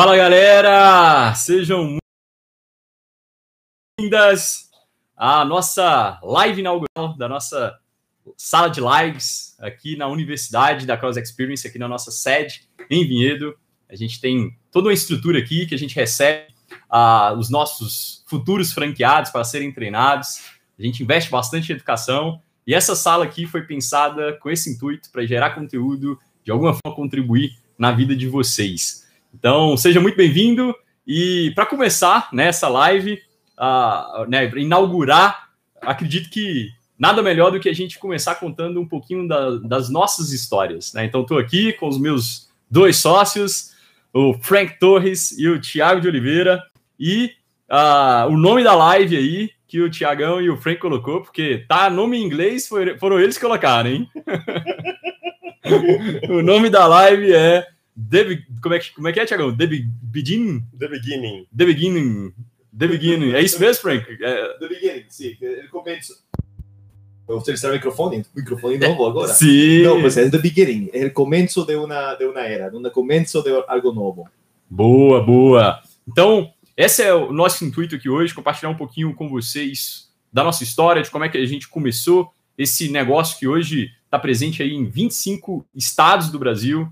Fala galera, sejam bem-vindas à nossa live inaugural da nossa sala de lives aqui na Universidade da Cross Experience, aqui na nossa sede em Vinhedo. A gente tem toda uma estrutura aqui que a gente recebe uh, os nossos futuros franqueados para serem treinados. A gente investe bastante em educação e essa sala aqui foi pensada com esse intuito para gerar conteúdo, de alguma forma contribuir na vida de vocês. Então, seja muito bem-vindo. E para começar nessa live, uh, né, inaugurar, acredito que nada melhor do que a gente começar contando um pouquinho da, das nossas histórias. Né? Então, estou aqui com os meus dois sócios, o Frank Torres e o Thiago de Oliveira. E uh, o nome da live aí, que o Tiagão e o Frank colocou, porque tá nome em inglês, foram eles que colocaram, hein? o nome da live é The, como, é que, como é que é, Tiagão? The Beginning? The Beginning. The Beginning. The Beginning. É isso mesmo, Frank? É... The Beginning, sim. Ele começa. Vou utilizar o microfone, microfone novo agora. Sim. Não, mas é the beginning, é o começo de uma de uma era, um começo de algo novo. Boa, boa. Então, esse é o nosso intuito aqui hoje, compartilhar um pouquinho com vocês da nossa história, de como é que a gente começou esse negócio que hoje está presente aí em 25 estados do Brasil,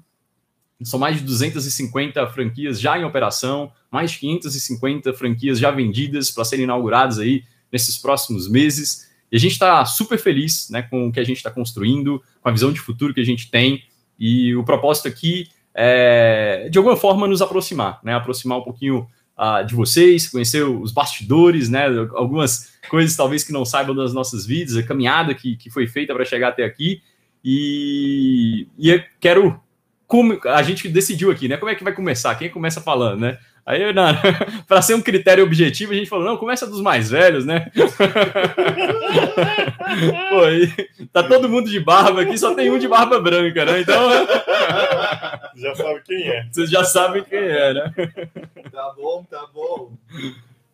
são mais de 250 franquias já em operação, mais de 550 franquias já vendidas para serem inauguradas aí nesses próximos meses. E a gente está super feliz né, com o que a gente está construindo, com a visão de futuro que a gente tem. E o propósito aqui é, de alguma forma, nos aproximar, né? Aproximar um pouquinho uh, de vocês, conhecer os bastidores, né? Algumas coisas talvez que não saibam das nossas vidas, a caminhada que, que foi feita para chegar até aqui. E, e quero como a gente decidiu aqui, né? Como é que vai começar? Quem começa falando, né? Aí, para ser um critério objetivo, a gente falou: não, começa dos mais velhos, né? Pô, aí, tá todo mundo de barba aqui, só tem um de barba branca, né? Então. Já sabe quem é. Vocês já sabem quem é, né? Tá bom, tá bom.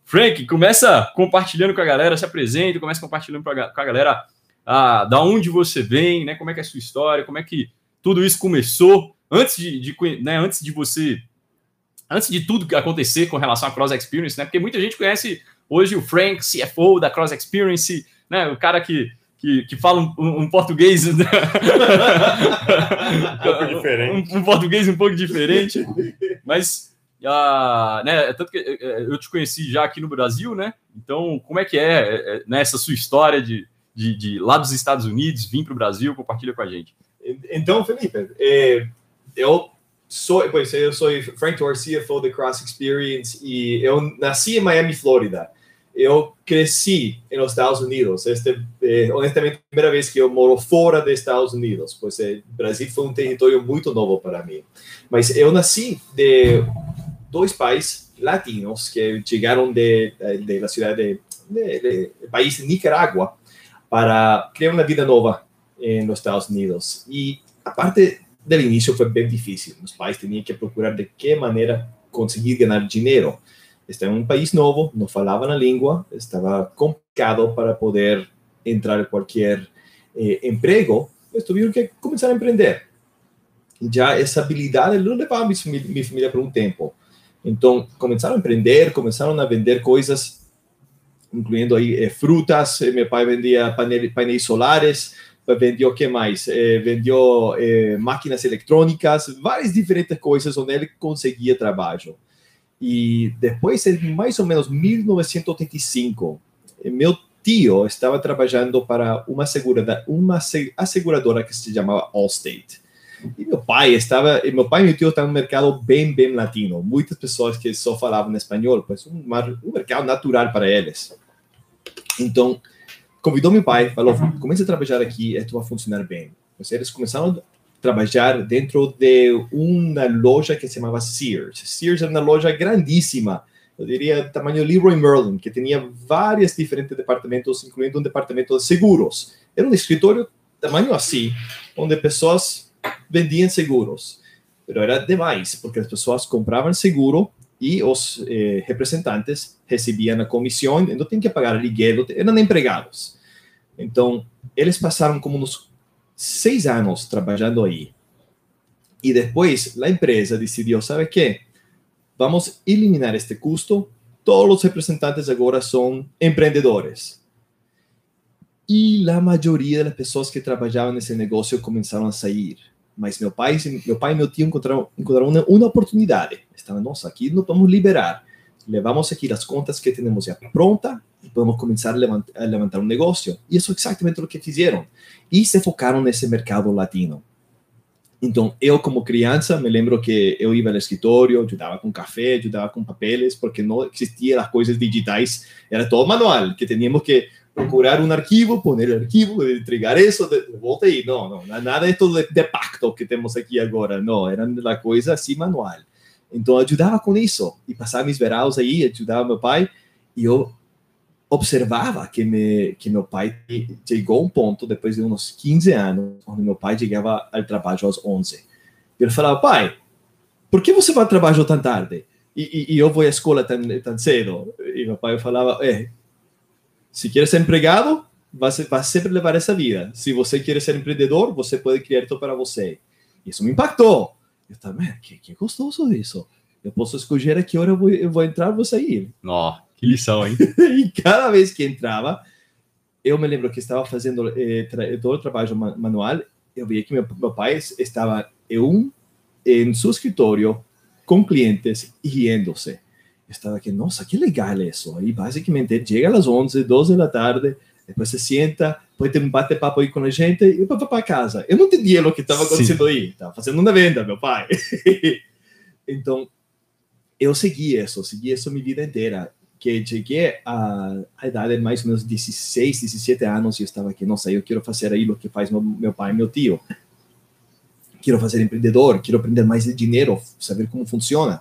Frank, começa compartilhando com a galera, se apresenta, começa compartilhando com a galera ah, da onde você vem, né? Como é que é a sua história, como é que tudo isso começou antes de, de né, antes de você, antes de tudo que acontecer com relação à Cross Experience, né? Porque muita gente conhece hoje o Frank, CFO da Cross Experience, né? O cara que que, que fala um, um português né? um pouco diferente, um, um, português um pouco diferente, mas uh, né? Tanto que eh, eh, eu te conheci já aqui no Brasil, né? Então, como é que é, é nessa sua história de, de, de lá dos Estados Unidos vir para o Brasil? Compartilha com a gente. Então, Felipe, é, eu sou, pois, eu sou Frank Torres, CFO da Cross Experience, e eu nasci em Miami, Flórida. Eu cresci nos Estados Unidos. Este, é, honestamente, a primeira vez que eu moro fora dos Estados Unidos, pois é, Brasil foi um território muito novo para mim. Mas eu nasci de dois pais latinos que chegaram de, de, da cidade de, de, de país Nicarágua para criar uma vida nova nos Estados Unidos. E a parte do início foi bem difícil. Os pais tinham que procurar de que maneira conseguir ganhar dinheiro. Estava em um país novo, não falavam a língua, estava complicado para poder entrar em qualquer eh. Eles tiveram que começar a empreender. Já essa habilidade não levava minha família por um tempo. Então, começaram a empreender, começaram a vender coisas, incluindo aí eh, frutas. Meu pai vendia painéis solares, vendeu o que mais? Eh, vendeu eh, máquinas eletrônicas, várias diferentes coisas onde ele conseguia trabalho. E depois, em mais ou menos 1985, meu tio estava trabalhando para uma segurada, uma asseguradora que se chamava Allstate. E meu pai estava, meu pai e meu tio estavam no mercado bem, bem latino. Muitas pessoas que só falavam espanhol, pois um mercado natural para eles. Então, convidou meu pai, falou: comece a trabalhar aqui, isso vai funcionar bem. Então, eles começaram a trabalhar dentro de uma loja que se chamava Sears. Sears era uma loja grandíssima, eu diria tamanho Leroy Merlin, que tinha vários diferentes departamentos, incluindo um departamento de seguros. Era um escritório tamanho assim, onde pessoas vendiam seguros. Mas era demais, porque as pessoas compravam seguro e os eh, representantes recebiam a comissão, então tinham que pagar aluguel, eram empregados. Então, eles passaram como uns seis anos trabalhando aí. E depois, a empresa decidiu, sabe o quê? vamos a eliminar este custo. Todos los representantes ahora son emprendedores. Y la mayoría de las personas que trabajaban en ese negocio comenzaron a salir. Mas meu pai, meu pai e meu tio encontraram, encontraram uma, uma oportunidade. Estavam, nossa, aqui não vamos liberar. Levamos aqui as contas que temos já pronta e podemos começar a levantar, a levantar um negócio. E isso é exatamente o que fizeram. E se focaram nesse mercado latino. Então, eu, como criança, me lembro que eu ia ao escritório, ajudava com café, ajudava com papéis, porque não existiam as coisas digitais, era todo manual, que tínhamos que procurar um arquivo, poner o arquivo, entregar isso, de, volta aí. Não, não, nada é tudo de, de, pacto que temos aqui agora, não, era uma coisa assim manual. Então, ajudava com isso, e passava meus veraus aí, ajudava meu pai, e eu observava que, me, que meu pai chegou a um ponto, depois de uns 15 anos, onde meu pai chegava ao trabalho às 11. E ele falava, pai, por que você vai ao trabalho tão tarde? E, e, e eu vou à escola tão, tão cedo? E meu pai falava, é, se quer ser empregado, vai, vai sempre levar essa vida. Se você quer ser empreendedor, você pode criar tudo para você. Isso me impactou. Eu também, que, que gostoso isso. Eu posso escolher a que hora eu vou, eu vou entrar, vou sair. Ó, oh, que lição, hein? e cada vez que entrava, eu me lembro que estava fazendo eh, tra todo o trabalho manual, eu via que meu, meu pai estava em, um, em seu escritório com clientes e riendo-se. Estava aqui, nossa, que legal isso. Aí, basicamente, chega às 11, 12 da tarde, depois se senta, depois tem um bate-papo aí com a gente e vai para casa. Eu não entendia o que estava acontecendo Sim. aí. Estava fazendo uma venda, meu pai. então, eu segui isso, segui isso minha vida inteira. Que cheguei à, à idade de mais ou menos 16, 17 anos e estava aqui, nossa, eu quero fazer aí o que faz meu, meu pai e meu tio. Quero fazer empreendedor, quero aprender mais de dinheiro, saber como funciona.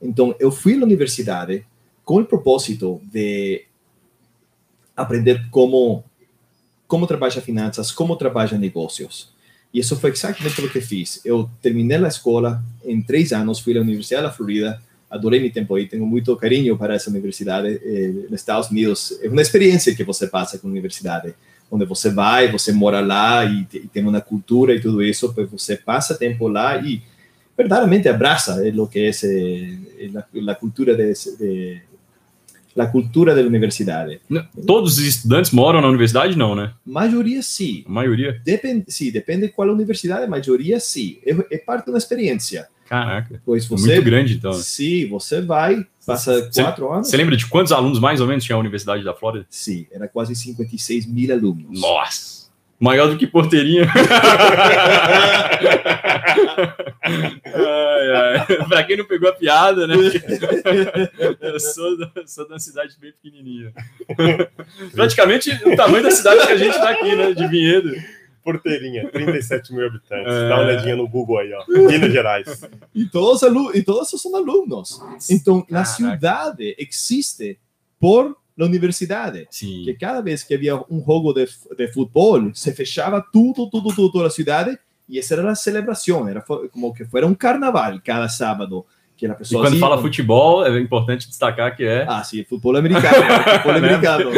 Então, eu fui à universidade com o propósito de aprender como como trabalha finanças, como trabalha negócios. E isso foi exatamente o que fiz. Eu terminei a escola em três anos, fui à Universidade da Florida, adorei meu tempo aí, tenho muito carinho para essa universidade eh, nos Estados Unidos. É uma experiência que você passa com a universidade, onde você vai, você mora lá e, e tem uma cultura e tudo isso, você passa tempo lá e verdaderamente abraza lo que es eh, la, la, cultura de, de, la cultura da universidade. Todos os estudantes moram na universidade, não, né? Maioria sim. A maioria? Depende, sim, depende de qual universidade, a maioria sim. É, é parte da experiência. Caraca. Pois você, Muito grande, então. Sim, você vai, passa você, quatro anos. Você lembra de quantos alunos mais ou menos tinha a Universidade da Flórida? Sim, era quase 56 mil alunos. Nossa! Maior do que porteirinha. ai, ai. Pra quem não pegou a piada, né? Eu sou, sou de uma cidade bem pequenininha. Praticamente o tamanho da cidade que a gente tá aqui, né? De Vinhedo. Porteirinha, 37 mil habitantes. É... Dá uma olhadinha no Google aí, ó. Minas Gerais. E todos, e todos são alunos. Então, Caraca. a cidade existe por na universidade. Sim. Que cada vez que havia um jogo de, de futebol, se fechava tudo, tudo, tudo, toda a cidade, e essa era a celebração, era como que fosse um carnaval cada sábado. Que a pessoa e quando fala futebol, é importante destacar que é. Ah, sim, futebol americano. futebol americano.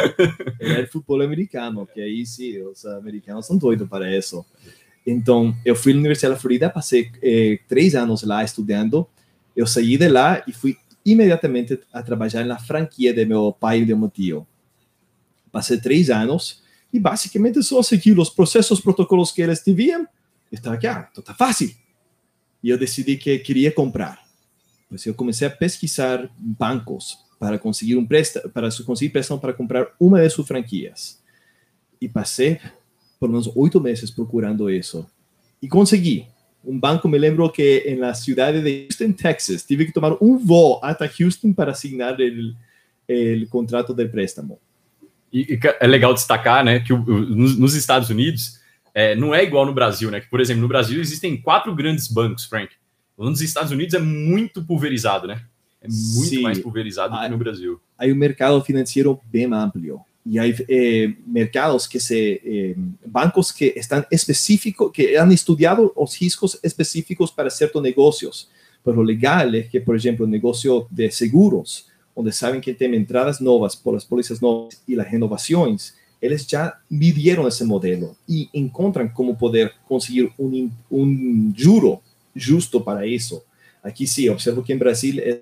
é futebol americano, que aí sim, os americanos são doidos para isso. Então, eu fui na Universidade da Florida, passei eh, três anos lá estudando. Eu saí de lá e fui imediatamente a trabalhar na franquia de meu pai e de meu tio. Passei três anos e basicamente só segui os processos, protocolos que eles tinham. Estava aqui, ah, então tá fácil. E eu decidi que queria comprar. Pois eu comecei a pesquisar bancos para conseguir um préstamo, para conseguir préstamo para comprar uma de suas franquias. E passei por uns oito meses procurando isso. E consegui um banco, me lembro que na cidade de Houston, Texas, tive que tomar um voo até Houston para assinar o contrato de préstamo. E, e, é legal destacar, né, que o, o, nos, nos, Estados Unidos é, não é igual no Brasil, né? Que, por exemplo, no Brasil existem quatro grandes bancos, Frank. Nos Estados Unidos é muito pulverizado, né? É muito Sim. mais pulverizado do que no Brasil. Aí o mercado financeiro bem amplo y hay eh, mercados que se, eh, bancos que están específicos, que han estudiado los riscos específicos para ciertos negocios. Pero lo legal es que, por ejemplo, el negocio de seguros, donde saben que tienen entradas nuevas por las pólizas nuevas y las renovaciones, ellos ya midieron ese modelo y encuentran cómo poder conseguir un, un juro justo para eso. Aqui sim, observo que em Brasil eh,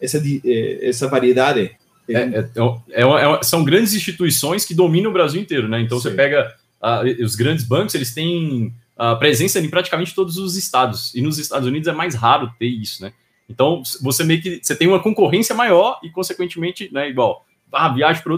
essa, eh, essa variedade é, é, é, é, são grandes instituições que dominam o Brasil inteiro, né? Então Sim. você pega uh, os grandes bancos, eles têm uh, presença em praticamente todos os estados. E nos Estados Unidos é mais raro ter isso, né? Então você meio que você tem uma concorrência maior e, consequentemente, né, igual, ah, viaja para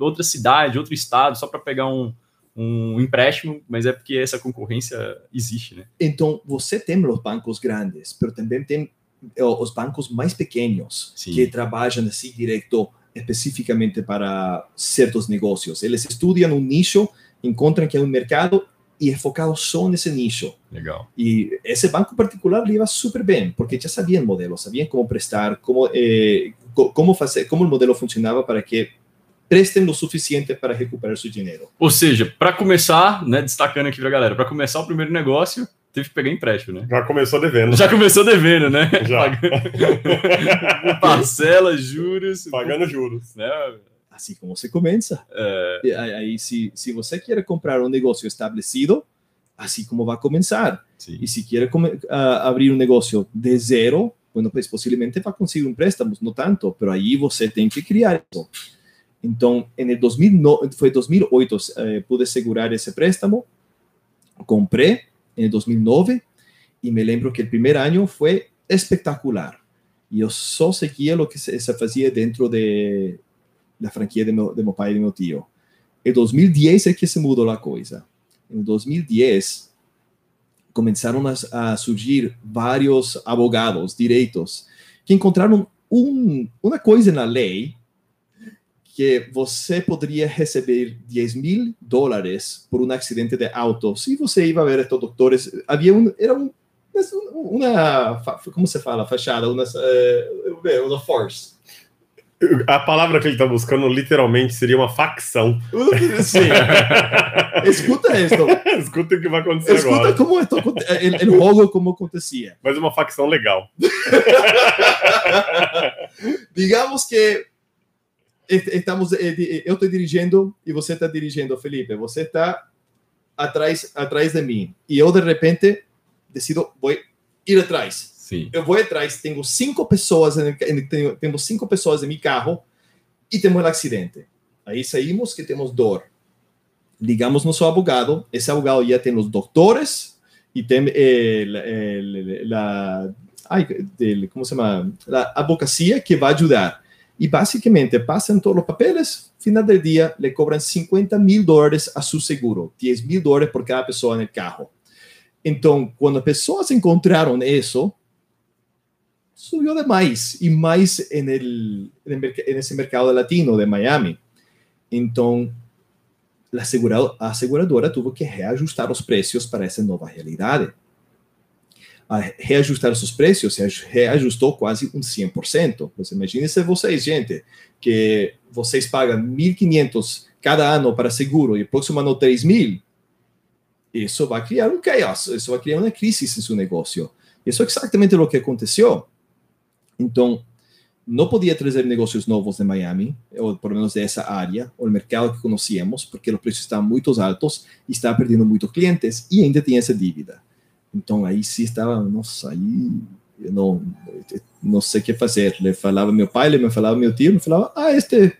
outra cidade, outro estado, só para pegar um, um empréstimo, mas é porque essa concorrência existe, né? Então, você tem os bancos grandes, mas também tem eh, os bancos mais pequenos Sim. que trabalham assim direto especificamente para certos negócios. Eles estudam um nicho, encontram que é um mercado e é focado só nesse nicho. Legal. E esse banco particular leva super bem, porque já sabiam o modelo, sabiam como prestar, como eh, como fazer, como o modelo funcionava para que prestem o suficiente para recuperar seu dinheiro. Ou seja, para começar, né, destacando aqui para a galera, para começar o primeiro negócio, teve que pegar empréstimo, né? Já começou devendo. Já começou devendo, né? Já. Parcelas, juros. Pagando juros. Né? Assim como você começa. É... Aí, se, se você quer comprar um negócio estabelecido, assim como vai começar. Sim. E se quer uh, abrir um negócio de zero, bueno, pues possivelmente vai conseguir um préstamo, não tanto, mas aí você tem que criar isso. Então, em 2009, foi 2008, eh, pude segurar esse préstamo, comprei, em 2009 e me lembro que o primeiro ano foi espetacular. E eu só seguia o que se, se fazia dentro de, da franquia de meu, de meu pai e de meu tio. Em 2010 é que se mudou a coisa. Em 2010 começaram a, a surgir vários advogados, direitos, que encontraram um, uma coisa na lei que você poderia receber 10 mil dólares por um acidente de auto. Se você ia ver estes doutores, havia um, era um, uma, como se fala, fachada, uma, uh, uma force. A palavra que ele está buscando literalmente seria uma facção. Sim. Escuta isso. Escuta o que vai acontecer Escuta agora. como esto, el, el jogo como acontecia. Mas uma facção legal. Digamos que estamos, eh, eh, eu estou dirigindo e você está dirigindo, Felipe. Você está atrás, atrás de mim e eu de repente decido vou ir atrás. Sim. Eu vou atrás, tenho cinco pessoas, tenho, temos cinco pessoas em meu carro e temos um acidente. Aí saímos que temos dor. Ligamos nosso advogado, esse advogado já tem os doutores e tem eh, la, ai, como se chama? A advocacia que vai ajudar. Y básicamente pasan todos los papeles, final del día le cobran 50 mil dólares a su seguro, 10 mil dólares por cada persona en el carro. Entonces, cuando personas encontraron eso, subió de más y más en, el, ese mercado latino de Miami. Entonces, la aseguradora tuvo que reajustar los precios para esa nueva realidad reajustar seus preços, reajustou quase um 100%. Você imagina se vocês, gente, que vocês pagam 1.500 cada ano para seguro e próximo ano 3.000, isso vai criar um caos, isso vai criar uma crise em seu negócio. Isso é exatamente o que aconteceu. Então, não podia trazer negócios novos de Miami, ou pelo menos dessa área, ou o mercado que conhecíamos, porque os preços estavam muito altos estava perdendo muitos clientes e ainda tinha essa dívida. Então aí sim estava, nossa, aí eu não, não sei o que fazer. Ele falava meu pai, ele me falava meu tio, me falava, ah, este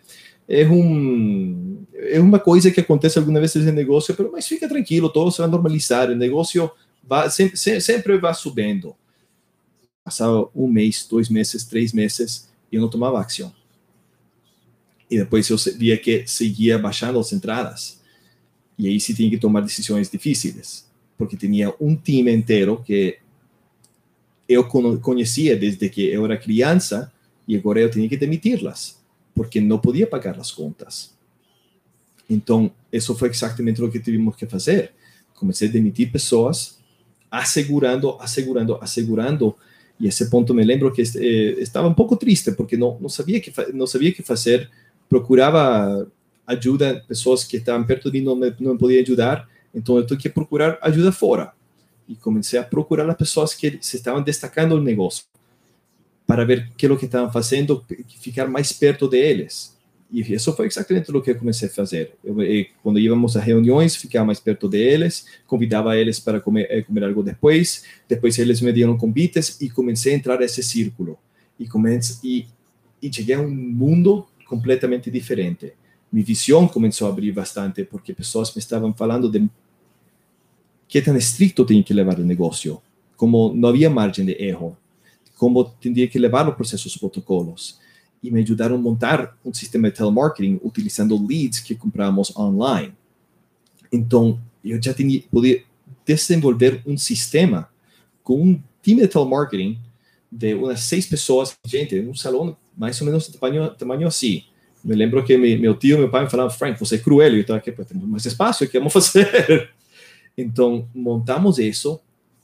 é um é uma coisa que acontece algumas vezes no negócio, mas fica tranquilo, todo se vai normalizar, o negócio vai, sempre, sempre vai subindo. Passava um mês, dois meses, três meses, e eu não tomava ação. E depois eu via que seguia baixando as entradas. E aí se tinha que tomar decisões difíceis porque tinha um time inteiro que eu conhecia desde que eu era criança e agora eu tinha que demiti-las, porque não podia pagar as contas. Então, isso foi exatamente o que tivemos que fazer. Comecei a demitir pessoas, assegurando, assegurando, assegurando. E esse ponto me lembro que eh, estava um pouco triste, porque não, não sabia que não sabia que fazer. Procurava ajuda, pessoas que estavam perto de mim não me, não me podiam ajudar então eu que procurar ajuda fora. E comecei a procurar as pessoas que se estavam destacando no negócio, para ver o que é que estavam fazendo, ficar mais perto deles. e isso foi exatamente o que eu comecei a fazer. Eu, quando íamos a reuniões, ficava mais perto deles, convidava eles para comer, eh, comer algo depois, depois eles me diam convites e comecei a entrar nesse círculo. E, comecei, e, e cheguei a um mundo completamente diferente. Minha visão começou a abrir bastante, porque pessoas me estavam falando de que tão estricto tem que levar o negócio, como não havia margem de erro, como tinha que levar os processos os protocolos e me ajudaram a montar um sistema de telemarketing utilizando leads que compramos online. Então, eu já tinha poder desenvolver um sistema com um time de telemarketing de umas seis pessoas, gente, um salão mais ou menos de tamanho, assim. Me lembro que me, meu tio e meu pai me falavam, Frank, você é cruel. Eu estava aqui, temos mais espaço, o que vamos fazer? Então, montamos isso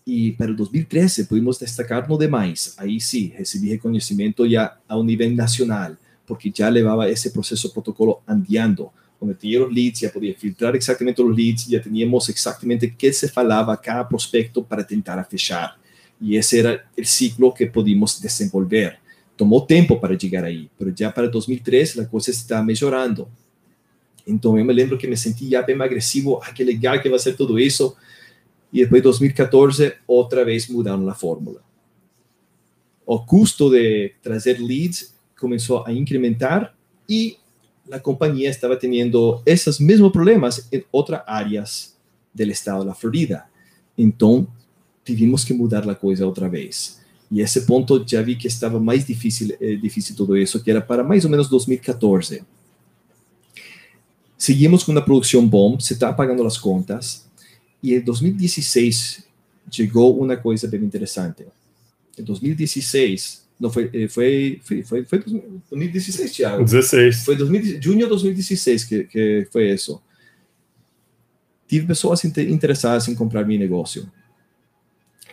e para 2013 pudimos destacar no demais. Aí sim, recebi reconhecimento já a nível nacional, porque já levava esse processo protocolo andando. Quando tinha os leads, já podia filtrar exatamente os leads, já tínhamos exatamente o que se falava a cada prospecto para tentar fechar. E esse era o ciclo que pudimos desenvolver. Tomou tempo para chegar aí, mas já para 2013 a coisa está melhorando. Então eu me lembro que me senti já bem agressivo, ah, que legal que vai ser tudo isso e depois, 2014, outra vez mudaram a fórmula. O custo de trazer leads começou a incrementar e a companhia estava tendo esses mesmos problemas em outras áreas do estado da Florida. Então, tivemos que mudar a coisa outra vez. E esse ponto já vi que estava mais difícil, eh, difícil tudo isso, que era para mais ou menos 2014. Seguimos com a produção bom, se está pagando as contas, e em 2016 chegou uma coisa bem interessante. Em 2016, não foi, foi, foi, foi, foi 2016, Thiago? 16. Foi 2000, junho de 2016 que, que foi isso. Tive pessoas interessadas em comprar meu negócio.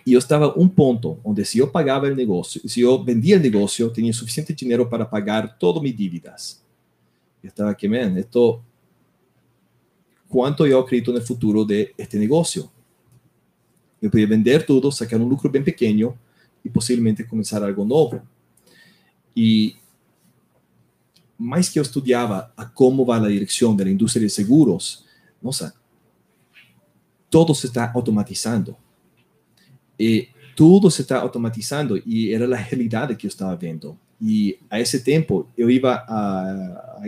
E eu estava um ponto onde se eu pagava o negócio, se eu vendia o negócio, eu tinha suficiente dinheiro para pagar todas minhas dívidas. Eu estava aqui, man, estou quanto eu acredito no futuro de este negócio. Eu podia vender tudo, sacar um lucro bem pequeno e possivelmente começar algo novo. E mais que eu estudava a como vai a direção da indústria de seguros, nossa, todo se está automatizando. E tudo se está automatizando e era a realidade que eu estava vendo. E a esse tempo eu ia a, a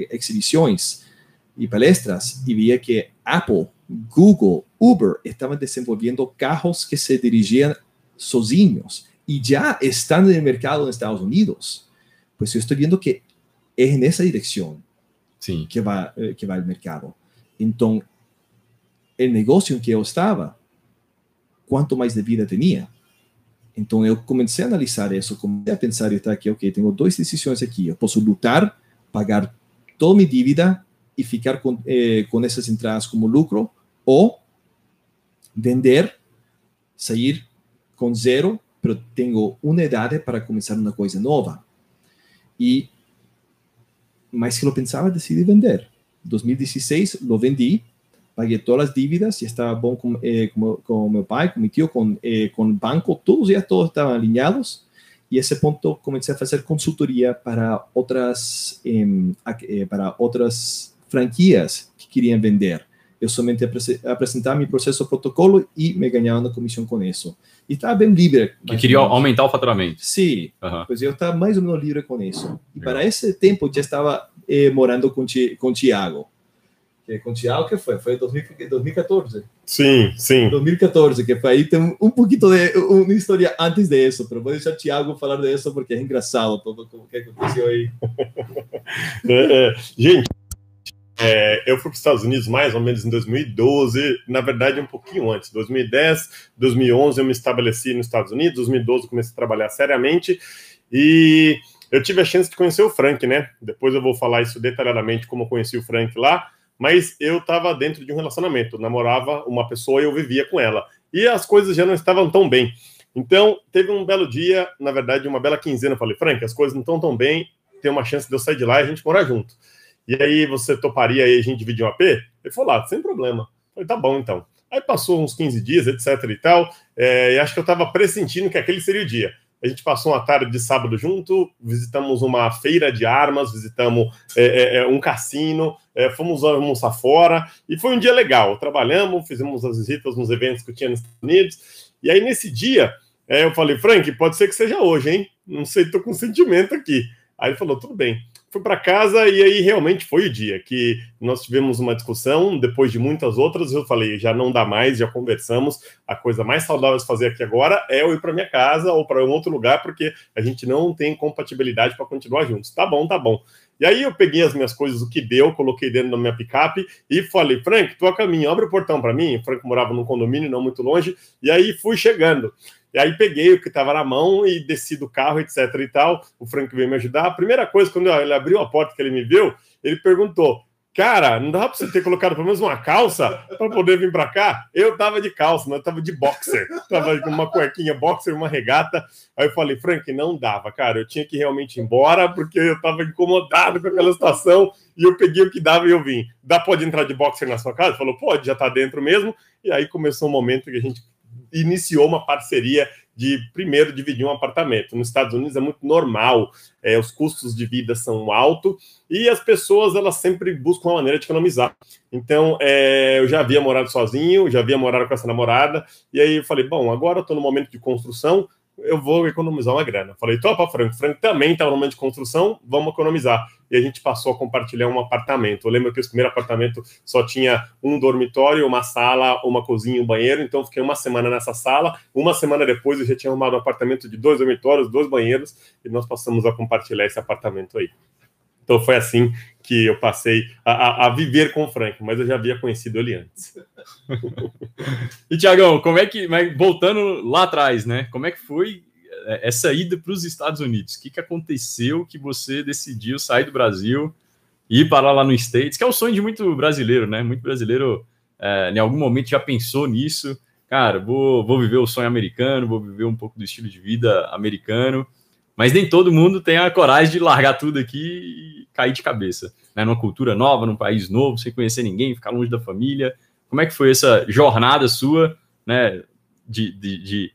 e palestras e via que Apple, Google, Uber estavam desenvolvendo carros que se dirigiam sozinhos e já estão no mercado nos Estados Unidos. Pois eu estou vendo que é nessa direção Sim. que vai eh, que vai o mercado. Então, o negócio em que eu estava, quanto mais de vida tinha. Então, eu comecei a analisar isso, comecei a pensar, tá aqui, ok, tenho duas decisões aqui. Eu posso lutar, pagar toda minha dívida e ficar com, eh, com essas entradas como lucro, ou vender, sair com zero, mas tenho uma idade para começar uma coisa nova. E mais que eu pensava, decidi vender. 2016, lo vendi, paguei todas as dívidas e estava bom com, eh, com, com meu pai, com meu tio, com, eh, banco, todos já todos estavam alinhados. E esse ponto comecei a fazer consultoria para outras, eh, para outras franquias que queriam vender. Eu somente apresentar meu processo protocolo e me ganhava uma comissão com isso. E estava bem livre. Que queria aumentar o faturamento. Sim, uhum. pois eu estava mais ou menos livre com isso. E para esse tempo já estava eh, morando com, com Tiago. Com Tiago que foi? Foi 2014. Sim, sim. 2014, que foi aí tem um pouquinho de uma história antes disso, mas vou deixar Tiago falar disso porque é engraçado tudo o que aconteceu aí. é, é. Gente, é, eu fui para os Estados Unidos mais ou menos em 2012, na verdade um pouquinho antes, 2010, 2011 eu me estabeleci nos Estados Unidos, 2012 comecei a trabalhar seriamente. E eu tive a chance de conhecer o Frank, né? Depois eu vou falar isso detalhadamente como eu conheci o Frank lá, mas eu estava dentro de um relacionamento, namorava uma pessoa e eu vivia com ela. E as coisas já não estavam tão bem. Então teve um belo dia, na verdade uma bela quinzena, eu falei Frank, as coisas não estão tão bem, tem uma chance de eu sair de lá e a gente morar junto. E aí você toparia aí a gente dividir um AP? Ele falou, ah, sem problema. Eu falei, tá bom então. Aí passou uns 15 dias, etc e tal, é, e acho que eu estava pressentindo que aquele seria o dia. A gente passou uma tarde de sábado junto, visitamos uma feira de armas, visitamos é, é, um cassino, é, fomos almoçar fora e foi um dia legal. Trabalhamos, fizemos as visitas nos eventos que eu tinha nos Estados Unidos. E aí, nesse dia, eu falei, Frank, pode ser que seja hoje, hein? Não sei, tô com sentimento aqui. Aí ele falou, tudo bem fui para casa e aí realmente foi o dia que nós tivemos uma discussão. Depois de muitas outras, eu falei: já não dá mais, já conversamos. A coisa mais saudável de fazer aqui agora é eu ir para minha casa ou para um outro lugar, porque a gente não tem compatibilidade para continuar juntos. Tá bom, tá bom. E aí eu peguei as minhas coisas, o que deu, coloquei dentro da minha picape e falei: Frank, tô a caminho, abre o portão para mim. O Frank morava num condomínio não muito longe, e aí fui chegando. E aí peguei o que estava na mão e desci do carro, etc e tal. O Frank veio me ajudar. A primeira coisa, quando ele abriu a porta que ele me viu, ele perguntou: Cara, não dá para você ter colocado pelo menos uma calça para poder vir para cá? Eu tava de calça, mas eu tava de boxer. Tava com uma cuequinha boxer, uma regata. Aí eu falei, Frank, não dava, cara. Eu tinha que realmente ir embora porque eu tava incomodado com aquela situação e eu peguei o que dava e eu vim. Dá pode entrar de boxer na sua casa? Ele falou, pode, já tá dentro mesmo. E aí começou um momento que a gente iniciou uma parceria de primeiro dividir um apartamento. Nos Estados Unidos é muito normal, é, os custos de vida são altos e as pessoas elas sempre buscam uma maneira de economizar. Então é, eu já havia morado sozinho, já havia morado com essa namorada e aí eu falei, bom, agora eu estou no momento de construção, eu vou economizar uma grana. Falei, topa, Franco. Franco também está no momento de construção, vamos economizar. E a gente passou a compartilhar um apartamento. Eu lembro que esse primeiro apartamento só tinha um dormitório, uma sala, uma cozinha, um banheiro. Então, fiquei uma semana nessa sala. Uma semana depois, eu já tinha arrumado um apartamento de dois dormitórios, dois banheiros, e nós passamos a compartilhar esse apartamento aí. Então, foi assim que eu passei a, a, a viver com o Frank, mas eu já havia conhecido ele antes. e, Tiagão, como é que, voltando lá atrás, né? Como é que foi é, essa ida para os Estados Unidos? O que, que aconteceu que você decidiu sair do Brasil e ir para lá no States, que é o sonho de muito brasileiro, né? Muito brasileiro, é, em algum momento, já pensou nisso. Cara, vou, vou viver o sonho americano, vou viver um pouco do estilo de vida americano. Mas nem todo mundo tem a coragem de largar tudo aqui e cair de cabeça. Né? Numa cultura nova, num país novo, sem conhecer ninguém, ficar longe da família. Como é que foi essa jornada sua, né? De, de, de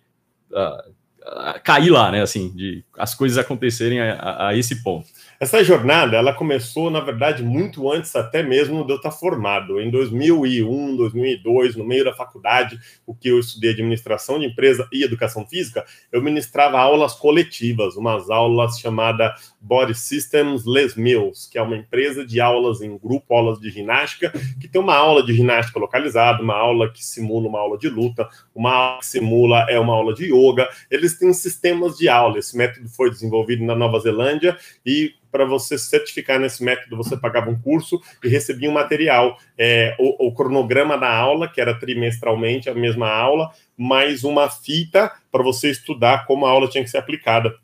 uh, uh, cair lá, né? Assim, de as coisas acontecerem a, a, a esse ponto. Essa jornada, ela começou, na verdade, muito antes até mesmo de eu estar formado. Em 2001, 2002, no meio da faculdade, o que eu estudei administração de empresa e educação física, eu ministrava aulas coletivas, umas aulas chamadas Body Systems Les Mills, que é uma empresa de aulas em grupo, aulas de ginástica, que tem uma aula de ginástica localizada, uma aula que simula uma aula de luta, uma aula que simula é uma aula de yoga. Eles têm sistemas de aula. Esse método foi desenvolvido na Nova Zelândia e para você certificar nesse método, você pagava um curso e recebia um material. É, o, o, cronograma da aula, que era trimestralmente a mesma aula, mais uma fita para você estudar como a aula tinha que ser aplicada.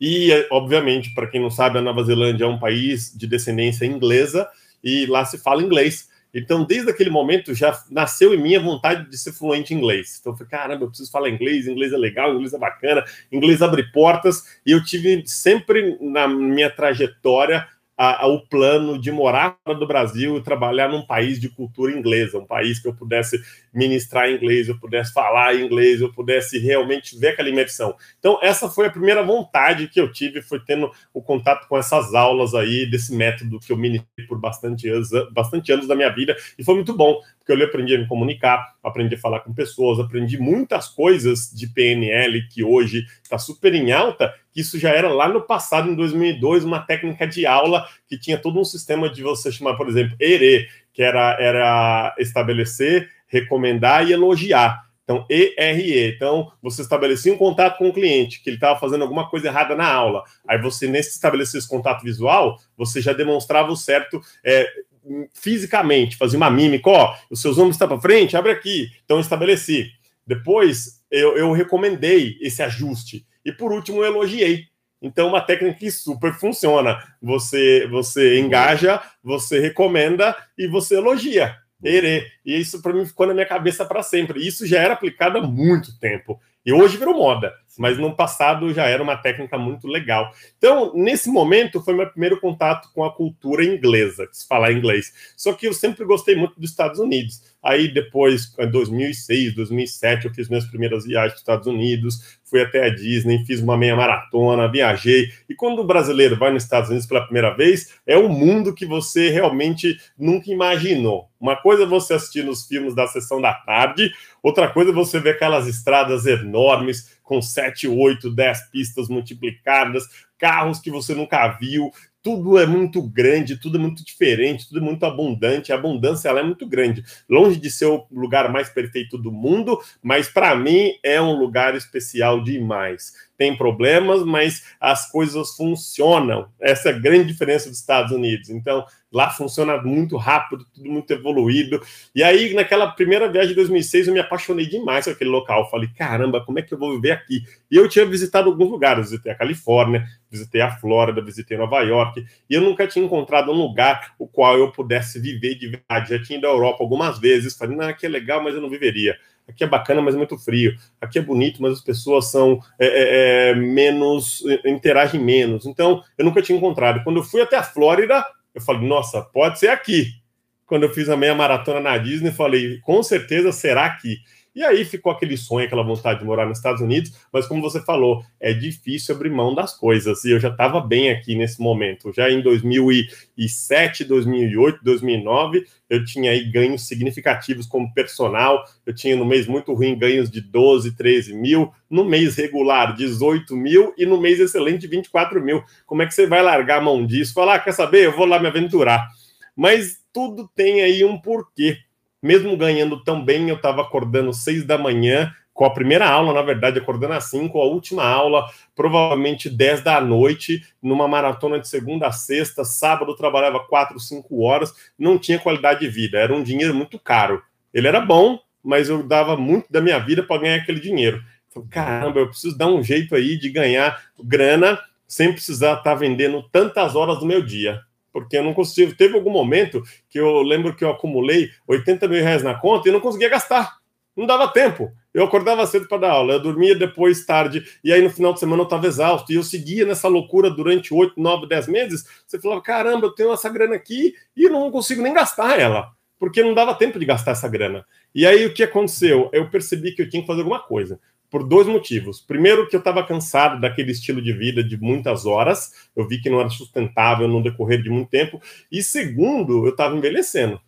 E, obviamente, para quem não sabe, a Nova Zelândia é um país de descendência inglesa e lá se fala inglês. Então, desde aquele momento, já nasceu em mim a vontade de ser fluente em inglês. Então, eu falei, caramba, eu preciso falar inglês, inglês é legal, inglês é bacana, inglês abre portas. E eu tive sempre na minha trajetória a, a, o plano de morar fora do Brasil e trabalhar num país de cultura inglesa, um país que eu pudesse ministrar inglês, eu pudesse falar inglês, eu pudesse realmente ver aquela imersão. Então, essa foi a primeira vontade que eu tive, foi tendo o contato com essas aulas aí, desse método que eu ministrei por bastante anos, bastante anos da minha vida, e foi muito bom, porque eu aprendi a me comunicar, aprendi a falar com pessoas, aprendi muitas coisas de PNL que hoje está super em alta, isso já era lá no passado, em 2002, uma técnica de aula que tinha todo um sistema de você chamar, por exemplo, ERE, que era, era estabelecer, recomendar e elogiar. Então, ERE. Então, você estabelecia um contato com o cliente, que ele estava fazendo alguma coisa errada na aula. Aí você, nesse estabelecer esse contato visual, você já demonstrava o certo é, fisicamente, fazia uma mímica, ó, os seus ombros estão para frente, abre aqui. Então, estabeleci. Depois, eu, eu recomendei esse ajuste. E, por último, eu elogiei. Então, uma técnica que super funciona. Você, você engaja, você recomenda e você elogia. Ere. E isso para mim ficou na minha cabeça para sempre. Isso já era aplicado há muito tempo. E hoje virou moda, mas no passado já era uma técnica muito legal. Então, nesse momento, foi meu primeiro contato com a cultura inglesa, se falar inglês. Só que eu sempre gostei muito dos Estados Unidos. Aí depois, em 2006, 2007, eu fiz minhas primeiras viagens para os Estados Unidos, fui até a Disney, fiz uma meia maratona, viajei. E quando o brasileiro vai nos Estados Unidos pela primeira vez, é um mundo que você realmente nunca imaginou. Uma coisa é você assistir nos filmes da sessão da tarde, outra coisa é você ver aquelas estradas enormes com 7, 8, 10 pistas multiplicadas, carros que você nunca viu, tudo é muito grande, tudo é muito diferente, tudo é muito abundante. A abundância ela é muito grande, longe de ser o lugar mais perfeito do mundo, mas para mim é um lugar especial demais tem problemas, mas as coisas funcionam. Essa é a grande diferença dos Estados Unidos. Então, lá funciona muito rápido, tudo muito evoluído. E aí, naquela primeira viagem de 2006, eu me apaixonei demais com aquele local. Falei, caramba, como é que eu vou viver aqui? E eu tinha visitado alguns lugares. Visitei a Califórnia, visitei a Flórida, visitei Nova York. E eu nunca tinha encontrado um lugar o qual eu pudesse viver de verdade. Já tinha ido à Europa algumas vezes. Falei, não, aqui é legal, mas eu não viveria aqui é bacana, mas é muito frio, aqui é bonito, mas as pessoas são é, é, é menos, interagem menos. Então, eu nunca tinha encontrado. Quando eu fui até a Flórida, eu falei, nossa, pode ser aqui. Quando eu fiz a meia maratona na Disney, falei, com certeza será aqui. E aí ficou aquele sonho, aquela vontade de morar nos Estados Unidos, mas como você falou, é difícil abrir mão das coisas. E eu já estava bem aqui nesse momento. Já em 2007, 2008, 2009, eu tinha aí ganhos significativos como personal. Eu tinha no mês muito ruim ganhos de 12, 13 mil, no mês regular 18 mil e no mês excelente 24 mil. Como é que você vai largar a mão disso? Falar, ah, quer saber? Eu vou lá me aventurar. Mas tudo tem aí um porquê mesmo ganhando tão bem, eu estava acordando seis da manhã, com a primeira aula, na verdade, acordando às cinco, a última aula, provavelmente 10 da noite, numa maratona de segunda a sexta, sábado trabalhava quatro, cinco horas, não tinha qualidade de vida, era um dinheiro muito caro. Ele era bom, mas eu dava muito da minha vida para ganhar aquele dinheiro. Falei, caramba, eu preciso dar um jeito aí de ganhar grana sem precisar estar tá vendendo tantas horas do meu dia porque eu não consigo. Teve algum momento que eu lembro que eu acumulei 80 mil reais na conta e não conseguia gastar. Não dava tempo. Eu acordava cedo para dar aula, eu dormia depois tarde, e aí no final de semana eu estava exausto, e eu seguia nessa loucura durante 8, 9, 10 meses. Você falava: caramba, eu tenho essa grana aqui e não consigo nem gastar ela, porque não dava tempo de gastar essa grana. E aí o que aconteceu? Eu percebi que eu tinha que fazer alguma coisa por dois motivos. Primeiro, que eu estava cansado daquele estilo de vida de muitas horas, eu vi que não era sustentável no decorrer de muito tempo. E segundo, eu estava envelhecendo.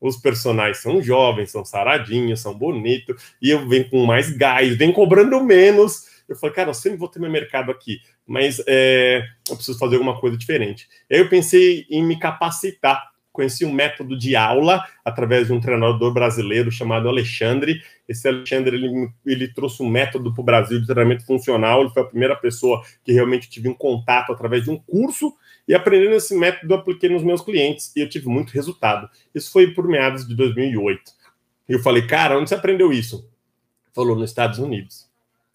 Os personagens são jovens, são saradinhos, são bonitos, e eu venho com mais gás, venho cobrando menos. Eu falei, cara, eu sempre vou ter meu mercado aqui, mas é, eu preciso fazer alguma coisa diferente. Aí eu pensei em me capacitar conheci um método de aula através de um treinador brasileiro chamado Alexandre. Esse Alexandre ele, ele trouxe um método para o Brasil de treinamento funcional. Ele foi a primeira pessoa que realmente tive um contato através de um curso e aprendendo esse método apliquei nos meus clientes e eu tive muito resultado. Isso foi por meados de 2008. E eu falei, cara, onde você aprendeu isso? Falou nos Estados Unidos.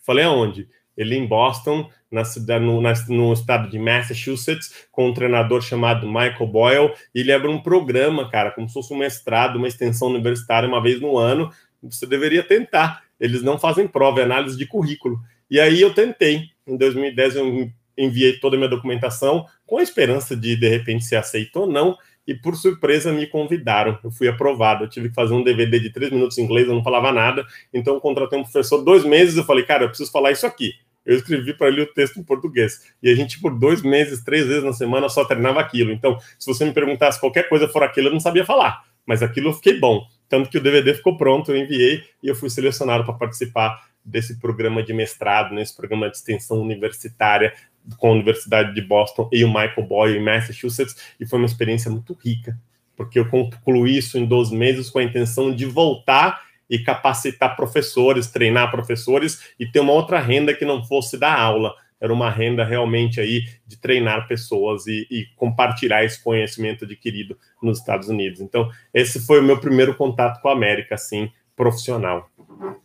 Falei aonde? Ele em Boston na cidade, no, na, no estado de Massachusetts, com um treinador chamado Michael Boyle. E ele abre um programa, cara, como se fosse um mestrado, uma extensão universitária uma vez no ano. Você deveria tentar. Eles não fazem prova, é análise de currículo. E aí eu tentei. Em 2010 eu enviei toda a minha documentação com a esperança de de repente ser aceito ou não. E por surpresa me convidaram. Eu fui aprovado. Eu tive que fazer um DVD de três minutos em inglês, eu não falava nada. Então contratei um professor dois meses. Eu falei, cara, eu preciso falar isso aqui eu escrevi para ele o texto em português. E a gente, por dois meses, três vezes na semana, só treinava aquilo. Então, se você me perguntasse qualquer coisa for aquilo, eu não sabia falar. Mas aquilo eu fiquei bom. Tanto que o DVD ficou pronto, eu enviei e eu fui selecionado para participar desse programa de mestrado, nesse programa de extensão universitária com a Universidade de Boston e o Michael Boyle em Massachusetts. E foi uma experiência muito rica, porque eu concluí isso em 12 meses com a intenção de voltar e capacitar professores, treinar professores e ter uma outra renda que não fosse da aula. Era uma renda realmente aí de treinar pessoas e, e, compartilhar esse conhecimento adquirido nos Estados Unidos. Então, esse foi o meu primeiro contato com a América, assim, profissional.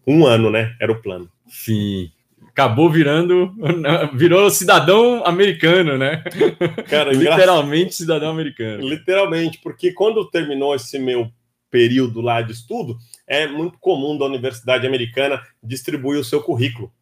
Um ano, né? Era o plano. Sim. Acabou virando, virou cidadão americano, né? Cara, literalmente cidadão americano. Literalmente, porque quando terminou esse meu período lá de estudo, é muito comum da universidade americana distribuir o seu currículo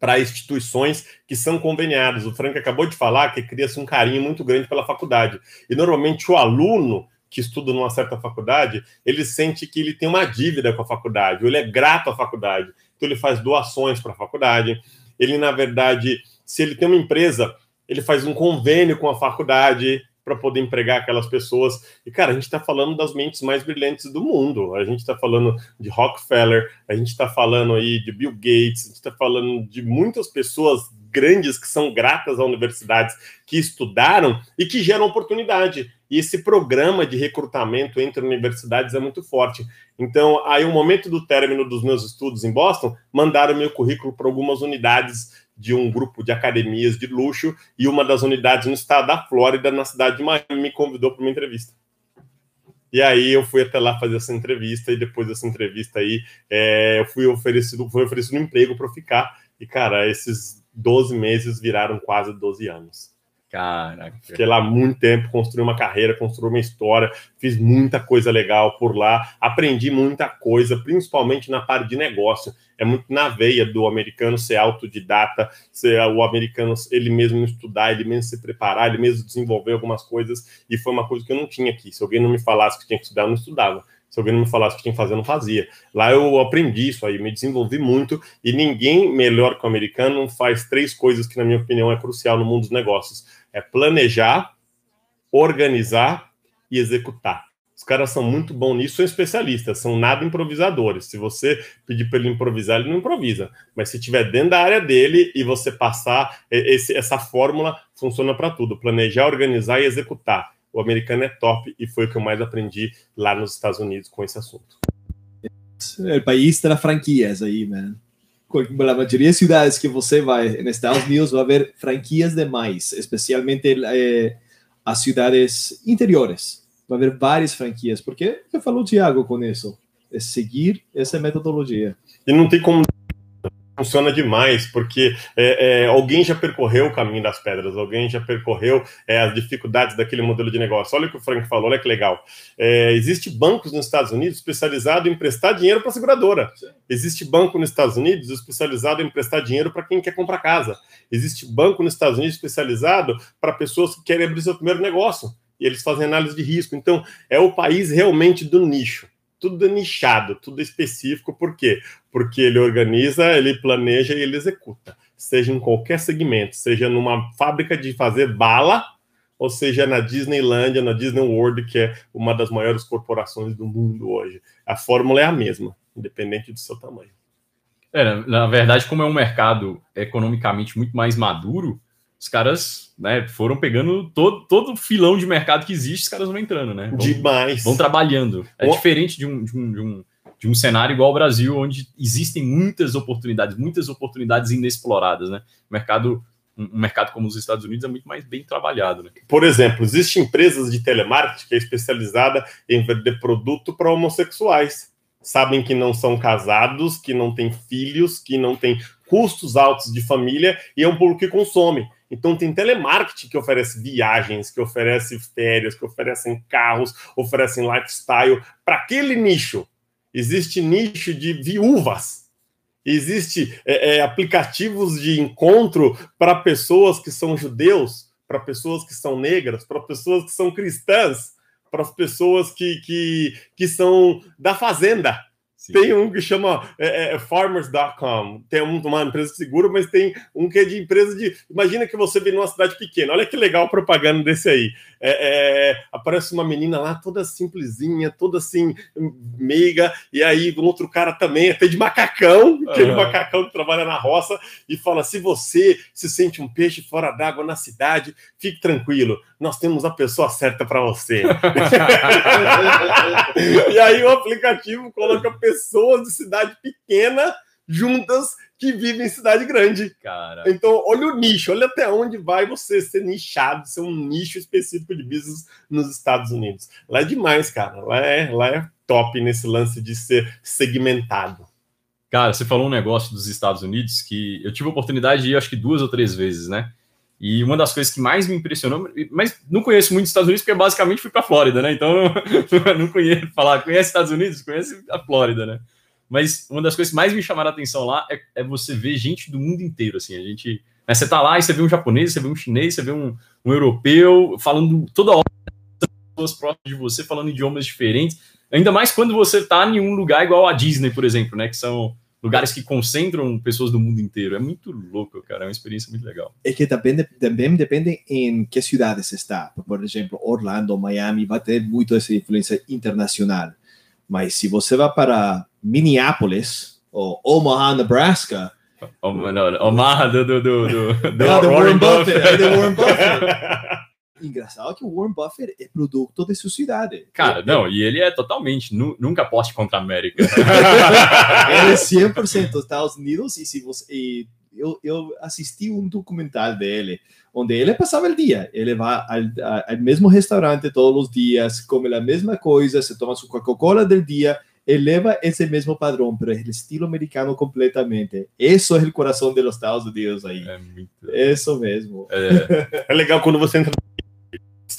para instituições que são conveniadas. O Frank acabou de falar que cria-se um carinho muito grande pela faculdade. E normalmente o aluno que estuda numa certa faculdade, ele sente que ele tem uma dívida com a faculdade, ou ele é grato à faculdade. Então ele faz doações para a faculdade. Ele, na verdade, se ele tem uma empresa, ele faz um convênio com a faculdade para poder empregar aquelas pessoas. E, cara, a gente está falando das mentes mais brilhantes do mundo. A gente está falando de Rockefeller, a gente está falando aí de Bill Gates, a gente está falando de muitas pessoas grandes que são gratas a universidades que estudaram e que geram oportunidade. E esse programa de recrutamento entre universidades é muito forte. Então, aí, no momento do término dos meus estudos em Boston, mandaram meu currículo para algumas unidades de um grupo de academias de luxo e uma das unidades no estado da Flórida, na cidade de Miami, me convidou para uma entrevista. E aí eu fui até lá fazer essa entrevista e depois dessa entrevista aí é, eu fui oferecido, fui oferecido um emprego para ficar. E cara, esses 12 meses viraram quase 12 anos. Caraca. Fiquei lá muito tempo, construí uma carreira, construí uma história, fiz muita coisa legal por lá, aprendi muita coisa, principalmente na parte de negócio. É muito na veia do americano ser autodidata, ser o americano ele mesmo estudar, ele mesmo se preparar, ele mesmo desenvolver algumas coisas, e foi uma coisa que eu não tinha aqui. Se alguém não me falasse que tinha que estudar, eu não estudava. Se alguém não me falasse que tinha que fazer, eu não fazia. Lá eu aprendi isso aí, me desenvolvi muito, e ninguém melhor que o americano faz três coisas que, na minha opinião, é crucial no mundo dos negócios é planejar, organizar e executar. Os caras são muito bons nisso, são especialistas, são nada improvisadores. Se você pedir para ele improvisar, ele não improvisa. Mas se tiver dentro da área dele e você passar esse, essa fórmula, funciona para tudo: planejar, organizar e executar. O americano é top e foi o que eu mais aprendi lá nos Estados Unidos com esse assunto. O país terá franquias aí, man la mayoría de ciudades que você vai en Estados Unidos va a haber franquías de mais, especialmente eh, as cidades interiores. Va a haver várias franquias, porque que falou o Thiago com isso? É seguir essa metodologia. E não tem como funciona demais, porque é, é, alguém já percorreu o caminho das pedras, alguém já percorreu é, as dificuldades daquele modelo de negócio. Olha o que o Frank falou, olha que legal. É, existe bancos nos Estados Unidos especializado em emprestar dinheiro para seguradora. Existe banco nos Estados Unidos especializado em emprestar dinheiro para quem quer comprar casa. Existe banco nos Estados Unidos especializado para pessoas que querem abrir seu primeiro negócio. E eles fazem análise de risco. Então, é o país realmente do nicho tudo nichado, tudo específico, por quê? Porque ele organiza, ele planeja e ele executa, seja em qualquer segmento, seja numa fábrica de fazer bala, ou seja na Disneylandia, na Disney World, que é uma das maiores corporações do mundo hoje. A fórmula é a mesma, independente do seu tamanho. É, na verdade, como é um mercado economicamente muito mais maduro, os caras né, foram pegando todo, todo filão de mercado que existe, os caras vão entrando, né? Vão, Demais. Vão trabalhando. É o... diferente de um, de, um, de, um, de um cenário igual ao Brasil, onde existem muitas oportunidades, muitas oportunidades inexploradas, né? O mercado, um mercado como os Estados Unidos é muito mais bem trabalhado, né? Por exemplo, existem empresas de telemarketing que é especializada em vender produto para homossexuais. Sabem que não são casados, que não têm filhos, que não têm custos altos de família e é um público que consome. Então tem telemarketing que oferece viagens, que oferece férias, que oferecem carros, oferecem lifestyle para aquele nicho. Existe nicho de viúvas. Existe é, é, aplicativos de encontro para pessoas que são judeus, para pessoas que são negras, para pessoas que são cristãs, para as pessoas que, que, que são da fazenda. Sim. Tem um que chama é, é, farmers.com, tem uma empresa de seguro, mas tem um que é de empresa de. Imagina que você vem numa cidade pequena, olha que legal propaganda desse aí. É, é, aparece uma menina lá toda simplesinha, toda assim, meiga, e aí um outro cara também, até de macacão, aquele uhum. macacão que trabalha na roça, e fala: se você se sente um peixe fora d'água na cidade, fique tranquilo, nós temos a pessoa certa para você. e aí o aplicativo coloca pessoas de cidade pequena juntas que vivem em cidade grande. Cara. Então, olha o nicho, olha até onde vai você ser nichado, ser um nicho específico de business nos Estados Unidos. Lá é demais, cara. Lá é, lá é top nesse lance de ser segmentado. Cara, você falou um negócio dos Estados Unidos que eu tive a oportunidade de ir, acho que duas ou três vezes, né? E uma das coisas que mais me impressionou, mas não conheço muito os Estados Unidos, porque basicamente fui para a Flórida, né? Então não conheço falar, conhece Estados Unidos, conhece a Flórida, né? Mas uma das coisas que mais me chamaram a atenção lá é, é você ver gente do mundo inteiro, assim. A gente. Né, você tá lá e você vê um japonês, você vê um chinês, você vê um, um europeu falando toda hora pessoas próximas de você falando idiomas diferentes. Ainda mais quando você tá em um lugar igual a Disney, por exemplo, né? Que são lugares que concentram pessoas do mundo inteiro. É muito louco, cara. É uma experiência muito legal. É que também, também depende em que cidades está. Por exemplo, Orlando, Miami, vai ter muito essa influência internacional. Mas se você vai para Minneapolis ou Omaha, Nebraska... Omaha do, do, do, do, do Warren, Warren Buffett. Buffett. Warren Buffett. engraçado que o Warren Buffett é produto de sua cidade. Cara, não, e ele é totalmente, nu, nunca poste contra a América. ele é 100% dos Estados Unidos e se você e eu, eu assisti um documentário dele onde ele passava o dia, ele vai ao, ao mesmo restaurante todos os dias, come a mesma coisa, se toma sua Coca-Cola do dia, eleva esse mesmo padrão, mas é estilo americano completamente. Isso é o coração dos Estados Unidos aí. É muito... Isso mesmo. É. é legal quando você entra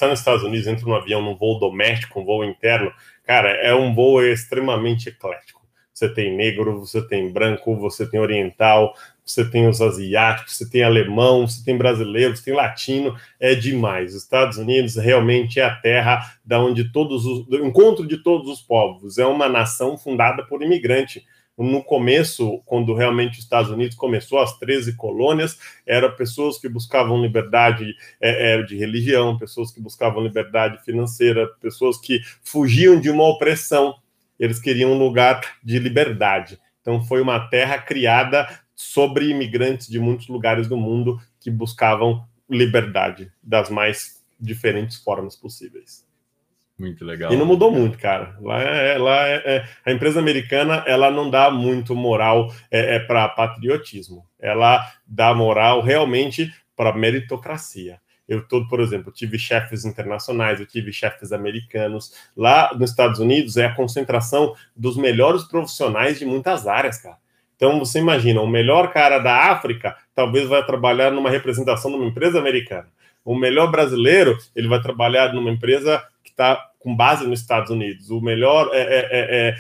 está nos Estados Unidos, entra num avião, num voo doméstico, um voo interno, cara, é um voo extremamente eclético. Você tem negro, você tem branco, você tem oriental, você tem os asiáticos, você tem alemão, você tem brasileiro, você tem latino, é demais. Os Estados Unidos realmente é a terra da onde todos os do encontro de todos os povos. É uma nação fundada por imigrante no começo, quando realmente os Estados Unidos começou, as 13 colônias, eram pessoas que buscavam liberdade é, é, de religião, pessoas que buscavam liberdade financeira, pessoas que fugiam de uma opressão. Eles queriam um lugar de liberdade. Então, foi uma terra criada sobre imigrantes de muitos lugares do mundo que buscavam liberdade das mais diferentes formas possíveis. Muito legal. E não mudou muito, cara. Lá, é, lá é, é, a empresa americana ela não dá muito moral é, é para patriotismo. Ela dá moral realmente para meritocracia. Eu todo, por exemplo, tive chefes internacionais, eu tive chefes americanos. Lá nos Estados Unidos é a concentração dos melhores profissionais de muitas áreas, cara. Então você imagina, o melhor cara da África talvez vai trabalhar numa representação numa empresa americana. O melhor brasileiro ele vai trabalhar numa empresa que está com base nos Estados Unidos. O melhor é, é, é, é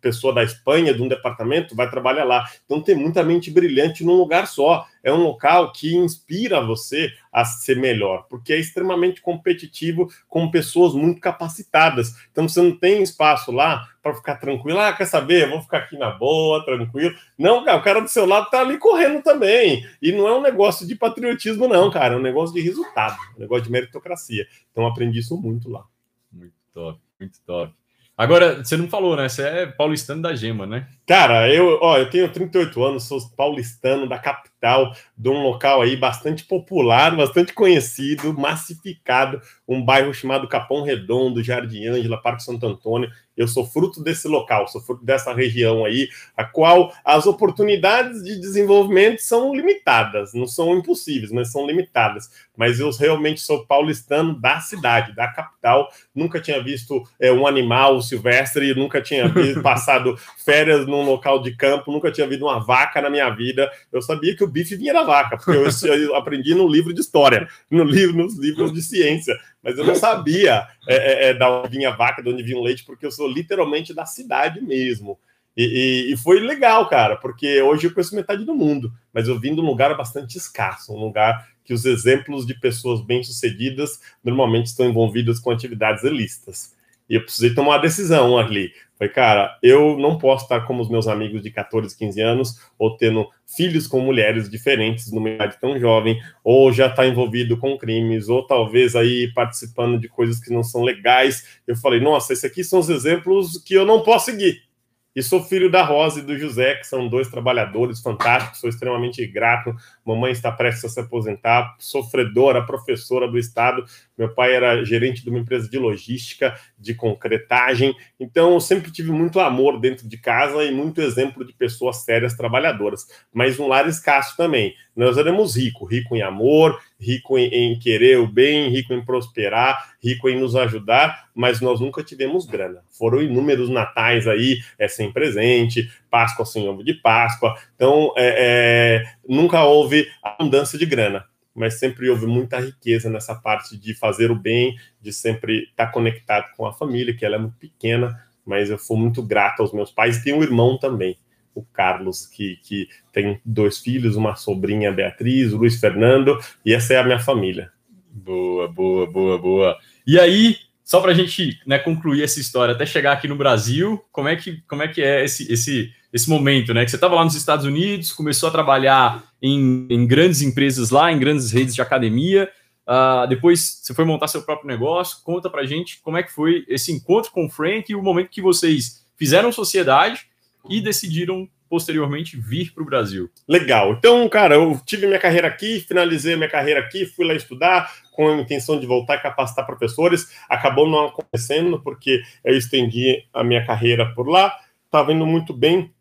pessoa da Espanha, de um departamento, vai trabalhar lá. Então tem muita mente brilhante num lugar só. É um local que inspira você a ser melhor, porque é extremamente competitivo com pessoas muito capacitadas. Então você não tem espaço lá para ficar tranquilo. Ah, quer saber? Eu vou ficar aqui na boa, tranquilo. Não, cara, o cara do seu lado tá ali correndo também. E não é um negócio de patriotismo, não, cara. É um negócio de resultado, um negócio de meritocracia. Então aprendi isso muito lá. Muito top, muito top. Agora, você não falou, né? Você é paulistano da Gema, né? Cara, eu, ó, eu tenho 38 anos, sou paulistano da capital, de um local aí bastante popular, bastante conhecido, massificado, um bairro chamado Capão Redondo, Jardim Ângela, Parque Santo Antônio. Eu sou fruto desse local, sou fruto dessa região aí, a qual as oportunidades de desenvolvimento são limitadas, não são impossíveis, mas são limitadas. Mas eu realmente sou paulistano da cidade, da capital. Nunca tinha visto é, um animal silvestre, nunca tinha visto, passado férias num local de campo, nunca tinha visto uma vaca na minha vida. Eu sabia que o bife vinha da vaca, porque eu, eu aprendi no livro de história, no livro, nos livros de ciência mas eu não sabia é, é, é, da onde vinha vaca, de onde vinha o leite, porque eu sou literalmente da cidade mesmo. E, e, e, foi legal, cara, porque hoje eu conheço metade do mundo, mas eu vim de um lugar bastante escasso, um lugar que os exemplos de pessoas bem-sucedidas normalmente estão envolvidas com atividades ilícitas. E eu precisei tomar uma decisão ali. Foi, cara, eu não posso estar como os meus amigos de 14, 15 anos, ou tendo filhos com mulheres diferentes numa idade tão jovem, ou já está envolvido com crimes, ou talvez aí participando de coisas que não são legais. Eu falei, nossa, esses aqui são os exemplos que eu não posso seguir. E sou filho da Rosa e do José, que são dois trabalhadores fantásticos, sou extremamente grato. Mamãe está prestes a se aposentar, sofredora, professora do Estado. Meu pai era gerente de uma empresa de logística, de concretagem. Então, eu sempre tive muito amor dentro de casa e muito exemplo de pessoas sérias, trabalhadoras. Mas um lar escasso também. Nós éramos ricos, rico em amor, rico em, em, querer o bem, rico em prosperar, rico em nos ajudar, mas nós nunca tivemos grana. Foram inúmeros natais aí, é sem presente, Páscoa sem ovo de Páscoa, então é, é, nunca houve abundância de grana. mas sempre houve muita riqueza nessa parte de fazer o bem, de sempre estar conectado com a família, que ela é muito pequena, mas eu fui muito grato aos meus pais. Tenho um irmão também, o Carlos, que, que tem dois filhos, uma sobrinha, Beatriz, o Luiz Fernando, e essa é a minha família. Boa, boa, boa, boa. E aí, só para a gente né, concluir essa história, até chegar aqui no Brasil, como é que, como é, que é esse, esse, esse momento, né? Que você estava lá nos Estados Unidos, começou a trabalhar em, em grandes empresas lá, em grandes redes de academia. Uh, depois você foi montar seu próprio negócio. Conta pra gente como é que foi esse encontro com o Frank e o momento que vocês fizeram sociedade e decidiram posteriormente vir para o Brasil. Legal. Então, cara, eu tive minha carreira aqui, finalizei minha carreira aqui, fui lá estudar com a intenção de voltar a capacitar professores. Acabou não acontecendo porque eu estendi a minha carreira por lá. Estava indo muito bem.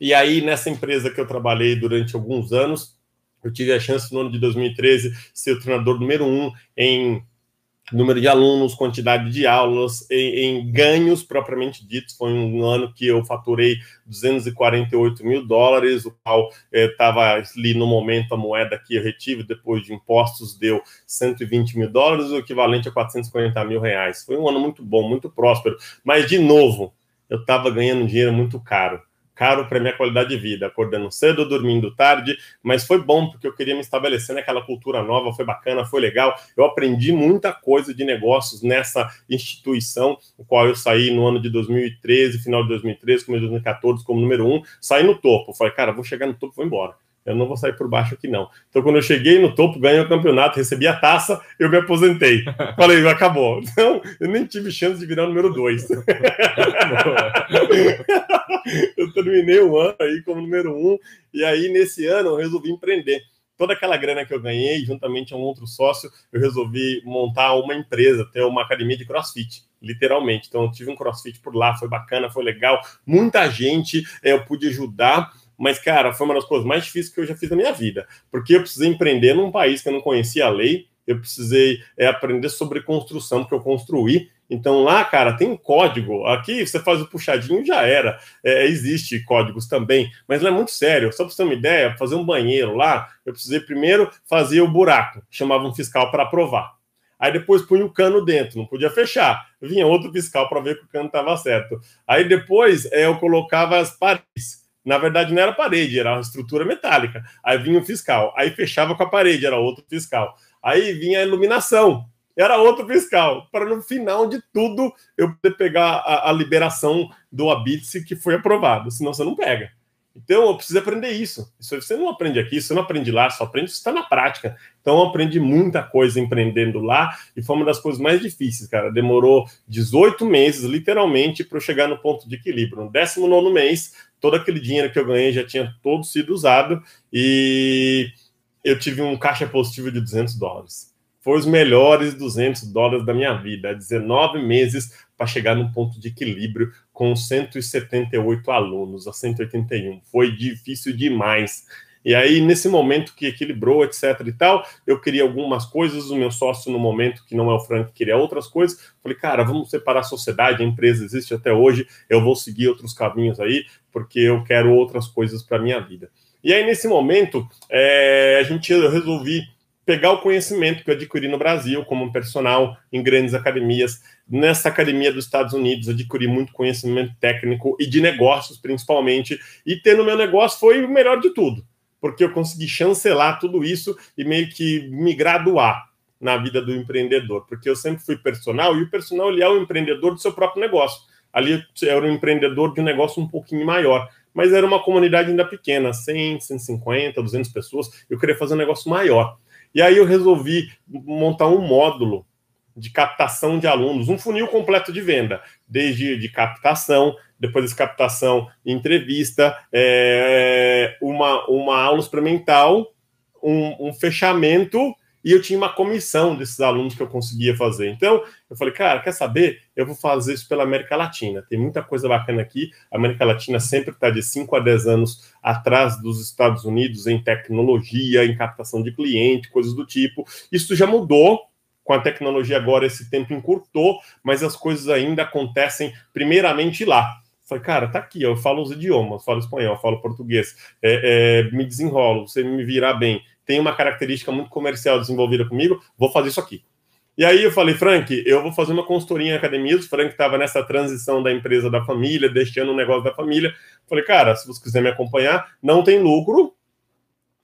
E aí, nessa empresa que eu trabalhei durante alguns anos, eu tive a chance no ano de 2013 ser o treinador número um em número de alunos, quantidade de aulas, em, em, ganhos propriamente ditos. Foi um ano que eu faturei 248 mil dólares, o qual estava eh, ali no momento a moeda que eu retive depois de impostos deu 120 mil dólares, o equivalente a 450 mil reais. Foi um ano muito bom, muito próspero, mas de novo eu estava ganhando dinheiro muito caro caro para minha qualidade de vida, acordando cedo, dormindo tarde, mas foi bom porque eu queria me estabelecer naquela cultura nova, foi bacana, foi legal. Eu aprendi muita coisa de negócios nessa instituição, o qual eu saí no ano de 2013, final de 2013, começo de 2014 como número um, saí no topo. Falei, cara, vou chegar no topo, vou embora eu não vou sair por baixo aqui, não. Então, quando eu cheguei no topo, ganhei o campeonato, recebi a taça, eu me aposentei. Falei, acabou. Então, eu nem tive chance de virar o número dois. eu terminei o ano aí como número um, e aí, nesse ano, eu resolvi empreender. Toda aquela grana que eu ganhei, juntamente a um outro sócio, eu resolvi montar uma empresa, ter uma academia de crossfit literalmente. Então, eu tive um crossfit por lá, foi bacana, foi legal. Muita gente eh, eu pude ajudar mas, cara, foi uma das coisas mais difíceis que eu já fiz na minha vida. Porque eu precisei empreender num país que eu não conhecia a lei, eu precisei é, aprender sobre construção, que eu construí. Então lá, cara, tem código. Aqui você faz o puxadinho já era. É, existe códigos também, mas não é muito sério. Só para você ter uma ideia, fazer um banheiro lá, eu precisei primeiro fazer o buraco, chamava um fiscal para aprovar. Aí depois punha o cano dentro, não podia fechar. Vinha outro fiscal para ver que o cano estava certo. Aí depois é, eu colocava as paredes na verdade não era parede, era uma estrutura metálica. Aí vinha o fiscal, aí fechava com a parede, era outro fiscal. Aí vinha a iluminação, era outro fiscal, para no final de tudo eu poder pegar a, a liberação do Abitse que foi aprovado, senão você não pega. Então, eu preciso aprender isso. Isso você não aprende aqui, você não aprende lá, só aprende se está na prática. Então, eu aprendi muita coisa empreendendo lá e foi uma das coisas mais difíceis, cara. Demorou 18 meses, literalmente, para eu chegar no ponto de equilíbrio. No 19 mês, todo aquele dinheiro que eu ganhei já tinha todo sido usado e eu tive um caixa positivo de 200 dólares. Foi os melhores 200 dólares da minha vida. 19 meses para chegar num ponto de equilíbrio com 178 alunos a 181. Foi difícil demais. E aí, nesse momento que equilibrou, etc e tal, eu queria algumas coisas, o meu sócio, no momento que não é o Frank, queria outras coisas. Falei, cara, vamos separar a sociedade, a empresa existe até hoje, eu vou seguir outros caminhos aí, porque eu quero outras coisas para minha vida. E aí, nesse momento, é, a gente eu resolvi pegar o conhecimento que eu adquiri no Brasil como personal em grandes academias. Nessa academia dos Estados Unidos, adquiri muito conhecimento técnico e de negócios, principalmente. E ter no meu negócio foi o melhor de tudo, porque eu consegui chancelar tudo isso e meio que me graduar na vida do empreendedor, porque eu sempre fui personal e o personal ele é o empreendedor do seu próprio negócio. Ali eu era um empreendedor de um negócio um pouquinho maior, mas era uma comunidade ainda pequena, 100, 150, 200 pessoas. Eu queria fazer um negócio maior. E aí eu resolvi montar um módulo de captação de alunos, um funil completo de venda, desde de captação, depois de captação, entrevista, é, uma, uma aula experimental, um, um fechamento e eu tinha uma comissão desses alunos que eu conseguia fazer. Então, eu falei, cara, quer saber? Eu vou fazer isso pela América Latina. Tem muita coisa bacana aqui. A América Latina sempre está de 5 a 10 anos atrás dos Estados Unidos em tecnologia, em captação de cliente, coisas do tipo. Isso já mudou. Com a tecnologia agora, esse tempo encurtou, mas as coisas ainda acontecem primeiramente lá. Falei, cara, tá aqui, eu falo os idiomas, falo espanhol, falo português, é, é, me desenrolo, você me virar bem tem uma característica muito comercial desenvolvida comigo, vou fazer isso aqui. E aí eu falei, Frank, eu vou fazer uma consultoria em academias. O Frank estava nessa transição da empresa da família, deixando o negócio da família. Falei, cara, se você quiser me acompanhar, não tem lucro.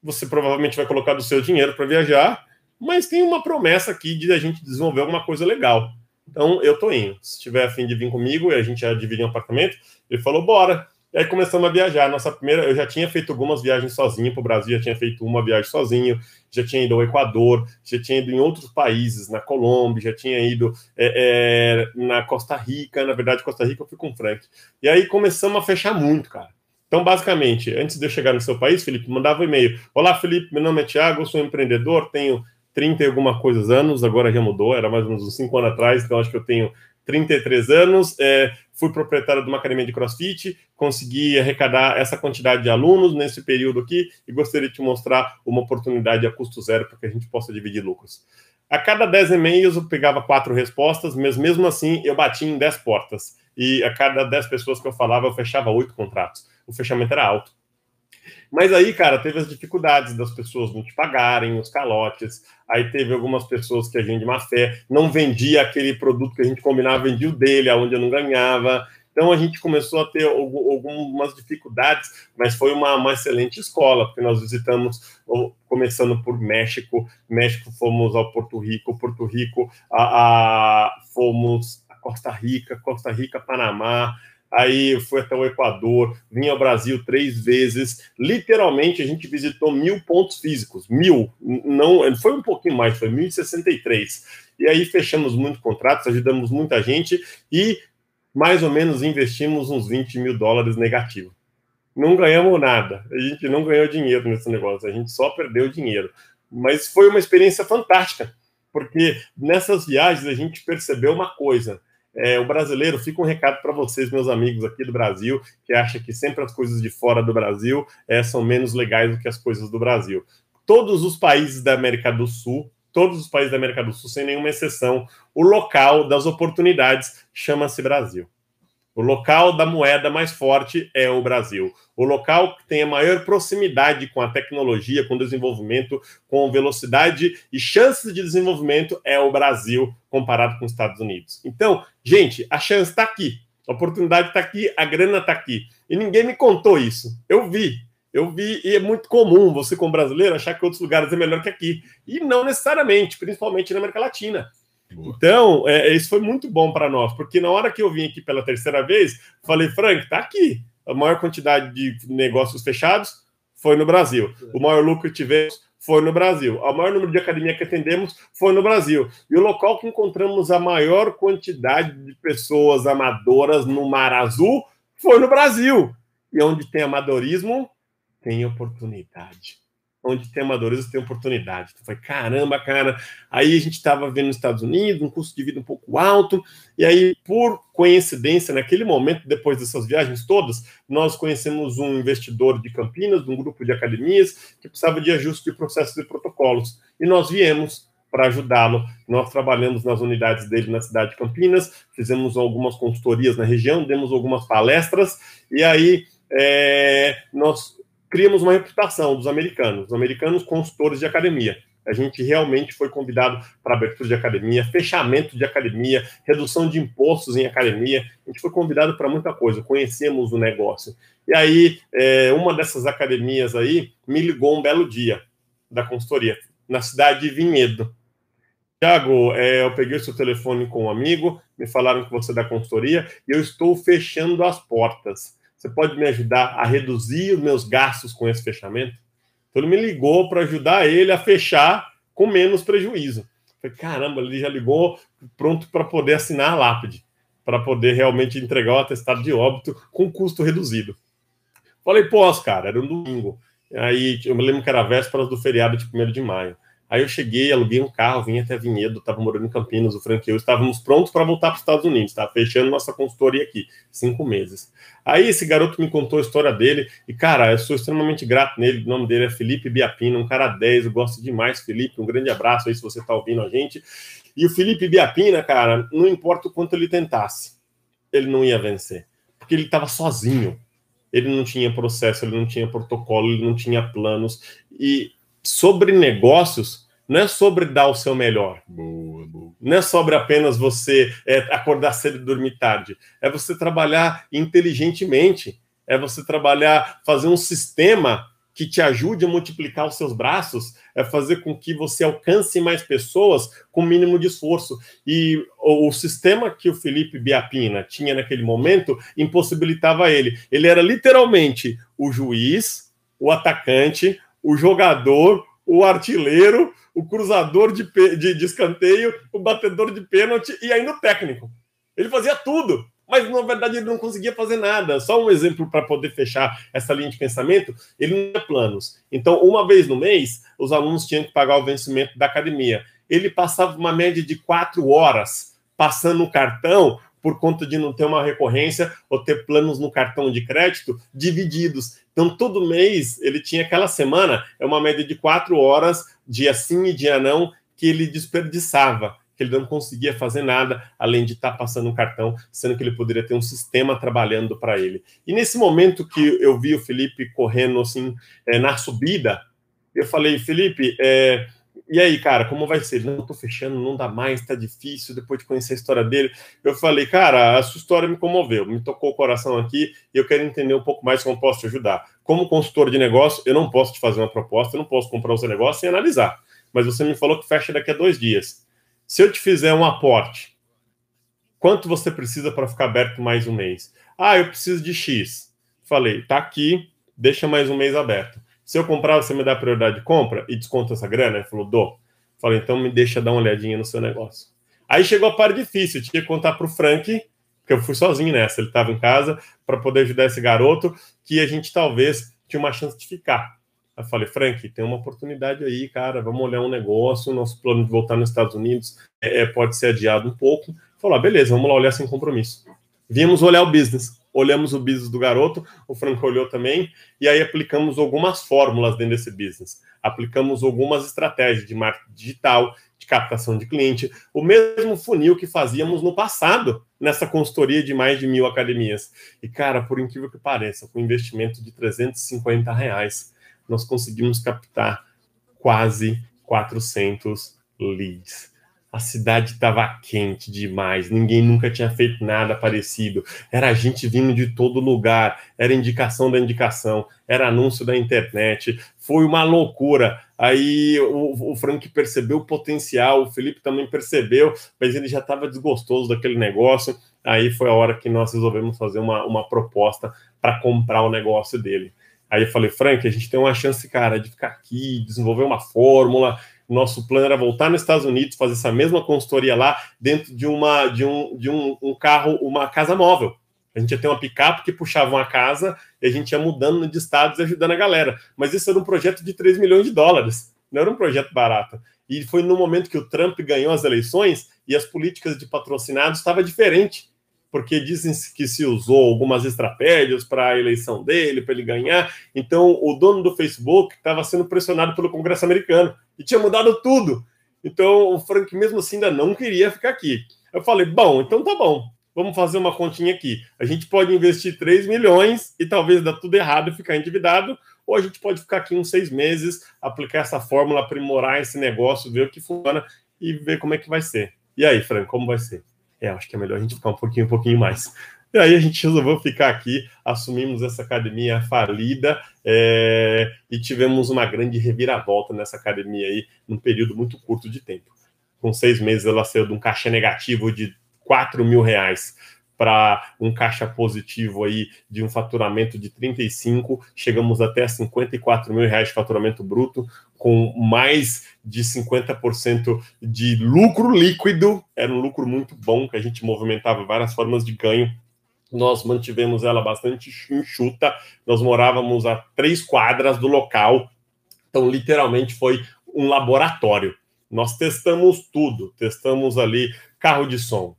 Você provavelmente vai colocar do seu dinheiro para viajar, mas tem uma promessa aqui de a gente desenvolver alguma coisa legal. Então eu tô indo. Se tiver afim de vir comigo e a gente já dividir um apartamento, ele falou, bora. E aí começamos a viajar. Nossa primeira, eu já tinha feito algumas viagens sozinho para o Brasil, já tinha feito uma viagem sozinho, já tinha ido ao Equador, já tinha ido em outros países, na Colômbia, já tinha ido é, é, na Costa Rica. Na verdade, Costa Rica eu fui com o Frank. E aí começamos a fechar muito, cara. Então, basicamente, antes de eu chegar no seu país, Felipe, mandava um e-mail. Olá, Felipe, meu nome é Thiago, sou empreendedor, tenho 30 e alguma coisas anos, agora já mudou, era mais ou menos uns 5 anos atrás, então acho que eu tenho 33 anos, é, fui proprietário de uma academia de crossfit, consegui arrecadar essa quantidade de alunos nesse período aqui e gostaria de te mostrar uma oportunidade a custo zero para que a gente possa dividir lucros. A cada 10 e-mails eu pegava quatro respostas, mas mesmo assim eu batia em 10 portas. E a cada 10 pessoas que eu falava, eu fechava oito contratos. O fechamento era alto. Mas aí, cara, teve as dificuldades das pessoas não te pagarem, os calotes. Aí teve algumas pessoas que a gente de má fé não vendia aquele produto que a gente combinava, vendia o dele, aonde eu não ganhava. Então a gente começou a ter algumas dificuldades, mas foi uma, uma, excelente escola, porque nós visitamos, começando por México, México fomos ao Porto Rico, Porto Rico a, a fomos a Costa Rica, Costa Rica, Panamá, aí foi até o Equador, vim ao Brasil três vezes. Literalmente, a gente visitou mil pontos físicos, mil. Não, foi um pouquinho mais, foi 1063. E aí fechamos muitos contratos, ajudamos muita gente e mais ou menos investimos uns 20 mil dólares negativo. Não ganhamos nada, a gente não ganhou dinheiro nesse negócio, a gente só perdeu dinheiro. Mas foi uma experiência fantástica, porque nessas viagens a gente percebeu uma coisa é, o brasileiro, fica um recado para vocês, meus amigos aqui do Brasil, que acham que sempre as coisas de fora do Brasil é, são menos legais do que as coisas do Brasil. Todos os países da América do Sul, todos os países da América do Sul, sem nenhuma exceção, o local das oportunidades chama-se Brasil. O local da moeda mais forte é o Brasil. O local que tem a maior proximidade com a tecnologia, com o desenvolvimento, com velocidade e chances de desenvolvimento é o Brasil, comparado com os Estados Unidos. Então, gente, a chance está aqui. A oportunidade está aqui, a grana está aqui. E ninguém me contou isso. Eu vi. Eu vi, e é muito comum você, como brasileiro, achar que outros lugares é melhor que aqui. E não necessariamente, principalmente na América Latina. Então, é, isso foi muito bom para nós, porque na hora que eu vim aqui pela terceira vez, falei, Frank, tá aqui. A maior quantidade de negócios fechados foi no Brasil. O maior lucro que tivemos foi no Brasil. O maior número de academia que atendemos foi no Brasil. E o local que encontramos a maior quantidade de pessoas amadoras no Mar Azul foi no Brasil. E onde tem amadorismo, tem oportunidade onde tem amadores tem oportunidade. Então, foi caramba, cara. Aí a gente estava vendo nos Estados Unidos, um custo de vida um pouco alto, e aí, por coincidência, naquele momento, depois dessas viagens todas, nós conhecemos um investidor de Campinas, de um grupo de academias, que precisava de ajuste de processos e protocolos. E nós viemos para ajudá-lo. Nós trabalhamos nas unidades dele na cidade de Campinas, fizemos algumas consultorias na região, demos algumas palestras, e aí é, nós criamos uma reputação dos americanos, os americanos consultores de academia. A gente realmente foi convidado para abertura de academia, fechamento de academia, redução de impostos em academia. A gente foi convidado para muita coisa, conhecemos o negócio. E aí, é, uma dessas academias aí me ligou um belo dia da consultoria, na cidade de Vinhedo. Tiago, é, eu peguei o seu telefone com um amigo, me falaram que você é da consultoria, e eu estou fechando as portas. Você pode me ajudar a reduzir os meus gastos com esse fechamento? Então ele me ligou para ajudar ele a fechar com menos prejuízo. Falei, caramba, ele já ligou pronto para poder assinar a lápide, para poder realmente entregar o atestado de óbito com custo reduzido. Falei, pós, cara, era um domingo. Aí eu me lembro que era véspera do feriado de 1 de maio. Aí eu cheguei, aluguei um carro, vim até Vinhedo, estava morando em Campinas, o Frank e eu estávamos prontos para voltar para os Estados Unidos, tá? Fechando nossa consultoria aqui, cinco meses. Aí esse garoto me contou a história dele, e cara, eu sou extremamente grato nele, o nome dele é Felipe Biapina, um cara 10, eu gosto demais, Felipe, um grande abraço aí se você está ouvindo a gente. E o Felipe Biapina, cara, não importa o quanto ele tentasse, ele não ia vencer, porque ele estava sozinho. Ele não tinha processo, ele não tinha protocolo, ele não tinha planos, e sobre negócios não é sobre dar o seu melhor. Boa, boa. Não é sobre apenas você é, acordar cedo e dormir tarde. É você trabalhar inteligentemente. É você trabalhar, fazer um sistema que te ajude a multiplicar os seus braços, é fazer com que você alcance mais pessoas com o mínimo de esforço. E o, o, sistema que o Felipe Biapina tinha naquele momento impossibilitava ele. Ele era literalmente o juiz, o atacante, o jogador, o artilheiro, o cruzador de, de, de escanteio, o batedor de pênalti e ainda o técnico. Ele fazia tudo mas na verdade ele não conseguia fazer nada. Só um exemplo para poder fechar essa linha de pensamento: ele não tinha planos. Então, uma vez no mês, os alunos tinham que pagar o vencimento da academia. Ele passava uma média de quatro horas passando o cartão por conta de não ter uma recorrência ou ter planos no cartão de crédito divididos. Então, todo mês ele tinha aquela semana, é uma média de quatro horas, dia sim e dia não, que ele desperdiçava que ele não conseguia fazer nada além de estar tá passando um cartão, sendo que ele poderia ter um sistema trabalhando para ele. E nesse momento que eu vi o Felipe correndo assim é, na subida, eu falei, Felipe, é, e aí, cara, como vai ser? Não, tô fechando, não dá mais, tá difícil, depois de conhecer a história dele. Eu falei, cara, a sua história me comoveu, me tocou o coração aqui e eu quero entender um pouco mais como posso te ajudar. Como consultor de negócio, eu não posso te fazer uma proposta, eu não posso comprar o seu negócio sem analisar. Mas você me falou que fecha daqui a dois dias. Se eu te fizer um aporte, quanto você precisa para ficar aberto mais um mês? Ah, eu preciso de X. Falei, tá aqui, deixa mais um mês aberto. Se eu comprar, você me dá prioridade de compra e desconta essa grana? Ele falou, dou. Falei, então me deixa dar uma olhadinha no seu negócio. Aí chegou a parte difícil, eu tinha que contar para o Frank, porque eu fui sozinho nessa, ele estava em casa, para poder ajudar esse garoto, que a gente talvez tinha uma chance de ficar. Eu falei, Frank, tem uma oportunidade aí, cara, vamos olhar um negócio, nosso plano de voltar nos Estados Unidos é, é pode ser adiado um pouco. Falou, ah, beleza, vamos lá olhar sem compromisso. Viemos olhar o business, olhamos o business do garoto, o Frank olhou também, e aí aplicamos algumas fórmulas dentro desse business. Aplicamos algumas estratégias de marketing digital, de captação de cliente, o mesmo funil que fazíamos no passado nessa consultoria de mais de mil academias. E, cara, por incrível que pareça, com investimento de 350 reais, nós conseguimos captar quase 400 leads. A cidade estava quente demais, ninguém nunca tinha feito nada parecido. Era gente vindo de todo lugar, era indicação da indicação, era anúncio da internet. Foi uma loucura. Aí o, o Frank percebeu o potencial, o Felipe também percebeu, mas ele já estava desgostoso daquele negócio. Aí foi a hora que nós resolvemos fazer uma, uma proposta para comprar o negócio dele. Aí eu falei, Frank, a gente tem uma chance, cara, de ficar aqui, desenvolver uma fórmula. Nosso plano era voltar nos Estados Unidos, fazer essa mesma consultoria lá, dentro de uma de um, de um, um carro, uma casa móvel. A gente ia ter uma picape que puxava uma casa e a gente ia mudando de estados e ajudando a galera. Mas isso era um projeto de 3 milhões de dólares, não era um projeto barato. E foi no momento que o Trump ganhou as eleições e as políticas de patrocinados estavam diferentes porque dizem que se usou algumas estratégias para a eleição dele, para ele ganhar. Então, o dono do Facebook estava sendo pressionado pelo Congresso americano e tinha mudado tudo. Então, o Frank, mesmo assim, ainda não queria ficar aqui. Eu falei: bom, então tá bom, vamos fazer uma continha aqui. A gente pode investir 3 milhões e talvez dar tudo errado e ficar endividado, ou a gente pode ficar aqui uns seis meses, aplicar essa fórmula, aprimorar esse negócio, ver o que funciona e ver como é que vai ser. E aí, Frank, como vai ser? É, acho que é melhor a gente ficar um pouquinho, um pouquinho mais. E aí a gente resolveu ficar aqui, assumimos essa academia falida é, e tivemos uma grande reviravolta nessa academia aí, num período muito curto de tempo. Com seis meses ela saiu de um caixa negativo de 4 mil reais para um caixa positivo aí de um faturamento de 35, chegamos até 54 mil reais de faturamento bruto, com mais de 50% de lucro líquido. Era um lucro muito bom, que a gente movimentava várias formas de ganho. Nós mantivemos ela bastante enxuta. Nós morávamos a três quadras do local. Então, literalmente, foi um laboratório. Nós testamos tudo. Testamos ali carro de som,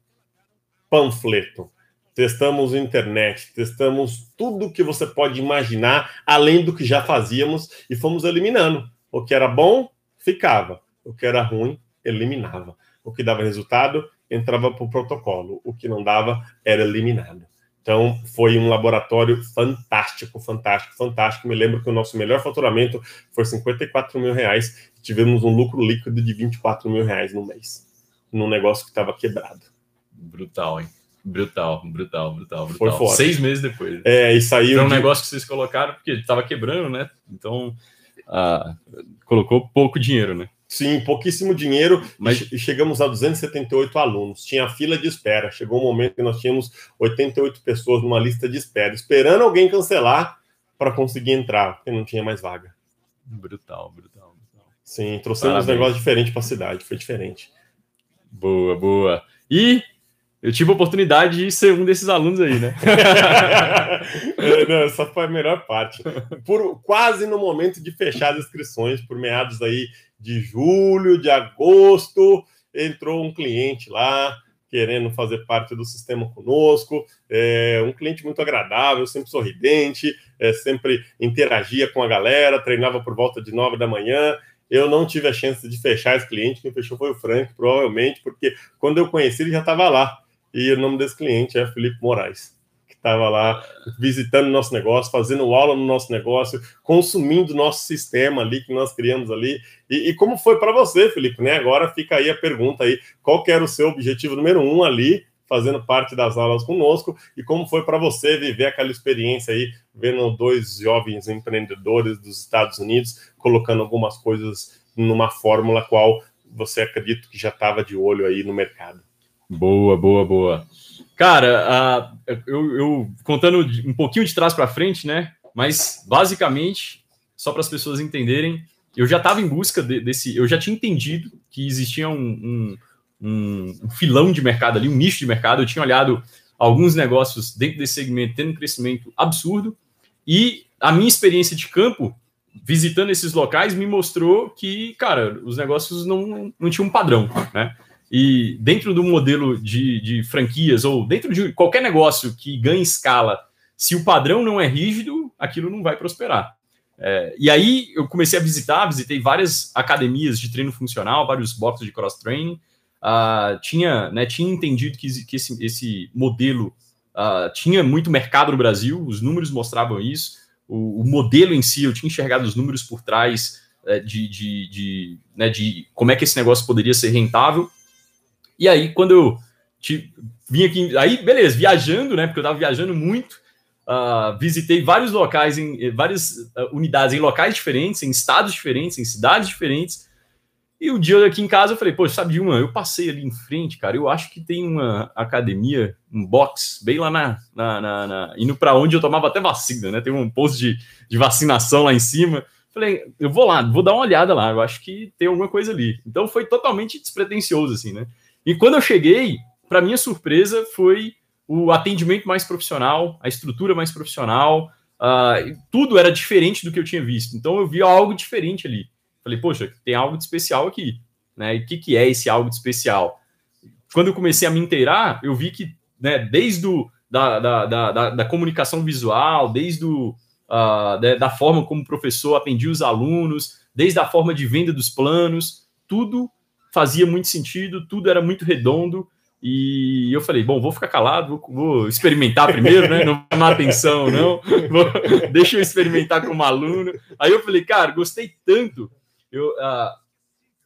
panfleto, testamos internet, testamos tudo que você pode imaginar, além do que já fazíamos, e fomos eliminando. O que era bom, ficava. O que era ruim, eliminava. O que dava resultado, entrava para o protocolo. O que não dava, era eliminado. Então, foi um laboratório fantástico, fantástico, fantástico. Me lembro que o nosso melhor faturamento foi 54 mil reais. Tivemos um lucro líquido de 24 mil reais no mês, num negócio que estava quebrado. Brutal, hein? Brutal, brutal, brutal, brutal. Foi. Seis meses depois. É, e saiu. Foi um de... negócio que vocês colocaram, porque estava quebrando, né? Então, ah, colocou pouco dinheiro, né? Sim, pouquíssimo dinheiro, mas chegamos a 278 alunos. Tinha fila de espera. Chegou um momento que nós tínhamos 88 pessoas numa lista de espera, esperando alguém cancelar para conseguir entrar, porque não tinha mais vaga. Brutal, brutal, brutal. Sim, trouxemos Parabéns. um negócio diferente para a cidade, foi diferente. Boa, boa. E eu tive a oportunidade de ser um desses alunos aí, né? É, não, essa foi a melhor parte. Por quase no momento de fechar as inscrições, por meados aí de julho, de agosto, entrou um cliente lá querendo fazer parte do sistema conosco, é, um cliente muito agradável, sempre sorridente, é, sempre interagia com a galera, treinava por volta de nove da manhã. Eu não tive a chance de fechar esse cliente, quem fechou foi o Frank, provavelmente, porque quando eu conheci ele já estava lá. E o nome desse cliente é Felipe Moraes estava lá visitando nosso negócio, fazendo aula no nosso negócio, consumindo nosso sistema ali que nós criamos ali. E, e como foi para você, Felipe? Né? Agora fica aí a pergunta aí, qual era o seu objetivo número um ali, fazendo parte das aulas conosco, e como foi para você viver aquela experiência aí, vendo dois jovens empreendedores dos Estados Unidos colocando algumas coisas numa fórmula qual você acredita que já estava de olho aí no mercado. Boa, boa, boa. Cara, uh, eu, eu, contando um pouquinho de trás para frente, né? Mas basicamente, só para as pessoas entenderem, eu já estava em busca de, desse. Eu já tinha entendido que existia um, um, um, filão de mercado ali, um nicho de mercado. Eu tinha olhado alguns negócios dentro desse segmento tendo um crescimento absurdo. E a minha experiência de campo, visitando esses locais, me mostrou que, cara, os negócios não, não tinham um padrão, né? E dentro do modelo de, de franquias, ou dentro de qualquer negócio que ganhe escala, se o padrão não é rígido, aquilo não vai prosperar. É, e aí eu comecei a visitar, visitei várias academias de treino funcional, vários boxes de cross-training, uh, tinha, né, tinha entendido que, que esse, esse modelo uh, tinha muito mercado no Brasil, os números mostravam isso, o, o modelo em si, eu tinha enxergado os números por trás é, de, de, de, né, de como é que esse negócio poderia ser rentável, e aí, quando eu te, vim aqui, aí, beleza, viajando, né? Porque eu tava viajando muito, uh, visitei vários locais, em várias uh, unidades em locais diferentes, em estados diferentes, em cidades diferentes. E o um dia aqui em casa eu falei, pô, sabe de uma? Eu passei ali em frente, cara. Eu acho que tem uma academia, um box, bem lá na. na, na, na indo para onde eu tomava até vacina, né? Tem um posto de, de vacinação lá em cima. Falei, eu vou lá, vou dar uma olhada lá. Eu acho que tem alguma coisa ali. Então foi totalmente despretensioso, assim, né? E quando eu cheguei, para minha surpresa, foi o atendimento mais profissional, a estrutura mais profissional, uh, tudo era diferente do que eu tinha visto. Então eu vi algo diferente ali. Falei, poxa, tem algo de especial aqui. Né? E o que, que é esse algo de especial? Quando eu comecei a me inteirar, eu vi que né, desde o, da, da, da, da comunicação visual, desde o, uh, da, da forma como o professor atendia os alunos, desde a forma de venda dos planos, tudo fazia muito sentido, tudo era muito redondo. E eu falei, bom, vou ficar calado, vou, vou experimentar primeiro, né? Não vou chamar atenção, não. Vou, deixa eu experimentar como aluno. Aí eu falei, cara, gostei tanto. Eu, uh,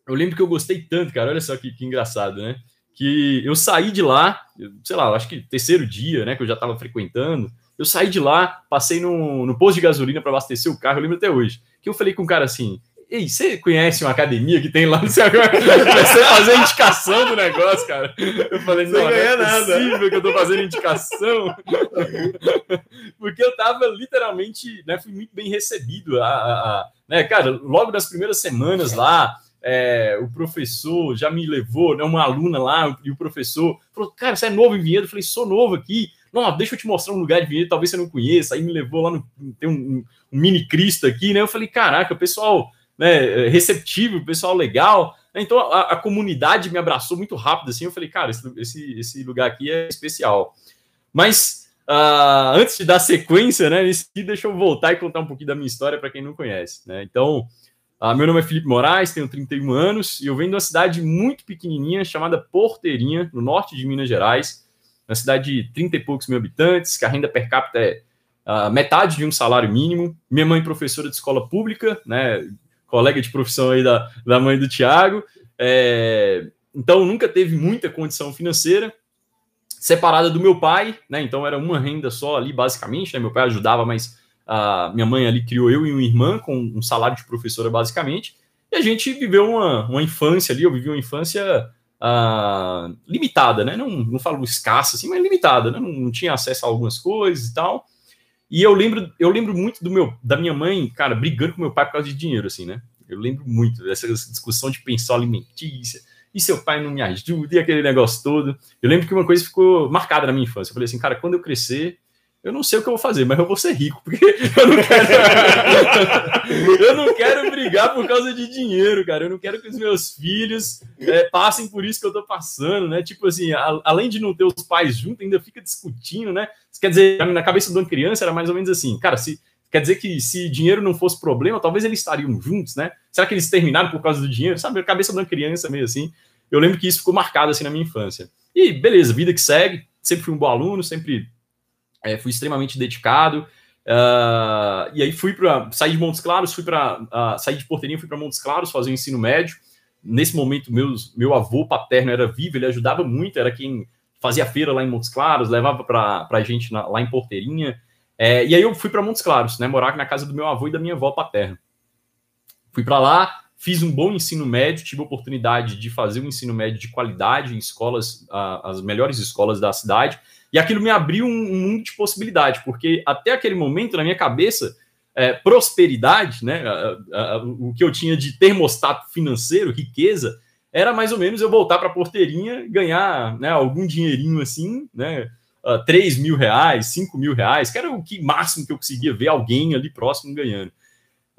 eu lembro que eu gostei tanto, cara. Olha só que, que engraçado, né? Que eu saí de lá, sei lá, acho que terceiro dia, né? Que eu já estava frequentando. Eu saí de lá, passei no, no posto de gasolina para abastecer o carro, eu lembro até hoje. Que eu falei com o cara assim: Ei, você conhece uma academia que tem lá no seu Comecei a fazer indicação do negócio, cara. Eu falei, não, não é nada. possível que eu tô fazendo indicação. Porque eu tava literalmente, né, fui muito bem recebido. A, a, a né, cara, logo nas primeiras semanas lá, é, o professor já me levou, né, uma aluna lá, e o professor falou, cara, você é novo em Vinhedo? Eu falei, sou novo aqui. Não, deixa eu te mostrar um lugar de Vinhedo, talvez você não conheça. Aí me levou lá no. Tem um, um, um mini Cristo aqui, né? Eu falei, caraca, o pessoal né, receptivo, pessoal legal. Então a, a, comunidade me abraçou muito rápido assim. Eu falei, cara, esse, esse, esse lugar aqui é especial. Mas uh, antes de dar sequência, né, nesse aqui, deixa eu voltar e contar um pouquinho da minha história para quem não conhece. Né? Então, uh, meu nome é Felipe Moraes, tenho 31 anos e eu venho de uma cidade muito pequenininha chamada Porteirinha, no norte de Minas Gerais. uma cidade de 30 e poucos mil habitantes, que a renda per capita é uh, metade de um salário mínimo. Minha mãe, professora de escola pública, né? Colega de profissão aí da, da mãe do Tiago. É, então, nunca teve muita condição financeira. Separada do meu pai, né? Então, era uma renda só ali, basicamente. Né? Meu pai ajudava, mas a minha mãe ali criou eu e uma irmã com um salário de professora, basicamente. E a gente viveu uma, uma infância ali, eu vivi uma infância uh, limitada, né? Não, não falo escassa, assim, mas limitada, né? Não, não, tinha acesso a algumas coisas e tal. E eu lembro, eu lembro muito do meu, da minha mãe, cara, brigando com meu pai por causa de dinheiro, assim, né? Eu lembro muito dessa discussão de pensão alimentícia. E seu pai não me ajuda, e aquele negócio todo. Eu lembro que uma coisa ficou marcada na minha infância. Eu falei assim, cara, quando eu crescer, eu não sei o que eu vou fazer, mas eu vou ser rico, porque eu não quero. eu não quero brigar por causa de dinheiro, cara. Eu não quero que os meus filhos é, passem por isso que eu tô passando, né? Tipo assim, a, além de não ter os pais juntos, ainda fica discutindo, né? Quer dizer, na cabeça de uma criança era mais ou menos assim, cara, se. Quer dizer que se dinheiro não fosse problema, talvez eles estariam juntos, né? Será que eles terminaram por causa do dinheiro? Sabe, a cabeça de uma criança meio assim. Eu lembro que isso ficou marcado assim na minha infância. E beleza, vida que segue. Sempre fui um bom aluno, sempre é, fui extremamente dedicado. Uh, e aí fui para sair de Montes Claros, fui para uh, sair de Porteirinha, fui para Montes Claros fazer o ensino médio. Nesse momento, meus, meu avô paterno era vivo, ele ajudava muito, era quem fazia feira lá em Montes Claros, levava para a gente na, lá em Porteirinha. É, e aí eu fui para Montes Claros, né, morar na casa do meu avô e da minha avó paterna. Fui para lá, fiz um bom ensino médio, tive a oportunidade de fazer um ensino médio de qualidade em escolas, uh, as melhores escolas da cidade. E aquilo me abriu um, um mundo de possibilidade, porque até aquele momento, na minha cabeça, é, prosperidade, né, a, a, o que eu tinha de termostato financeiro, riqueza, era mais ou menos eu voltar para a porteirinha, ganhar né, algum dinheirinho assim, né, uh, 3 mil reais, 5 mil reais, que era o que máximo que eu conseguia ver alguém ali próximo ganhando.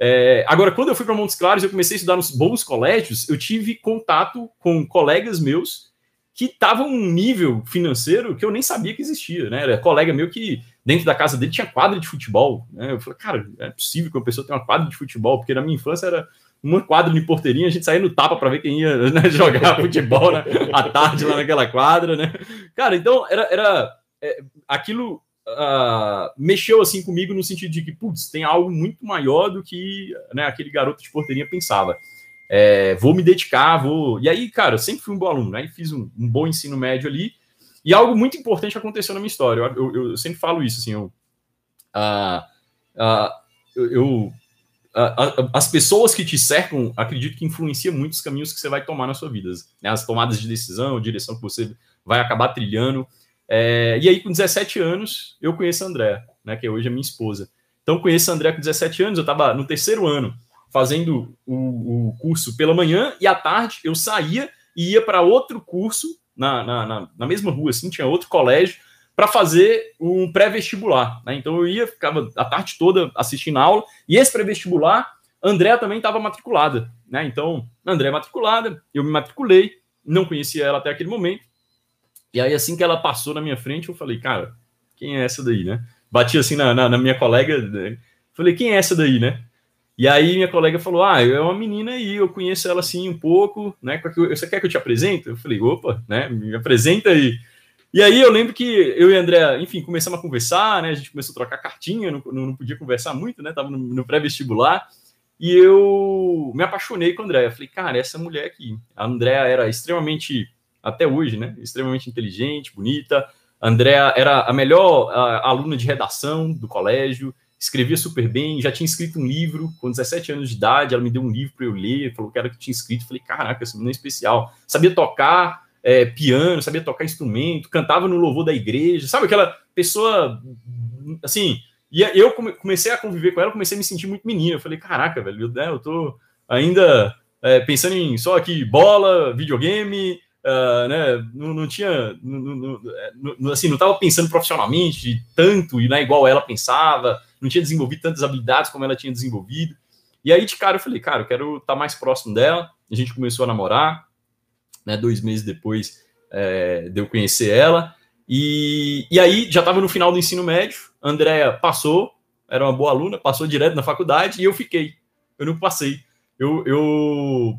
É, agora, quando eu fui para Montes Claros, eu comecei a estudar nos bons colégios, eu tive contato com colegas meus que estava um nível financeiro que eu nem sabia que existia, né? Era colega meu que dentro da casa dele tinha quadra de futebol, né? Eu falei, cara, é possível que uma pessoa tenha uma quadra de futebol, porque na minha infância era uma quadra de porteirinha, a gente saía no tapa para ver quem ia né, jogar futebol né, à tarde lá naquela quadra, né? Cara, então era, era é, aquilo uh, mexeu assim comigo no sentido de que, putz, tem algo muito maior do que né, aquele garoto de porteirinha pensava é, vou me dedicar, vou. E aí, cara, eu sempre fui um bom aluno, né? Fiz um, um bom ensino médio ali. E algo muito importante aconteceu na minha história. Eu, eu, eu sempre falo isso, assim, eu, uh, uh, eu uh, as pessoas que te cercam, acredito que influencia muito os caminhos que você vai tomar na sua vida, né? As tomadas de decisão, a direção que você vai acabar trilhando. É, e aí, com 17 anos, eu conheço a André, né? Que hoje é minha esposa. Então, conheço a André com 17 anos, eu estava no terceiro ano fazendo o, o, curso pela manhã e à tarde eu saía e ia para outro curso na, na, na, na, mesma rua, assim, tinha outro colégio para fazer um pré-vestibular. Né? Então eu ia, ficava a tarde toda assistindo aula e esse pré-vestibular, André também estava matriculada. Né? Então, André matriculada, eu me matriculei, não conhecia ela até aquele momento. E aí, assim que ela passou na minha frente, eu falei, cara, quem é essa daí, né? Bati assim na, na, na minha colega, né? falei, quem é essa daí, né? E aí minha colega falou: Ah, é uma menina aí, eu conheço ela assim um pouco, né? Você quer que eu te apresente? Eu falei, opa, né? Me apresenta aí. E aí eu lembro que eu e André, enfim, começamos a conversar, né? A gente começou a trocar cartinha, não, não podia conversar muito, né? Tava no, no pré-vestibular. E eu me apaixonei com a Andréia. Falei, cara, essa mulher aqui. A Andréia era extremamente, até hoje, né? Extremamente inteligente, bonita. A Andréia era a melhor a, aluna de redação do colégio escrevia super bem, já tinha escrito um livro com 17 anos de idade, ela me deu um livro para eu ler, falou que era que tinha escrito, falei, caraca, essa menina é especial. Sabia tocar é, piano, sabia tocar instrumento, cantava no louvor da igreja, sabe aquela pessoa, assim, e eu comecei a conviver com ela, comecei a me sentir muito menina, eu falei, caraca, velho, eu, né, eu tô ainda é, pensando em só aqui bola, videogame, Uh, né, não, não tinha, não, não, assim, não estava pensando profissionalmente tanto e não é igual ela pensava, não tinha desenvolvido tantas habilidades como ela tinha desenvolvido. E aí, de cara, eu falei, cara, eu quero estar tá mais próximo dela. A gente começou a namorar, né? Dois meses depois é, de eu conhecer ela. E, e aí, já estava no final do ensino médio. A Andrea passou, era uma boa aluna, passou direto na faculdade e eu fiquei. Eu não passei. Eu, eu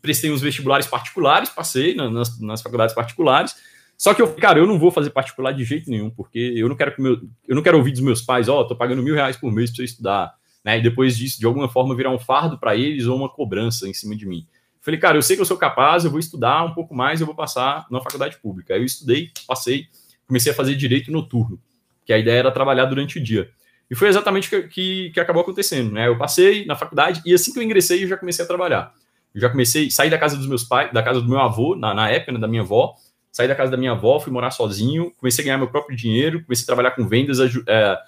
prestei uns vestibulares particulares, passei nas, nas faculdades particulares. Só que eu, cara, eu não vou fazer particular de jeito nenhum, porque eu não quero que meu, eu não quero ouvir dos meus pais, ó, oh, tô pagando mil reais por mês para você estudar, né? E depois disso, de alguma forma, virar um fardo para eles ou uma cobrança em cima de mim. Falei, cara, eu sei que eu sou capaz, eu vou estudar um pouco mais, eu vou passar na faculdade pública. Aí eu estudei, passei, comecei a fazer direito noturno, que a ideia era trabalhar durante o dia. E foi exatamente o que, que, que, acabou acontecendo, né? Eu passei na faculdade e assim que eu ingressei, eu já comecei a trabalhar. Eu já comecei, saí da casa dos meus pais, da casa do meu avô, na, na época, né, da minha avó, saí da casa da minha avó, fui morar sozinho, comecei a ganhar meu próprio dinheiro, comecei a trabalhar com vendas, é,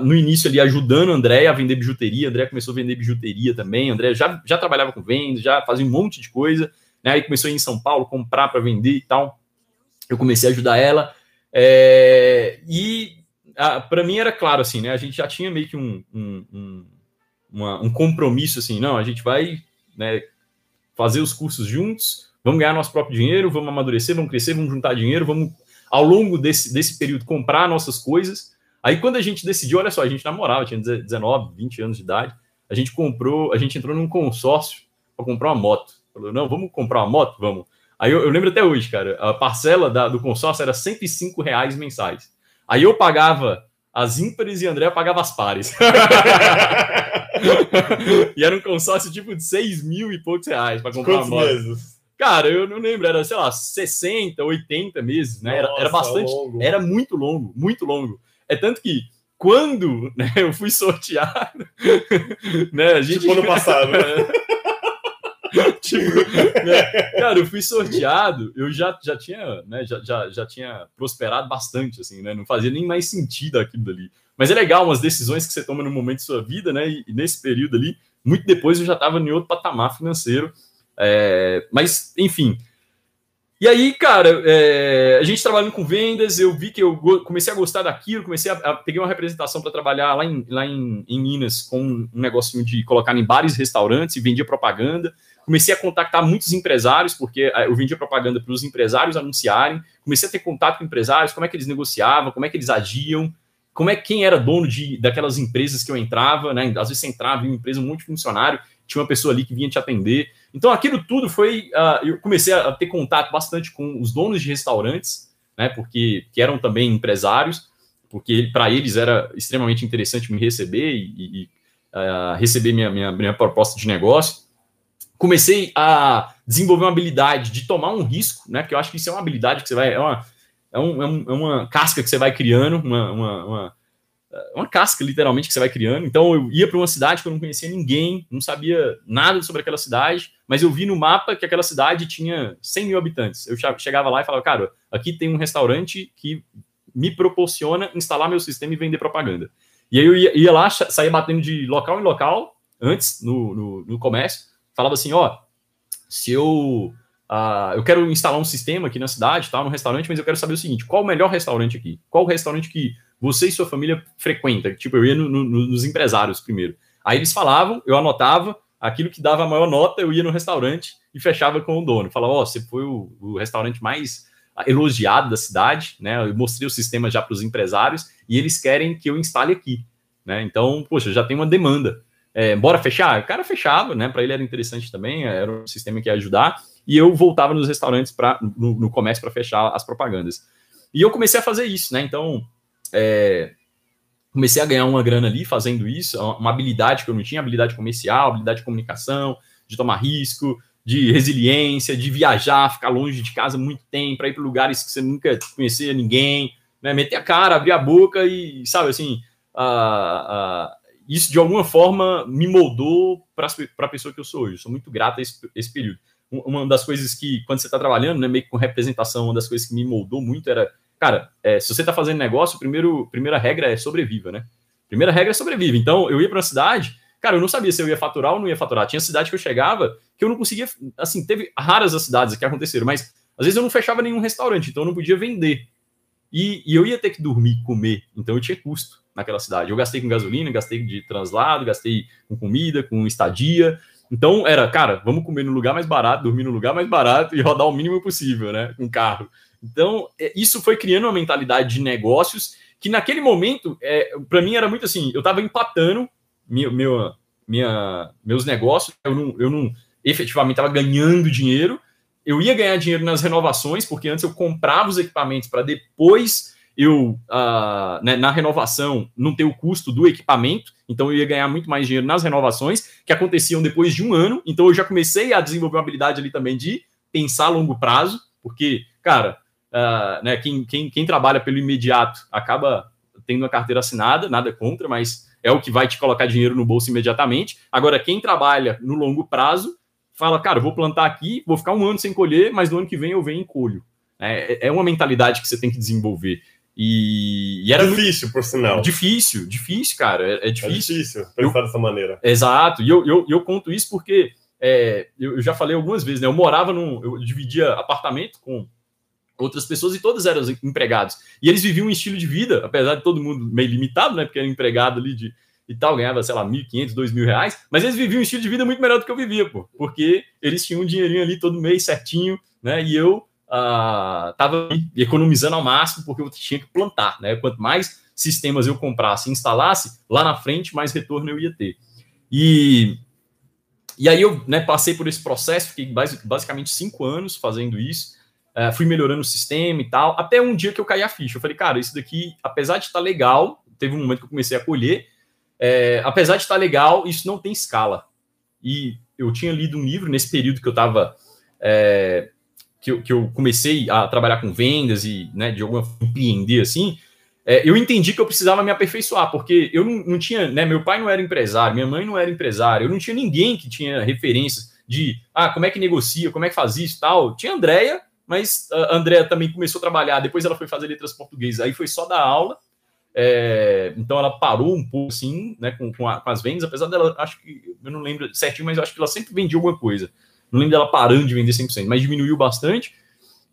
no início ali ajudando o André a vender bijuteria, André começou a vender bijuteria também, André já, já trabalhava com vendas, já fazia um monte de coisa, né? Aí começou a ir em São Paulo comprar para vender e tal. Eu comecei a ajudar ela. É, e para mim era claro assim, né? A gente já tinha meio que um, um, um, uma, um compromisso assim, não, a gente vai né, fazer os cursos juntos, vamos ganhar nosso próprio dinheiro, vamos amadurecer, vamos crescer, vamos juntar dinheiro, vamos, ao longo desse, desse período, comprar nossas coisas. Aí, quando a gente decidiu, olha só, a gente namorava, tinha 19, 20 anos de idade, a gente comprou, a gente entrou num consórcio para comprar uma moto. Falou, não, vamos comprar uma moto? Vamos. Aí eu, eu lembro até hoje, cara, a parcela da, do consórcio era 105 reais mensais. Aí eu pagava as ímpares e André pagava as pares. e era um consórcio tipo de 6 mil e poucos reais para comprar Quantos uma moto. Meses? Cara, eu não lembro, era, sei lá, 60, 80 meses, né? Nossa, era, era bastante. Longo. Era muito longo, muito longo. É tanto que quando né, eu fui sorteado, né? A gente. Tipo ano passado, né? tipo, né, cara, eu fui sorteado, eu já, já tinha, né, já, já, já tinha prosperado bastante, assim, né? Não fazia nem mais sentido aquilo dali. Mas é legal umas decisões que você toma no momento de sua vida, né? E, e nesse período ali, muito depois eu já estava em outro patamar financeiro. É, mas, enfim. E aí, cara, é, a gente trabalhando com vendas, eu vi que eu comecei a gostar daquilo, comecei a, a peguei uma representação para trabalhar lá, em, lá em, em Minas com um negocinho de colocar em bares e restaurantes e vendia propaganda comecei a contactar muitos empresários, porque eh, eu vendia propaganda para os empresários anunciarem, comecei a ter contato com empresários, como é que eles negociavam, como é que eles agiam, como é quem era dono de, daquelas empresas que eu entrava, né? Às vezes você entrava em uma empresa multifuncionário, tinha uma pessoa ali que vinha te atender. Então aquilo tudo foi. Uh, eu comecei a ter contato bastante com os donos de restaurantes, né? Porque que eram também empresários, porque para eles era extremamente interessante me receber e, e uh, receber minha, minha, minha proposta de negócio comecei a desenvolver uma habilidade de tomar um risco, né? Porque eu acho que isso é uma habilidade que você vai. É uma, é, um, é, é uma casca que você vai criando, uma, uma, uma, uma, casca, literalmente, que você vai criando. Então, eu ia para uma cidade que eu não conhecia ninguém, não sabia nada sobre aquela cidade, mas eu vi no mapa que aquela cidade tinha 100 mil habitantes. Eu chegava lá e falava, cara, aqui tem um restaurante que me proporciona instalar meu sistema e vender propaganda. E aí eu ia, ia lá, saía batendo de local em local, antes, no, no, no comércio, falava assim, ó, se eu uh, eu quero instalar um sistema aqui na cidade, tá, no restaurante, mas eu quero saber o seguinte, qual o melhor restaurante aqui? Qual o restaurante que você e sua família frequenta? Tipo, eu ia no, no, nos empresários primeiro. Aí eles falavam, eu anotava, aquilo que dava a maior nota, eu ia no restaurante e fechava com o dono. Falava, ó, oh, você foi o, o, restaurante mais elogiado da cidade, né? Eu mostrei o sistema já para os empresários e eles querem que eu instale aqui, né? Então, poxa, já tem uma demanda é, bora fechar? O cara fechava, né? Para ele era interessante também, era um sistema que ia ajudar. E eu voltava nos restaurantes, pra, no, no comércio, para fechar as propagandas. E eu comecei a fazer isso, né? Então, é, comecei a ganhar uma grana ali fazendo isso, uma habilidade que eu não tinha, habilidade comercial, habilidade de comunicação, de tomar risco, de resiliência, de viajar, ficar longe de casa muito tempo, para ir para lugares que você nunca conhecia ninguém, né? Meter a cara, abrir a boca e, sabe, assim, uh, uh, isso de alguma forma me moldou para a pessoa que eu sou hoje. Eu sou muito grato a esse, esse período. Uma das coisas que, quando você está trabalhando, né, meio que com representação, uma das coisas que me moldou muito era, cara, é, se você está fazendo negócio, primeiro, primeira regra é sobreviva, né? Primeira regra é sobreviva. Então, eu ia para uma cidade, cara, eu não sabia se eu ia faturar ou não ia faturar. Tinha cidade que eu chegava que eu não conseguia, assim, teve raras as cidades que aconteceram, mas às vezes eu não fechava nenhum restaurante, então eu não podia vender. E, e eu ia ter que dormir, comer, então eu tinha custo naquela cidade. Eu gastei com gasolina, gastei de translado, gastei com comida, com estadia. Então era, cara, vamos comer no lugar mais barato, dormir no lugar mais barato e rodar o mínimo possível, né? Com carro. Então, é, isso foi criando uma mentalidade de negócios que naquele momento, é, para mim era muito assim, eu estava empatando meu, meu, minha, meus negócios, eu não, eu não efetivamente estava ganhando dinheiro, eu ia ganhar dinheiro nas renovações, porque antes eu comprava os equipamentos para depois eu, uh, né, na renovação, não ter o custo do equipamento, então eu ia ganhar muito mais dinheiro nas renovações, que aconteciam depois de um ano, então eu já comecei a desenvolver uma habilidade ali também de pensar a longo prazo, porque, cara, uh, né, quem, quem, quem trabalha pelo imediato acaba tendo uma carteira assinada, nada contra, mas é o que vai te colocar dinheiro no bolso imediatamente. Agora, quem trabalha no longo prazo, fala, cara, vou plantar aqui, vou ficar um ano sem colher, mas no ano que vem eu venho e colho. É, é uma mentalidade que você tem que desenvolver. E, e era difícil, muito... por sinal. Difícil, difícil, cara. É, é difícil. É difícil pensar eu... dessa maneira. Exato. E eu, eu, eu conto isso porque é, eu, eu, já falei algumas vezes, né? Eu morava num. Eu dividia apartamento com outras pessoas e todos eram empregados. E eles viviam um estilo de vida, apesar de todo mundo meio limitado, né? Porque era empregado ali de e tal, ganhava, sei lá, 1.500, 2.000 reais, mas eles viviam um estilo de vida muito melhor do que eu vivia, pô, porque eles tinham um dinheirinho ali todo mês certinho, né? E eu estava uh, economizando ao máximo porque eu tinha que plantar, né? Quanto mais sistemas eu comprasse e instalasse, lá na frente, mais retorno eu ia ter. E, e aí eu né, passei por esse processo, fiquei basicamente cinco anos fazendo isso, uh, fui melhorando o sistema e tal, até um dia que eu caí a ficha. Eu falei, cara, isso daqui, apesar de estar legal, teve um momento que eu comecei a colher, é, apesar de estar legal, isso não tem escala. E eu tinha lido um livro nesse período que eu estava é, que eu, que eu comecei a trabalhar com vendas e, né, de alguma forma, empreender assim, é, eu entendi que eu precisava me aperfeiçoar, porque eu não, não tinha, né, meu pai não era empresário, minha mãe não era empresário, eu não tinha ninguém que tinha referências de, ah, como é que negocia, como é que faz isso tal. Tinha a Andrea, mas a Andrea também começou a trabalhar, depois ela foi fazer letras portuguesas, aí foi só dar aula, é, então ela parou um pouco assim, né, com, com, a, com, as vendas, apesar dela, acho que, eu não lembro certinho, mas eu acho que ela sempre vendia alguma coisa. Não lembro dela parando de vender 100%, mas diminuiu bastante.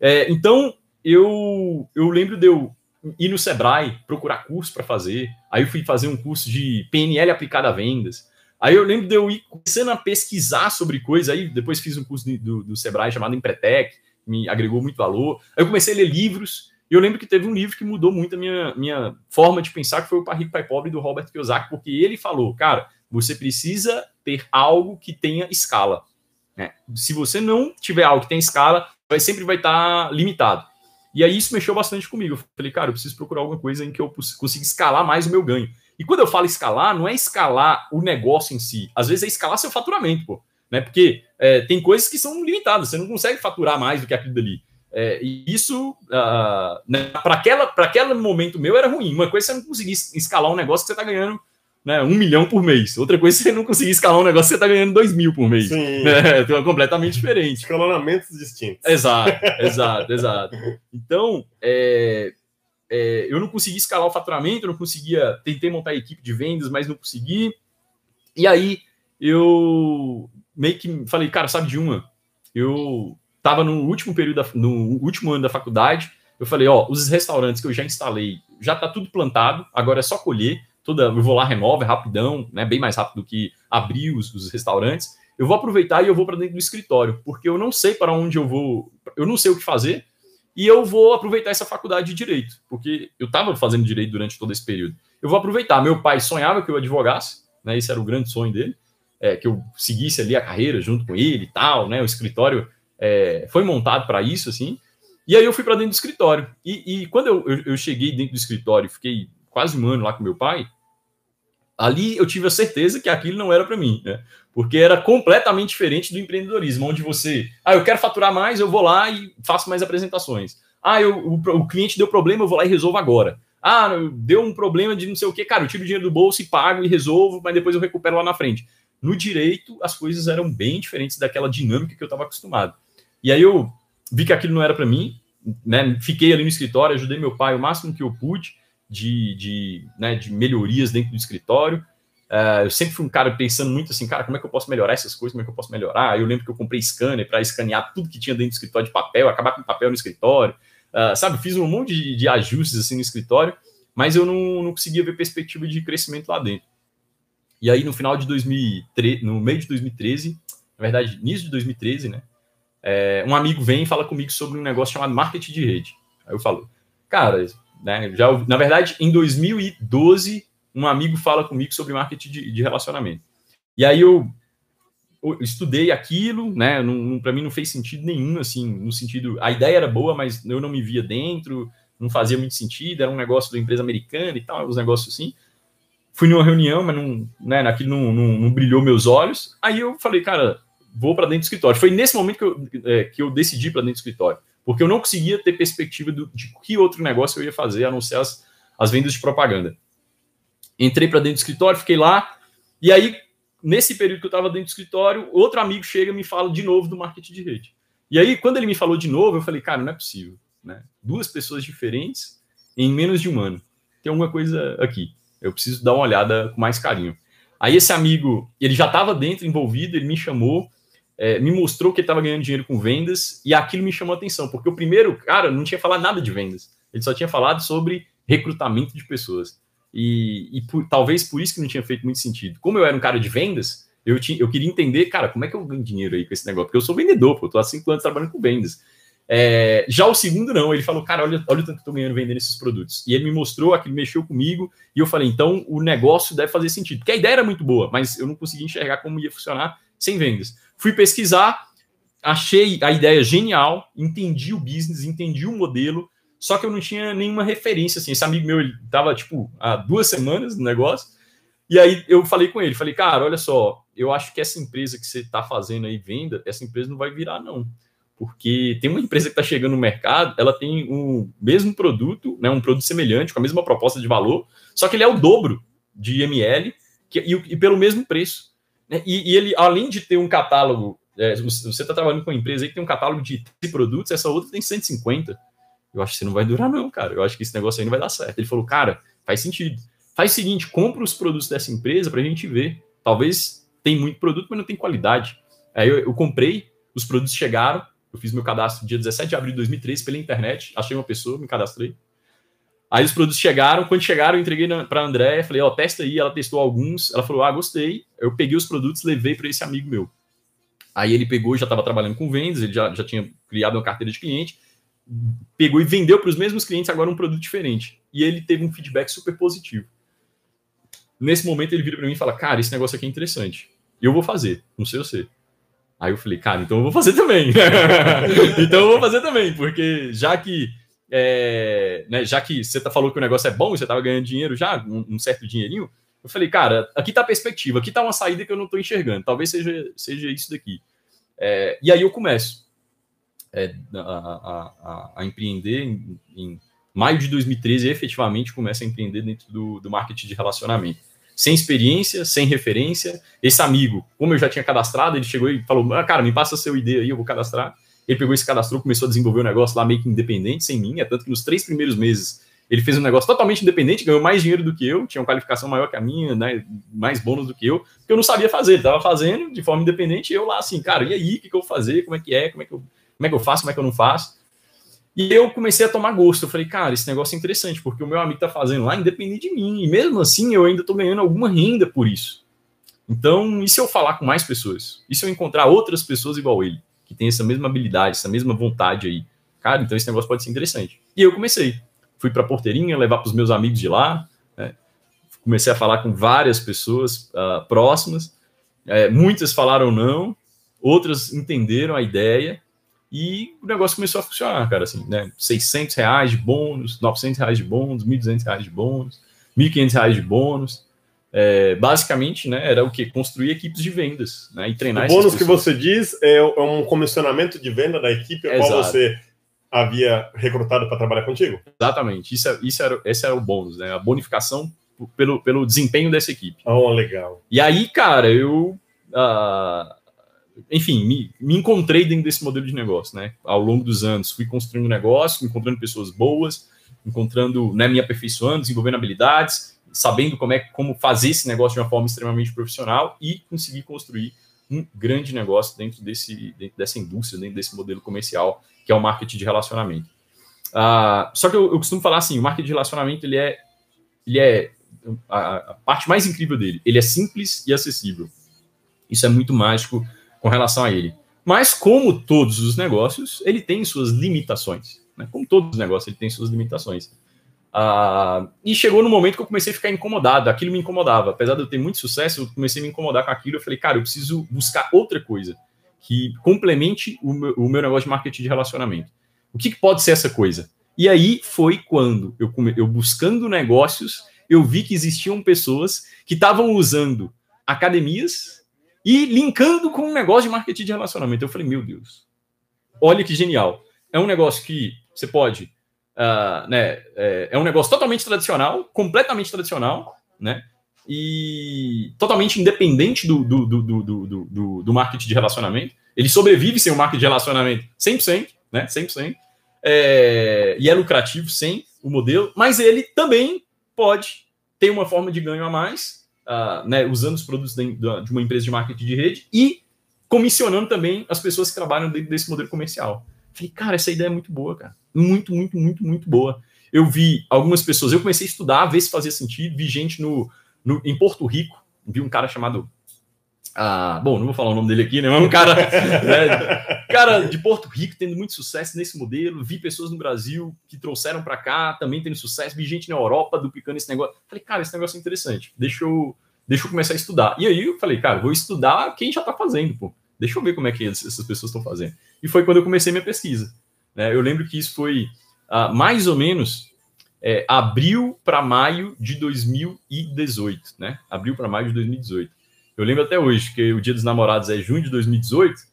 É, então, eu, eu lembro de eu ir no Sebrae, procurar curso para fazer. Aí eu fui fazer um curso de PNL aplicado a vendas. Aí eu lembro de eu ir começando a pesquisar sobre coisas. Aí depois fiz um curso do, do Sebrae chamado Empretec, me agregou muito valor. Aí eu comecei a ler livros. E eu lembro que teve um livro que mudou muito a minha, minha forma de pensar, que foi o Pai Rico, Pai Pobre, do Robert Kiyosaki, porque ele falou, cara, você precisa ter algo que tenha escala. Né? Se você não tiver algo que tem escala, vai, sempre vai estar tá limitado. E aí isso mexeu bastante comigo. Eu falei, cara, eu preciso procurar alguma coisa em que eu consiga escalar mais o meu ganho. E quando eu falo escalar, não é escalar o negócio em si. Às vezes é escalar seu faturamento, pô. Né? Porque é, tem coisas que são limitadas, você não consegue faturar mais do que aquilo dali. É, e isso, uh, né, para aquele momento meu, era ruim. Uma coisa é você não conseguir escalar um negócio que você está ganhando né, um milhão por mês. Outra coisa, você não conseguir escalar um negócio, você está ganhando dois mil por mês. Sim. É, então, completamente diferente. Escalonamentos distintos. Exato, exato, exato. Então, é, é, eu não consegui escalar o faturamento, eu não conseguia. Tentei montar a equipe de vendas, mas não consegui. E aí, eu meio que falei, cara, sabe de uma? Eu estava no último período, da, no último ano da faculdade. Eu falei, ó, os restaurantes que eu já instalei, já está tudo plantado, agora é só colher toda, eu vou lá, renovo, é rapidão, né, bem mais rápido do que abrir os, os restaurantes. Eu vou aproveitar e eu vou para dentro do escritório, porque eu não sei para onde eu vou, eu não sei o que fazer, e eu vou aproveitar essa faculdade de direito, porque eu estava fazendo direito durante todo esse período. Eu vou aproveitar. Meu pai sonhava que eu advogasse, né, esse era o grande sonho dele, é, que eu seguisse ali a carreira junto com ele e tal, né, o escritório é, foi montado para isso, assim. E aí eu fui para dentro do escritório. E, e quando eu, eu, eu, cheguei dentro do escritório, fiquei quase um ano lá com meu pai, ali eu tive a certeza que aquilo não era para mim, né? Porque era completamente diferente do empreendedorismo, onde você, ah, eu quero faturar mais, eu vou lá e faço mais apresentações. Ah, eu, o, o cliente deu problema, eu vou lá e resolvo agora. Ah, deu um problema de não sei o que, cara, eu tiro o dinheiro do bolso e pago e resolvo, mas depois eu recupero lá na frente. No direito, as coisas eram bem diferentes daquela dinâmica que eu estava acostumado. E aí eu vi que aquilo não era para mim, né? Fiquei ali no escritório, ajudei meu pai o máximo que eu pude de, de, né, de melhorias dentro do escritório. Uh, eu sempre fui um cara pensando muito assim, cara, como é que eu posso melhorar essas coisas, como é que eu posso melhorar? Eu lembro que eu comprei scanner para escanear tudo que tinha dentro do escritório de papel, acabar com papel no escritório, uh, sabe? Fiz um monte de, de, ajustes assim no escritório, mas eu não, não conseguia ver perspectiva de crescimento lá dentro. E aí no final de 2013, no meio de 2013, na verdade, início de 2013, né? É, um amigo vem e fala comigo sobre um negócio chamado marketing de rede. Aí eu falo, cara, né? Já, na verdade, em 2012, um amigo fala comigo sobre marketing de, de relacionamento. E aí eu estudei aquilo, né? Para mim não fez sentido nenhum, assim, no sentido. A ideia era boa, mas eu não me via dentro, não fazia muito sentido, era um negócio da empresa americana e tal, uns negócios assim. Fui numa reunião, mas não, né, naquilo não, não, não brilhou meus olhos. Aí eu falei, cara, vou para dentro do escritório. Foi nesse momento que eu, é, que eu decidi para dentro do escritório, porque eu não conseguia ter perspectiva do, de que outro negócio eu ia fazer, a não ser as, as vendas de propaganda. Entrei para dentro do escritório, fiquei lá, e aí nesse período que eu estava dentro do escritório, outro amigo chega e me fala de novo do marketing de rede. E aí, quando ele me falou de novo, eu falei, cara, não é possível. Né? Duas pessoas diferentes em menos de um ano. Tem alguma coisa aqui. Eu preciso dar uma olhada com mais carinho. Aí esse amigo, ele já estava dentro, envolvido, ele me chamou, é, me mostrou que ele estava ganhando dinheiro com vendas, e aquilo me chamou a atenção, porque o primeiro cara não tinha falado nada de vendas. Ele só tinha falado sobre recrutamento de pessoas. E, e por, talvez por isso que não tinha feito muito sentido. Como eu era um cara de vendas, eu, tinha, eu queria entender, cara, como é que eu ganho dinheiro aí com esse negócio? Porque eu sou vendedor, pô, eu tô há cinco anos trabalhando com vendas. É, já o segundo, não, ele falou, cara, olha, olha o tanto que eu tô ganhando vendendo esses produtos. E ele me mostrou, aquilo mexeu comigo, e eu falei, então o negócio deve fazer sentido. Porque a ideia era muito boa, mas eu não conseguia enxergar como ia funcionar sem vendas. Fui pesquisar, achei a ideia genial, entendi o business, entendi o modelo, só que eu não tinha nenhuma referência, assim. Esse amigo meu, ele tava, tipo, há duas semanas no negócio. E aí eu falei com ele, falei, cara, olha só, eu acho que essa empresa que você está fazendo aí venda, essa empresa não vai virar, não. Porque tem uma empresa que está chegando no mercado, ela tem o mesmo produto, né, um produto semelhante, com a mesma proposta de valor, só que ele é o dobro de ML que, e, e pelo mesmo preço. Né? E, e, ele, além de ter um catálogo, é, você está trabalhando com uma empresa que tem um catálogo de produtos, essa outra tem 150 eu acho que você não vai durar, não, cara. Eu acho que esse negócio aí não vai dar certo. Ele falou, cara, faz sentido. Faz o seguinte, compra os produtos dessa empresa para a gente ver. Talvez tem muito produto, mas não tem qualidade. Aí eu, eu, comprei, os produtos chegaram, eu fiz meu cadastro dia 17 de abril de 2013 pela internet, achei uma pessoa, me cadastrei. Aí os produtos chegaram, quando chegaram, eu entreguei para a André, falei, ó, oh, testa aí, ela testou alguns, ela falou, ah, gostei. Eu peguei os produtos, levei para esse amigo meu. Aí ele pegou, já estava trabalhando com vendas, ele já, já tinha criado uma carteira de cliente, pegou e vendeu para os mesmos clientes agora um produto diferente. E ele teve um feedback super positivo. Nesse momento ele vira para mim e fala: Cara, esse negócio aqui é interessante. Eu vou fazer, não sei você. Aí eu falei: Cara, então eu vou fazer também. então eu vou fazer também, porque já que. É, né, já que você tá, falou que o negócio é bom, você estava ganhando dinheiro já, um, um, certo dinheirinho, eu falei, cara, aqui tá a perspectiva, aqui tá uma saída que eu não estou enxergando, talvez seja, seja isso daqui. É, e aí eu começo é, a, a, a, empreender em, em, maio de 2013 efetivamente começa a empreender dentro do, do marketing de relacionamento. Sem experiência, sem referência. Esse amigo, como eu já tinha cadastrado, ele chegou e falou: ah, Cara, me passa seu ID aí, eu vou cadastrar. Ele pegou esse cadastrou, começou a desenvolver um negócio lá meio que independente, sem mim. É tanto que nos três primeiros meses ele fez um negócio totalmente independente, ganhou mais dinheiro do que eu, tinha uma qualificação maior que a minha, né, mais bônus do que eu, porque eu não sabia fazer, ele estava fazendo de forma independente, e eu lá assim, cara, e aí, o que, que eu vou fazer, como é que é, como é que eu como é que eu faço, como é que eu não faço. E eu comecei a tomar gosto. Eu falei, cara, esse negócio é interessante, porque o meu amigo tá fazendo lá independente de mim. E mesmo assim, eu ainda tô ganhando alguma renda por isso. Então, e se eu falar com mais pessoas? E se eu encontrar outras pessoas igual ele, que tem essa mesma habilidade, essa mesma vontade aí? Cara, então esse negócio pode ser interessante. E eu comecei. Fui para a porteirinha, levar para os meus amigos de lá. Né? Comecei a falar com várias pessoas uh, próximas. É, muitas falaram não, outras entenderam a ideia e o negócio começou a funcionar, cara, assim, né? 600 reais de bônus, 900 reais de bônus, 1.200 reais de bônus, 1.500 reais de bônus. É, basicamente, né, era o que? Construir equipes de vendas, né? E treinar O bônus que você diz é, é, um comissionamento de venda da equipe a qual você havia recrutado para trabalhar contigo? Exatamente. Isso, é, isso era, esse era o bônus, né? A bonificação pelo, pelo desempenho dessa equipe. Oh, legal. E aí, cara, eu. Uh, enfim, me, me, encontrei dentro desse modelo de negócio, né? Ao longo dos anos, fui construindo negócio, encontrando pessoas boas, encontrando, né, me aperfeiçoando, desenvolvendo habilidades, sabendo como é como fazer esse negócio de uma forma extremamente profissional e conseguir construir um grande negócio dentro desse dentro dessa indústria, dentro desse modelo comercial que é o marketing de relacionamento. Uh, só que eu, eu, costumo falar assim, o marketing de relacionamento ele é ele é a, a parte mais incrível dele. Ele é simples e acessível. Isso é muito mágico com relação a ele. Mas, como todos os negócios, ele tem suas limitações. Né? Como todos os negócios, ele tem suas limitações. Uh, e chegou no momento que eu comecei a ficar incomodado, aquilo me incomodava. Apesar de eu ter muito sucesso, eu comecei a me incomodar com aquilo. Eu falei, cara, eu preciso buscar outra coisa que complemente o meu, o meu negócio de marketing de relacionamento. O que, que, pode ser essa coisa? E aí foi quando eu, eu buscando negócios, eu vi que existiam pessoas que estavam usando academias e linkando com um negócio de marketing de relacionamento. Eu falei, meu Deus, olha que genial. É um negócio que você pode Uh, né, é, é, um negócio totalmente tradicional, completamente tradicional, né? E totalmente independente do, do, do, do, do, do marketing de relacionamento. Ele sobrevive sem o marketing de relacionamento 100%, né? 100%. É, e é lucrativo sem o modelo, mas ele também pode ter uma forma de ganho a mais, uh, né, usando os produtos de, uma empresa de marketing de rede e comissionando também as pessoas que trabalham dentro desse modelo comercial. Falei, cara, essa ideia é muito boa, cara. Muito, muito, muito, muito boa. Eu vi algumas pessoas, eu comecei a estudar, ver se fazia sentido, vi gente no, no em Porto Rico, vi um cara chamado. Ah, bom, não vou falar o nome dele aqui, né? Mas um cara, né, cara de Porto Rico tendo muito sucesso nesse modelo. Vi pessoas no Brasil que trouxeram para cá, também tendo sucesso. Vi gente na Europa duplicando esse negócio. Falei, cara, esse negócio é interessante. Deixa eu, deixa eu começar a estudar. E aí eu falei, cara, vou estudar quem já tá fazendo, pô. Deixa eu ver como é que essas pessoas estão fazendo. E foi quando eu comecei minha pesquisa. Né? Eu lembro que isso foi uh, mais ou menos é, abril para maio de 2018, né? Abril para maio de 2018. Eu lembro até hoje que o Dia dos Namorados é junho de 2018. Uh,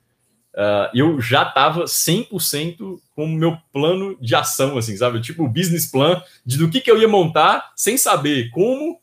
ah, eu já estava 100% com o meu plano de ação, assim, sabe? Tipo, o business plan de do que, que eu ia montar sem saber como.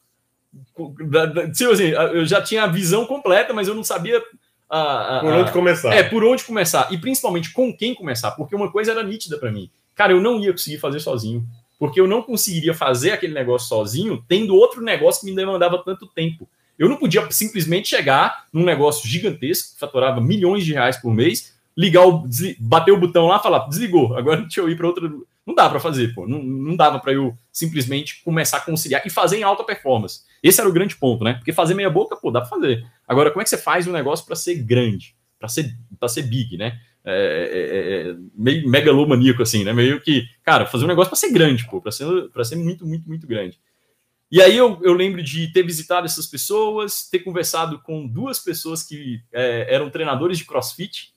Tipo assim, eu já tinha a visão completa, mas eu não sabia a, a, por onde começar. É, por onde começar. E principalmente com quem começar. Porque uma coisa era nítida para mim. Cara, eu não ia conseguir fazer sozinho. Porque eu não conseguiria fazer aquele negócio sozinho, tendo outro negócio que me demandava tanto tempo. Eu não podia simplesmente chegar num negócio gigantesco, que faturava milhões de reais por mês, ligar o, bater o botão lá, falar, desligou, agora deixa eu ir para outra. Não dá para fazer, pô. Não, não dava para eu simplesmente começar a conciliar e fazer em alta performance. Esse era o grande ponto, né? Porque fazer meia boca, pô, dá para fazer. Agora, como é que você faz um negócio para ser grande, para ser, ser big, né? É, é, é, é, meio megalomaníaco, assim, né? Meio que, cara, fazer um negócio para ser grande, pô, para ser, ser muito, muito, muito grande. E aí eu, eu lembro de ter visitado essas pessoas, ter conversado com duas pessoas que é, eram treinadores de crossfit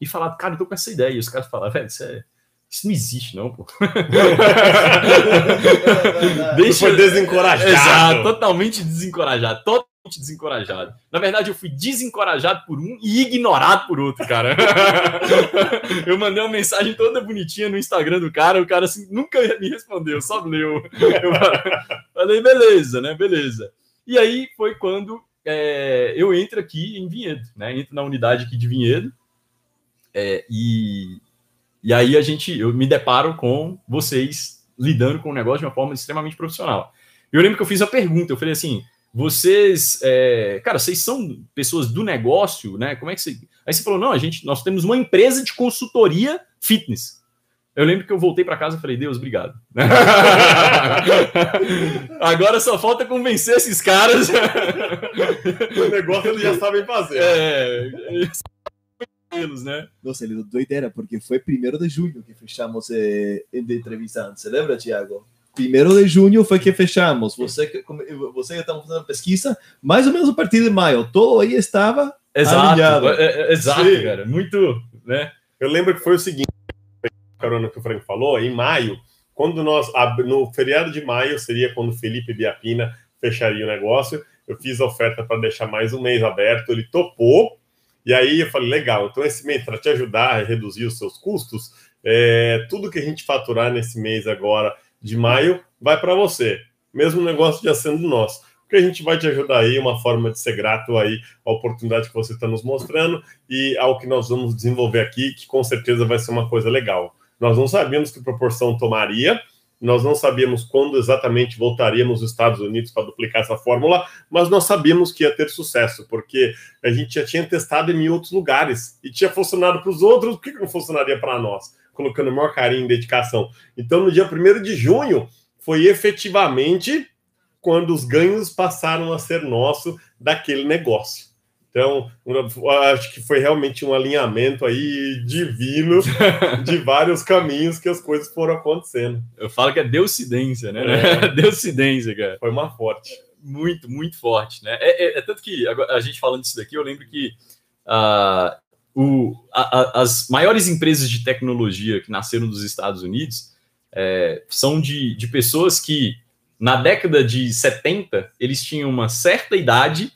e falado, cara, eu tô com essa ideia. E os caras falaram, velho, isso, é, isso não existe, não, pô. Deixa... Foi desencorajado. Exato, totalmente desencorajado. Totalmente desencorajado. Na verdade, eu fui desencorajado por um e ignorado por outro, cara. eu mandei uma mensagem toda bonitinha no Instagram do cara, o cara assim, nunca me respondeu, só leu. Eu falei, beleza, né? Beleza. E aí foi quando é, eu entro aqui em Vinhedo, né? Entro na unidade aqui de Vinhedo. É, e, e aí a gente, eu me deparo com vocês lidando com o negócio de uma forma extremamente profissional. Eu lembro que eu fiz a pergunta, eu falei assim, vocês, é, cara, vocês são pessoas do negócio, né? Como é que você... Aí você falou, não, a gente, nós temos uma empresa de consultoria fitness. Eu lembro que eu voltei para casa e falei, Deus, obrigado. Agora só falta convencer esses caras. o negócio eles já sabem fazer. É, né? Nossa, ele doideira, porque foi primeiro de junho que fechamos eh, de entrevista. Você lembra, Tiago? Primeiro de junho foi que fechamos. Você você estava fazendo pesquisa, mais ou menos a partir de maio. Todo aí estava exato, alinhado. É, é, exato, Sim. cara. Muito, né? Eu lembro que foi o seguinte, carona que o Frank falou, em maio, quando nós no feriado de maio seria quando Felipe Biapina fecharia o negócio. Eu fiz a oferta para deixar mais um mês aberto, ele topou e aí eu falei, legal, então esse mês, para te ajudar a reduzir os seus custos, é, tudo que a gente faturar nesse mês agora de maio vai para você. Mesmo negócio já sendo nosso. Porque a gente vai te ajudar aí, uma forma de ser grato aí à oportunidade que você está nos mostrando e ao que nós vamos desenvolver aqui, que com certeza vai ser uma coisa legal. Nós não sabíamos que proporção tomaria, nós não sabíamos quando exatamente voltaríamos aos Estados Unidos para duplicar essa fórmula, mas nós sabíamos que ia ter sucesso, porque a gente já tinha testado em outros lugares e tinha funcionado para os outros, por que não funcionaria para nós? Colocando maior carinho e dedicação. Então, no dia 1 de junho, foi efetivamente quando os ganhos passaram a ser nosso daquele negócio. Então, acho que foi realmente um alinhamento aí divino de vários caminhos que as coisas foram acontecendo. Eu falo que é deucidência, né? É. deucidência, cara. Foi uma forte. Muito, muito forte, né? É, é, é tanto que a, gente falando isso daqui, eu lembro que uh, o, a, a, as maiores empresas de tecnologia que nasceram dos Estados Unidos é, são de, de pessoas que, na década de 70, eles tinham uma certa idade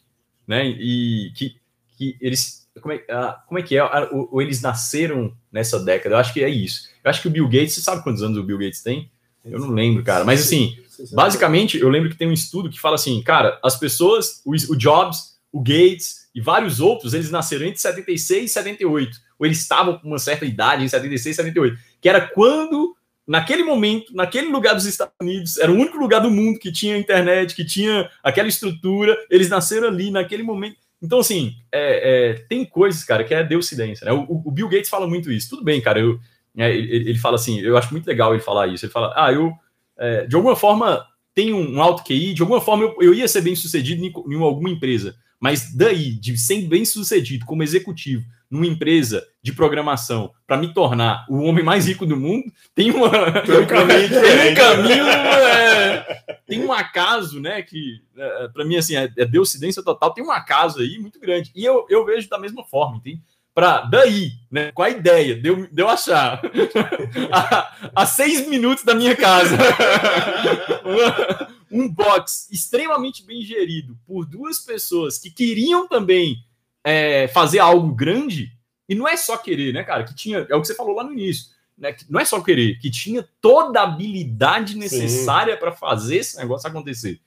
né? E que, que eles. Como é, ah, como é que é? Ou, ou, eles nasceram nessa década? Eu acho que é isso. Eu acho que o Bill Gates, você sabe quantos anos o Bill Gates tem? Eu não lembro, cara. Mas assim, basicamente, eu lembro que tem um estudo que fala assim, cara, as pessoas, o, o Jobs, o Gates e vários outros, eles nasceram entre 76 e 78. Ou eles estavam com uma certa idade em 76 e 78. Que era quando naquele momento, naquele lugar dos Estados Unidos, era o único lugar do mundo que tinha internet, que tinha aquela estrutura, eles nasceram ali naquele momento. Então, assim, é, é, tem coisas, cara, que é deucidência, né? O, o, Bill Gates fala muito isso. Tudo bem, cara, eu, é, ele, ele, fala assim, eu acho muito legal ele falar isso. Ele fala, ah, eu, é, de alguma forma, tenho um alto QI, de alguma forma eu, eu ia ser bem sucedido em, em alguma empresa, mas daí, de ser bem sucedido como executivo, numa empresa de programação para me tornar o homem mais rico do mundo, tem, uma, tem um caminho, tem um, caminho é, tem um acaso, né? Que é, para mim assim é, é deucidência total. Tem um acaso aí muito grande e eu, eu vejo da mesma forma, entende? Para daí, né? Com a ideia de eu, de eu achar a, a seis minutos da minha casa um box extremamente bem gerido por duas pessoas que queriam também é, fazer algo grande, e não é só querer, né, cara? Que tinha, é o que você falou lá no início, né? Que não é só querer, que tinha toda a habilidade necessária para fazer esse negócio acontecer.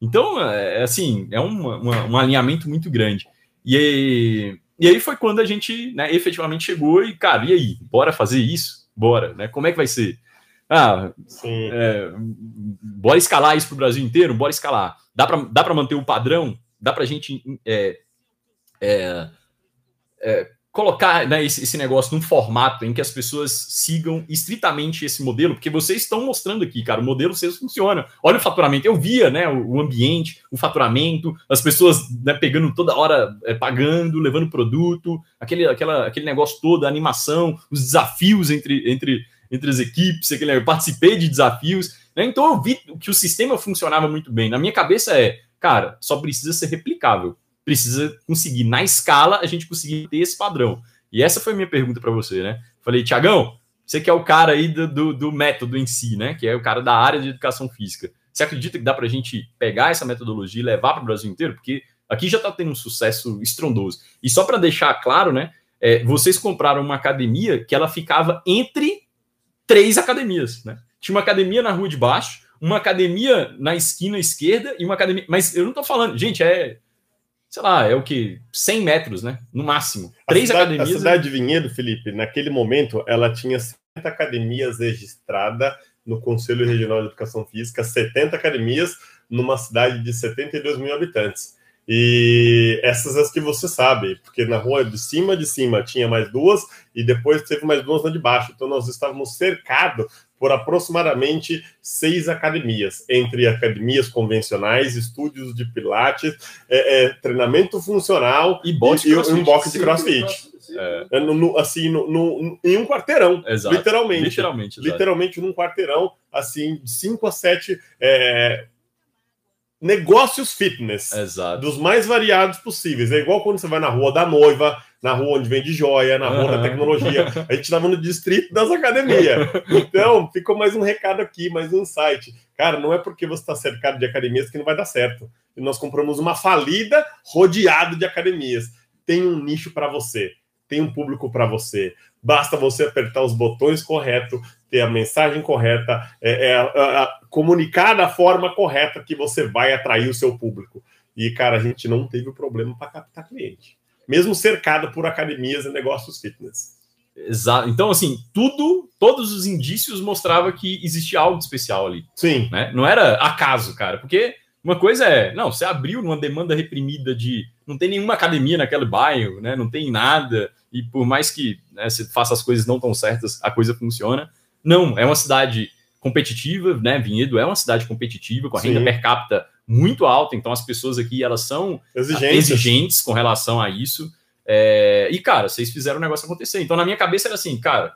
Então, é, é assim, é uma, uma, um alinhamento muito grande. E aí, e aí foi quando a gente né, efetivamente chegou e, cara, e aí? Bora fazer isso? Bora, né? Como é que vai ser? Ah, é, bora escalar isso para o Brasil inteiro? Bora escalar. Dá para dá manter o padrão? Dá para a gente é, é, é, colocar né, esse, esse, negócio num formato em que as pessoas sigam estritamente esse modelo, porque vocês estão mostrando aqui, cara, o modelo vocês funciona. Olha o faturamento, eu via, né, o, o ambiente, o faturamento, as pessoas né, pegando toda hora, é, pagando, levando produto, aquele, aquela, aquele negócio todo, a animação, os desafios entre, entre, entre as equipes, aquele, eu participei de desafios, né, então eu vi que o sistema funcionava muito bem. Na minha cabeça é, cara, só precisa ser replicável precisa conseguir, na escala, a gente conseguir ter esse padrão. E essa foi a minha pergunta para você, né? Falei, Tiagão, você que é o cara aí do, do, do, método em si, né? Que é o cara da área de educação física. Você acredita que dá para a gente pegar essa metodologia e levar para o Brasil inteiro? Porque aqui já está tendo um sucesso estrondoso. E só para deixar claro, né? É, vocês compraram uma academia que ela ficava entre três academias, né? Tinha uma academia na rua de baixo, uma academia na esquina esquerda e uma academia. Mas eu não estou falando, gente, é sei lá, é o que? 100 metros, né? No máximo. Três cidade, academias. A cidade de Vinhedo, Felipe, naquele momento, ela tinha 70 academias registradas no Conselho Regional de Educação Física, 70 academias numa cidade de 72 mil habitantes. E essas as que você sabe, porque na rua de cima de cima tinha mais duas e depois teve mais duas na de baixo. Então nós estávamos cercados por aproximadamente seis academias, entre academias convencionais, estúdios de pilates, é, é, treinamento funcional e, bote e, um box de crossfit. É. é. No, no, assim, no, no, em um quarteirão, Exato. literalmente. Literalmente, literalmente num quarteirão, assim, de cinco a sete é, negócios fitness, Exato. dos mais variados possíveis. É igual quando você vai na rua da noiva, na rua onde vende joia, na rua uhum. da tecnologia. A gente estava no distrito das academias. Então, ficou mais um recado aqui, mais um site. Cara, não é porque você está cercado de academias que não vai dar certo. E nós compramos uma falida rodeado de academias. Tem um nicho para você, tem um público para você. Basta você apertar os botões corretos, ter a mensagem correta, é, é, comunicar da forma correta que você vai atrair o seu público. E, cara, a gente não teve o problema para captar cliente mesmo cercado por academias e negócios fitness. Exato. Então, assim, tudo, todos os indícios mostravam que existia algo especial ali. Sim. Né? Não era acaso, cara, porque uma coisa é, não, você abriu numa demanda reprimida de não tem nenhuma academia naquele bairro, né? Não tem nada, e por mais que né, você faça as coisas não tão certas, a coisa funciona. Não, é uma cidade competitiva, né? Vinhedo é uma cidade competitiva, com a Sim. renda per capita muito alta, então as pessoas aqui elas são Exigentes. exigentes com relação a isso. É, e, cara, vocês fizeram o negócio acontecer. Então, na minha cabeça era assim, cara,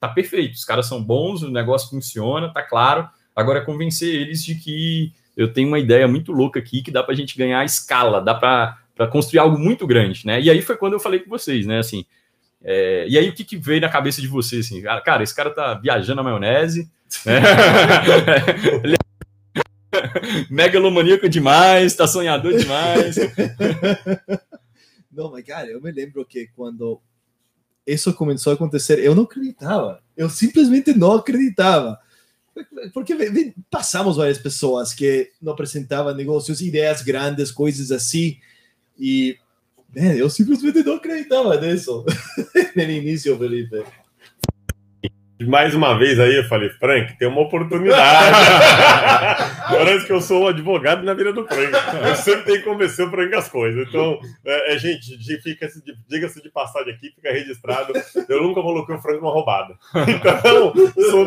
tá perfeito, os caras são bons, o negócio funciona, tá claro. Agora é convencer eles de que eu tenho uma ideia muito louca aqui que dá pra gente ganhar escala, dá pra, pra construir algo muito grande, né? E aí foi quando eu falei com vocês, né? Assim, é, e aí o que, que veio na cabeça de vocês, assim? Cara, cara, esse cara tá viajando na maionese, né? Ele é megalomaníaco demais, tá sonhador demais. Não, mas cara, eu me lembro que quando isso começou a acontecer, eu não acreditava. Eu simplesmente não acreditava. Porque passamos várias pessoas que não apresentavam negócios, ideias grandes, coisas assim. E man, eu simplesmente não acreditava nisso no início, Felipe mais uma vez aí eu falei, Frank, tem uma oportunidade. Parece que eu sou um advogado na vida do Frank. Eu sempre tenho que convencer o Frank as coisas. Então, é, é gente, diga-se de passagem aqui, fica registrado. Eu nunca coloquei o Frank numa roubada. Então,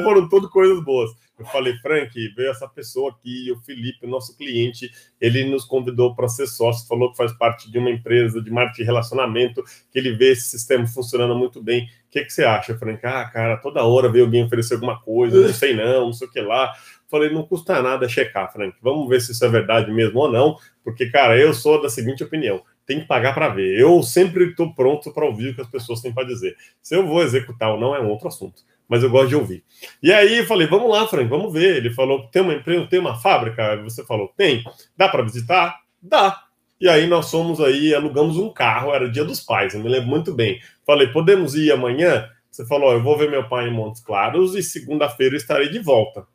foram tudo coisas boas. Eu falei, Frank, veio essa pessoa aqui, o Felipe, nosso cliente, ele nos convidou para ser sócio, falou que faz parte de uma empresa de marketing de relacionamento, que ele vê esse sistema funcionando muito bem. O que, que você acha, Frank? Ah, cara, toda hora veio alguém oferecer alguma coisa, não sei não, não sei o que lá. Falei, não custa nada checar, Frank. Vamos ver se isso é verdade mesmo ou não, porque, cara, eu sou da seguinte opinião tem que pagar para ver. Eu sempre estou pronto para ouvir o que as pessoas têm para dizer. Se eu vou executar ou não é um outro assunto mas eu gosto de ouvir. E aí eu falei, vamos lá, Frank, vamos ver. Ele falou, tem uma empresa, tem uma fábrica? Você falou, tem. Dá para visitar? Dá. E aí nós fomos aí, alugamos um carro, era dia dos pais, eu me lembro muito bem. Falei, podemos ir amanhã? Você falou, eu vou ver meu pai em Montes Claros e segunda-feira estarei de volta.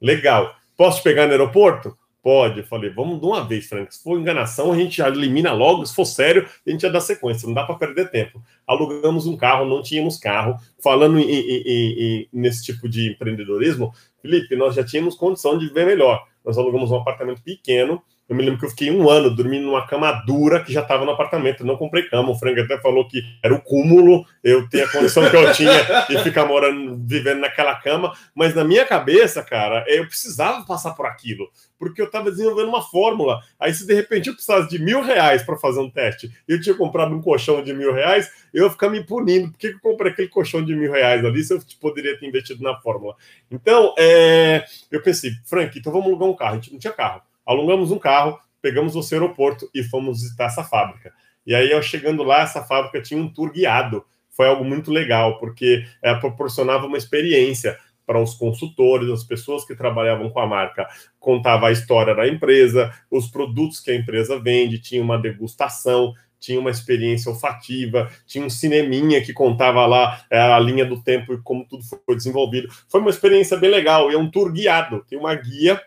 Legal. Posso pegar no aeroporto? Pode. Eu falei, vamos de uma vez, Frank. Se for enganação, a gente já elimina logo. Se for sério, a gente já dá sequência. Não dá para perder tempo. Alugamos um carro, não tínhamos carro. Falando em, em, em, nesse tipo de empreendedorismo, Felipe, nós já tínhamos condição de viver melhor. Nós alugamos um apartamento pequeno eu me lembro que eu fiquei um ano dormindo numa cama dura que já estava no apartamento. não comprei cama. O Frank até falou que era o cúmulo. Eu tenho a condição que eu tinha de ficar morando, vivendo naquela cama. Mas na minha cabeça, cara, eu precisava passar por aquilo. Porque eu estava desenvolvendo uma fórmula. Aí, se de repente eu precisasse de mil reais para fazer um teste e eu tinha comprado um colchão de mil reais, eu ia ficar me punindo. Por que eu comprei aquele colchão de mil reais ali se eu poderia ter investido na fórmula? Então, é... eu pensei, Frank, então vamos alugar um carro. A gente não tinha carro alugamos um carro, pegamos o aeroporto e fomos visitar essa fábrica. E aí, eu chegando lá, essa fábrica tinha um tour guiado. Foi algo muito legal, porque é, proporcionava uma experiência para os consultores, as pessoas que trabalhavam com a marca, contava a história da empresa, os produtos que a empresa vende, tinha uma degustação, tinha uma experiência olfativa, tinha um cineminha que contava lá é, a linha do tempo e como tudo foi desenvolvido. Foi uma experiência bem legal, e é um tour guiado, tem uma guia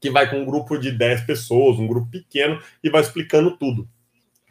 que vai com um grupo de 10 pessoas, um grupo pequeno, e vai explicando tudo.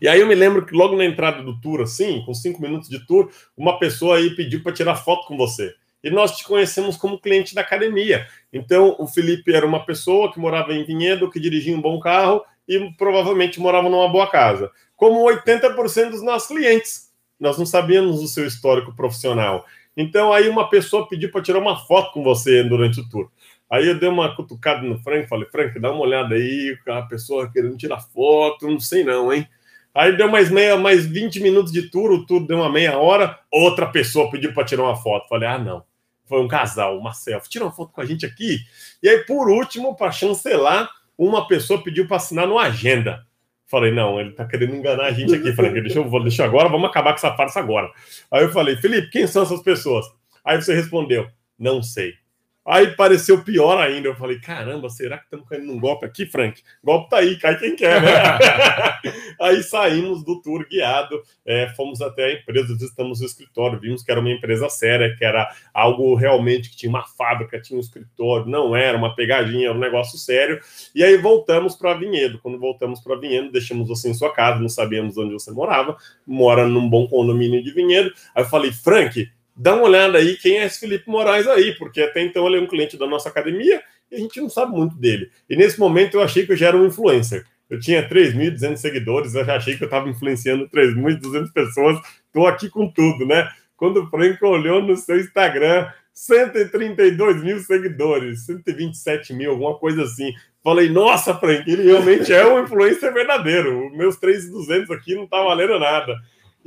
E aí eu me lembro que logo na entrada do tour, assim, com cinco minutos de tour, uma pessoa aí pediu para tirar foto com você. E nós te conhecemos como cliente da academia. Então, o Felipe era uma pessoa que morava em Vinhedo, que dirigia um bom carro e provavelmente morava numa boa casa. Como 80% dos nossos clientes. Nós não sabíamos o seu histórico profissional. Então, aí uma pessoa pediu para tirar uma foto com você durante o tour. Aí eu dei uma cutucada no Frank, falei, Frank, dá uma olhada aí, a pessoa querendo tirar foto, não sei não, hein? Aí deu mais meia, mais 20 minutos de tour, o tour deu uma meia hora, outra pessoa pediu para tirar uma foto. Falei, ah, não. Foi um casal, uma selfie. Tira uma foto com a gente aqui. E aí, por último, para chancelar, uma pessoa pediu para assinar no agenda. Falei, não, ele tá querendo enganar a gente aqui. Falei, deixa eu, deixa agora, vamos acabar com essa farsa agora. Aí eu falei, Felipe, quem são essas pessoas? Aí você respondeu, não sei. Aí pareceu pior ainda. Eu falei, caramba, será que estamos caindo num golpe aqui, Frank? Golpe tá aí, cai quem quer, né? aí saímos do tour guiado, é, fomos até a empresa, visitamos o escritório, vimos que era uma empresa séria, que era algo realmente que tinha uma fábrica, tinha um escritório, não era uma pegadinha, era um negócio sério. E aí voltamos para Vinhedo. Quando voltamos para Vinhedo, deixamos você em sua casa, não sabíamos onde você morava, mora num bom condomínio de Vinhedo. Aí eu falei, Frank, dá uma olhada aí quem é esse Felipe Moraes aí, porque até então ele é um cliente da nossa academia e a gente não sabe muito dele. E nesse momento eu achei que eu já era um influencer. Eu tinha 3.200 seguidores, eu já achei que eu estava influenciando 3.200 pessoas. Estou aqui com tudo, né? Quando o Frank olhou no seu Instagram, 132 mil seguidores, 127 mil, alguma coisa assim. Falei, nossa, Frank, ele realmente é um influencer verdadeiro. Meus 3,200 aqui não tá valendo nada.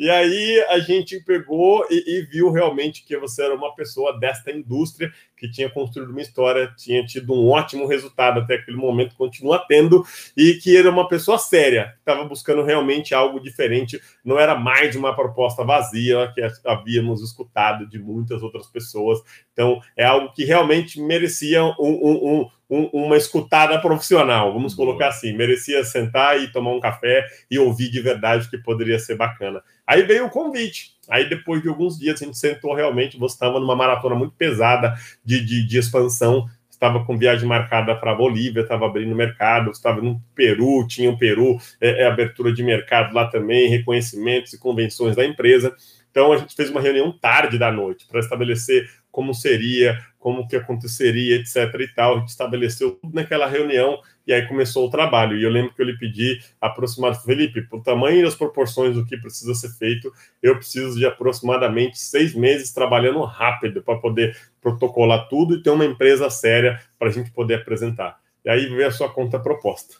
E aí a gente pegou e, e, viu realmente que você era uma pessoa desta indústria que tinha construído uma história, tinha tido um ótimo resultado até aquele momento, continua tendo, e que era uma pessoa séria, estava buscando realmente algo diferente, não era mais uma proposta vazia que havíamos escutado de muitas outras pessoas. Então, é algo que realmente merecia um, um, um, uma escutada profissional, vamos colocar assim, merecia sentar e tomar um café e ouvir de verdade que poderia ser bacana. Aí veio o convite. Aí, depois de alguns dias, a gente sentou realmente. Você estava numa maratona muito pesada de, de, de expansão. Estava com viagem marcada para a Bolívia, estava abrindo mercado, estava no Peru, tinha o um Peru, é, é, abertura de mercado lá também, reconhecimentos e convenções da empresa. Então, a gente fez uma reunião tarde da noite para estabelecer como seria, como que aconteceria, etc. e tal. A gente estabeleceu tudo naquela reunião e aí começou o trabalho. E eu lembro que eu lhe pedi aproximadamente, Felipe, por tamanho e as proporções do que precisa ser feito, eu preciso de aproximadamente seis meses trabalhando rápido para poder protocolar tudo e ter uma empresa séria para a gente poder apresentar. E aí veio a sua conta proposta.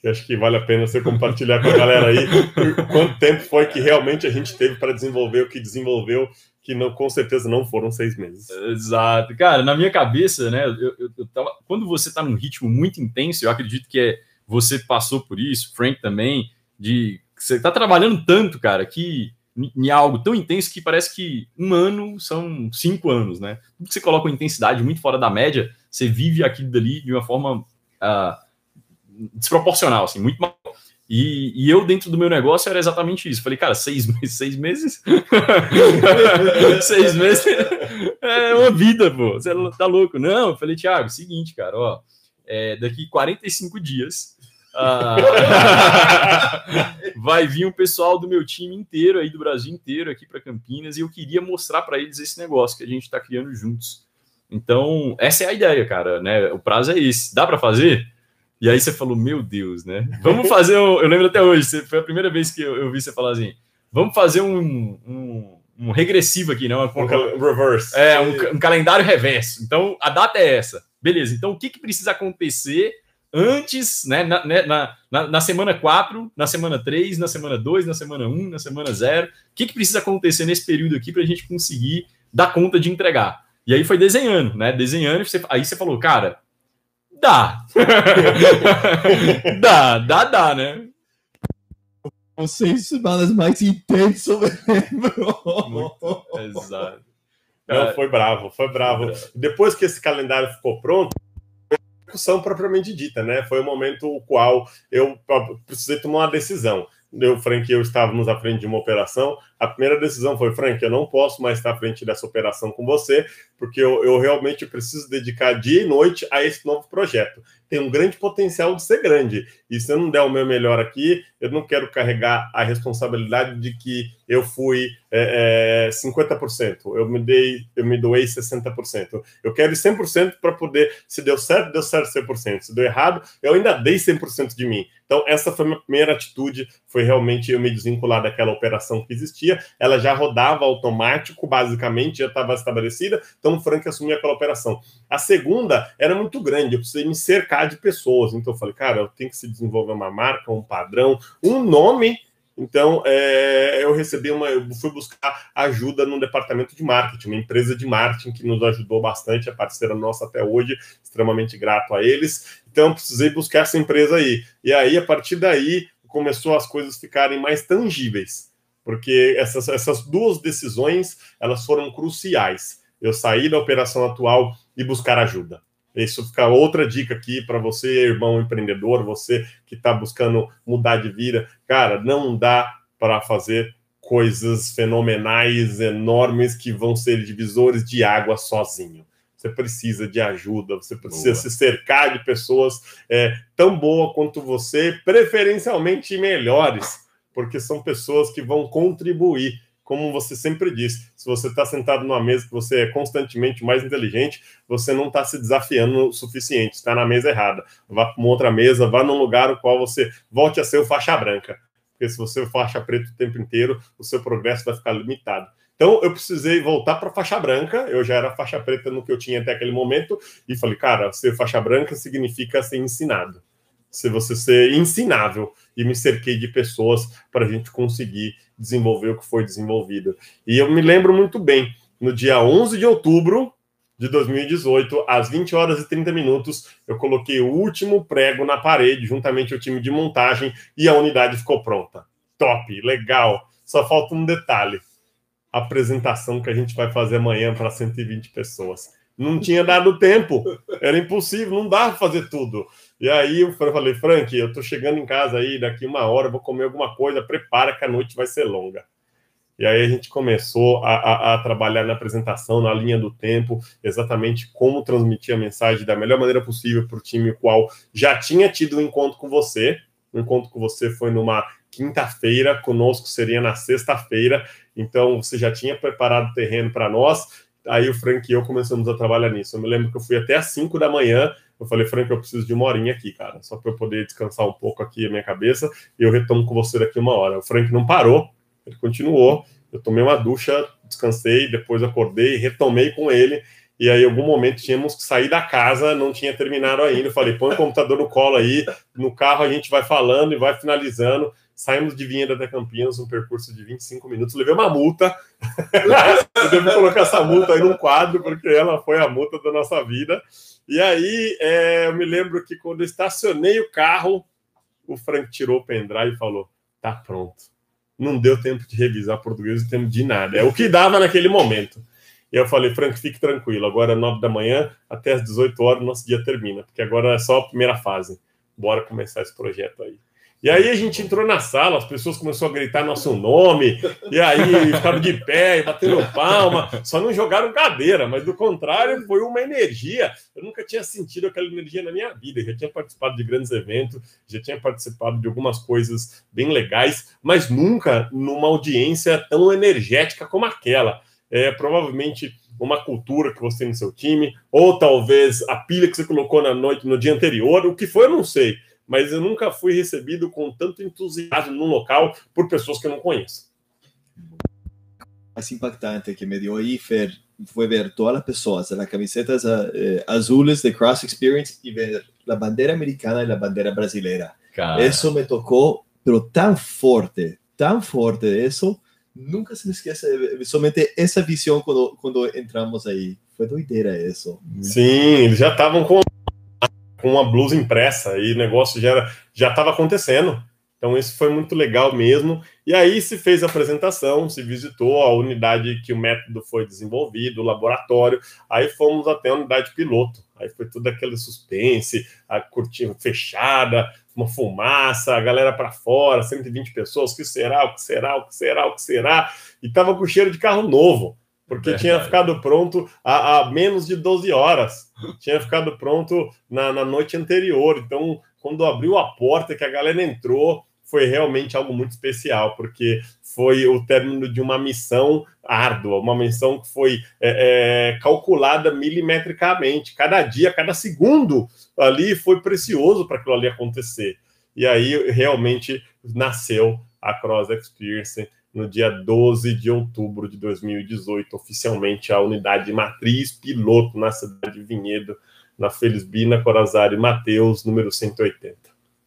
Que acho que vale a pena você compartilhar com a galera aí quanto tempo foi que realmente a gente teve para desenvolver o que desenvolveu que não, com certeza não foram seis meses. Exato. Cara, na minha cabeça, né, eu, eu, eu tava, quando você está num ritmo muito intenso, eu acredito que é, você passou por isso, Frank também, de você está trabalhando tanto, cara, que em algo tão intenso que parece que um ano são cinco anos, né? Você coloca uma intensidade muito fora da média, você vive aquilo dali de uma forma uh, desproporcional, assim, muito mal. E, e, eu, dentro do meu negócio, era exatamente isso. Falei, cara, seis seis meses? seis meses é uma vida, pô. Você tá louco? Não, eu falei, Thiago, seguinte, cara, ó, é, daqui 45 dias ah, vai vir um pessoal do meu time inteiro aí, do Brasil inteiro, aqui para Campinas, e eu queria mostrar para eles esse negócio que a gente está criando juntos. Então, essa é a ideia, cara, né? O prazo é esse. Dá para fazer? E aí você falou, meu Deus, né? Vamos fazer um. Eu lembro até hoje, foi a primeira vez que eu, eu vi você falar assim: vamos fazer um, um, um regressivo aqui, não? Um, um reverse. É, um, um, calendário reverso. Então, a data é essa. Beleza, então o que, que precisa acontecer antes, né? Na, né, na, na, na semana 4, na semana 3, na semana 2, na semana 1, na semana 0. O que, que precisa acontecer nesse período aqui para a gente conseguir dar conta de entregar? E aí foi desenhando, né? Desenhando, aí você falou, cara, Dá. dá, dá, dá, né? Seis semanas mais intenso Muito, exato. Não, foi bravo, foi bravo. Foi bravo. Depois que esse calendário ficou pronto, discussão propriamente dita, né? Foi o momento o qual eu precisei tomar uma decisão. Eu, Frank e eu estávamos à frente de uma operação. A primeira decisão foi: Frank, eu não posso mais estar à frente dessa operação com você, porque eu, eu realmente preciso dedicar dia e noite a esse novo projeto. Tem um grande potencial de ser grande. E se eu não der o meu melhor aqui, eu não quero carregar a responsabilidade de que eu fui é, é, 50%, eu me dei, eu me doei 60%. Eu quero ir 100% para poder, se deu certo, deu certo 100%. Se deu errado, eu ainda dei 100% de mim. Então, essa foi a minha primeira atitude, foi realmente eu me desvincular daquela operação que existia ela já rodava automático, basicamente, já estava estabelecida, então o Frank assumiu aquela operação. A segunda era muito grande, eu precisei me cercar de pessoas, então eu falei, cara, eu tenho que se desenvolver uma marca, um padrão, um nome. Então, é, eu recebi uma, eu fui buscar ajuda no departamento de marketing, uma empresa de marketing que nos ajudou bastante, é parceira nossa até hoje, extremamente grato a eles. Então, precisei buscar essa empresa aí. E aí, a partir daí, começou as coisas ficarem mais tangíveis porque essas, essas duas decisões elas foram cruciais. Eu sair da operação atual e buscar ajuda. Isso fica outra dica aqui para você, irmão empreendedor, você que está buscando mudar de vida. Cara, não dá para fazer coisas fenomenais, enormes, que vão ser divisores de água sozinho. Você precisa de ajuda, você precisa boa. se cercar de pessoas é, tão boas quanto você, preferencialmente melhores porque são pessoas que vão contribuir. Como você sempre diz, se você está sentado numa mesa que você é constantemente mais inteligente, você não está se desafiando o suficiente, está na mesa errada. Vá para uma outra mesa, vá num lugar no qual você volte a ser o faixa branca. Porque se você for faixa preta o tempo inteiro, o seu progresso vai ficar limitado. Então eu precisei voltar para faixa branca. Eu já era faixa preta no que eu tinha até aquele momento e falei, cara, ser faixa branca significa ser ensinado, se você ser ensinável. E me cerquei de pessoas para a gente conseguir desenvolver o que foi desenvolvido. E eu me lembro muito bem, no dia 11 de outubro de 2018, às 20 horas e 30 minutos, eu coloquei o último prego na parede, juntamente ao time de montagem, e a unidade ficou pronta. Top, legal. Só falta um detalhe: a apresentação que a gente vai fazer amanhã para 120 pessoas. Não tinha dado tempo, era impossível, não dava para fazer tudo. E aí eu falei, Frank, eu tô chegando em casa aí, daqui uma hora vou comer alguma coisa, prepara que a noite vai ser longa. E aí a gente começou a, a, a, trabalhar na apresentação, na linha do tempo, exatamente como transmitir a mensagem da melhor maneira possível para o time, o qual já tinha tido um encontro com você. O encontro com você foi numa quinta-feira, conosco seria na sexta-feira, então você já tinha preparado o terreno para nós. Aí o Frank e eu começamos a trabalhar nisso. Eu me lembro que eu fui até às 5 da manhã. Eu falei, Frank, eu preciso de uma horinha aqui, cara, só para eu poder descansar um pouco aqui a minha cabeça. E eu retomo com você daqui uma hora. O Frank não parou, ele continuou. Eu tomei uma ducha, descansei, depois acordei, retomei com ele. E aí, em algum momento, tínhamos que sair da casa, não tinha terminado ainda. Eu falei, põe o computador no colo aí, no carro a gente vai falando e vai finalizando. Saímos de Vinhedo até Campinas, um percurso de 25 minutos. Levei uma multa. eu devo colocar essa multa aí no quadro, porque ela foi a multa da nossa vida. E aí, é, eu me lembro que quando eu estacionei o carro, o Frank tirou o pendrive e falou: tá pronto não deu tempo de revisar português, não tempo de nada. É o que dava naquele momento. E eu falei, Frank, fique tranquilo, agora é 9 da manhã, até as 18 horas, nosso dia termina, porque agora é só a primeira fase. Bora começar esse projeto aí. E aí a gente entrou na sala, as pessoas começaram a gritar nosso nome, e aí ficaram de pé, batendo palma, só não jogaram cadeira, mas do contrário, foi uma energia. Eu nunca tinha sentido aquela energia na minha vida, eu já tinha participado de grandes eventos, já tinha participado de algumas coisas bem legais, mas nunca numa audiência tão energética como aquela. É provavelmente uma cultura que você tem no seu time, ou talvez a pilha que você colocou na noite, no dia anterior, o que foi, eu não sei mas eu nunca fui recebido com tanto entusiasmo num local por pessoas que eu não conheço. mais impactante que me dio ahí, Fer, fue ver todas las personas en las camisetas eh, azules de Cross Experience y ver la bandera americana y la bandera brasileira. Cara. Eso me tocó, pero tan fuerte, tan fuerte de eso. Nunca se me esquece, somente essa visão quando, quando entramos aí. Foi doideira isso. Sim, eles já estavam com com uma blusa impressa e o negócio já já estava acontecendo. Então isso foi muito legal mesmo. E aí se fez a apresentação, se visitou a unidade que o método foi desenvolvido, o laboratório. Aí fomos até a unidade piloto. Aí foi tudo aquele suspense, a cortina fechada, uma fumaça, a galera para fora, 120 pessoas, o que será, o que será, o que será, o que será? E tava com cheiro de carro novo porque Verdade. tinha ficado pronto há, há, menos de 12 horas. tinha ficado pronto na, na noite anterior. Então, quando abriu a porta, que a galera entrou, foi realmente algo muito especial, porque foi o término de uma missão árdua, uma missão que foi é, é, calculada milimetricamente. Cada dia, cada segundo ali foi precioso para aquilo ali acontecer. E aí realmente nasceu a Cross Experience no dia 12 de outubro de 2018, oficialmente a unidade matriz piloto na cidade de Vinhedo, na Felisbina Corazari Mateus, número 180.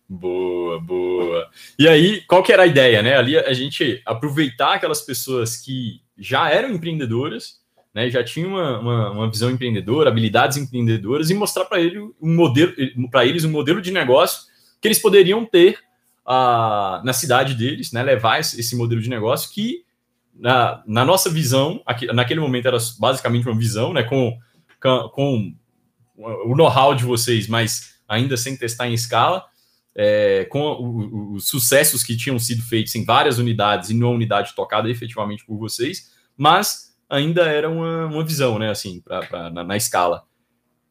Boa, boa. E aí, qual que era a ideia, né? Ali a gente aproveitar aquelas pessoas que já eram empreendedoras, né? Já tinham uma, uma, uma visão empreendedora, habilidades empreendedoras e mostrar para ele um modelo, para eles um modelo de negócio que eles poderiam ter a, na cidade deles, né, levar esse, modelo de negócio que, na, na nossa visão, aqui, naquele momento era basicamente uma visão, né, com, com, com o know-how de vocês, mas ainda sem testar em escala, é, com os sucessos que tinham sido feitos em várias unidades e numa unidade tocada efetivamente por vocês, mas ainda era uma, uma visão, né, assim, pra, pra na, na escala.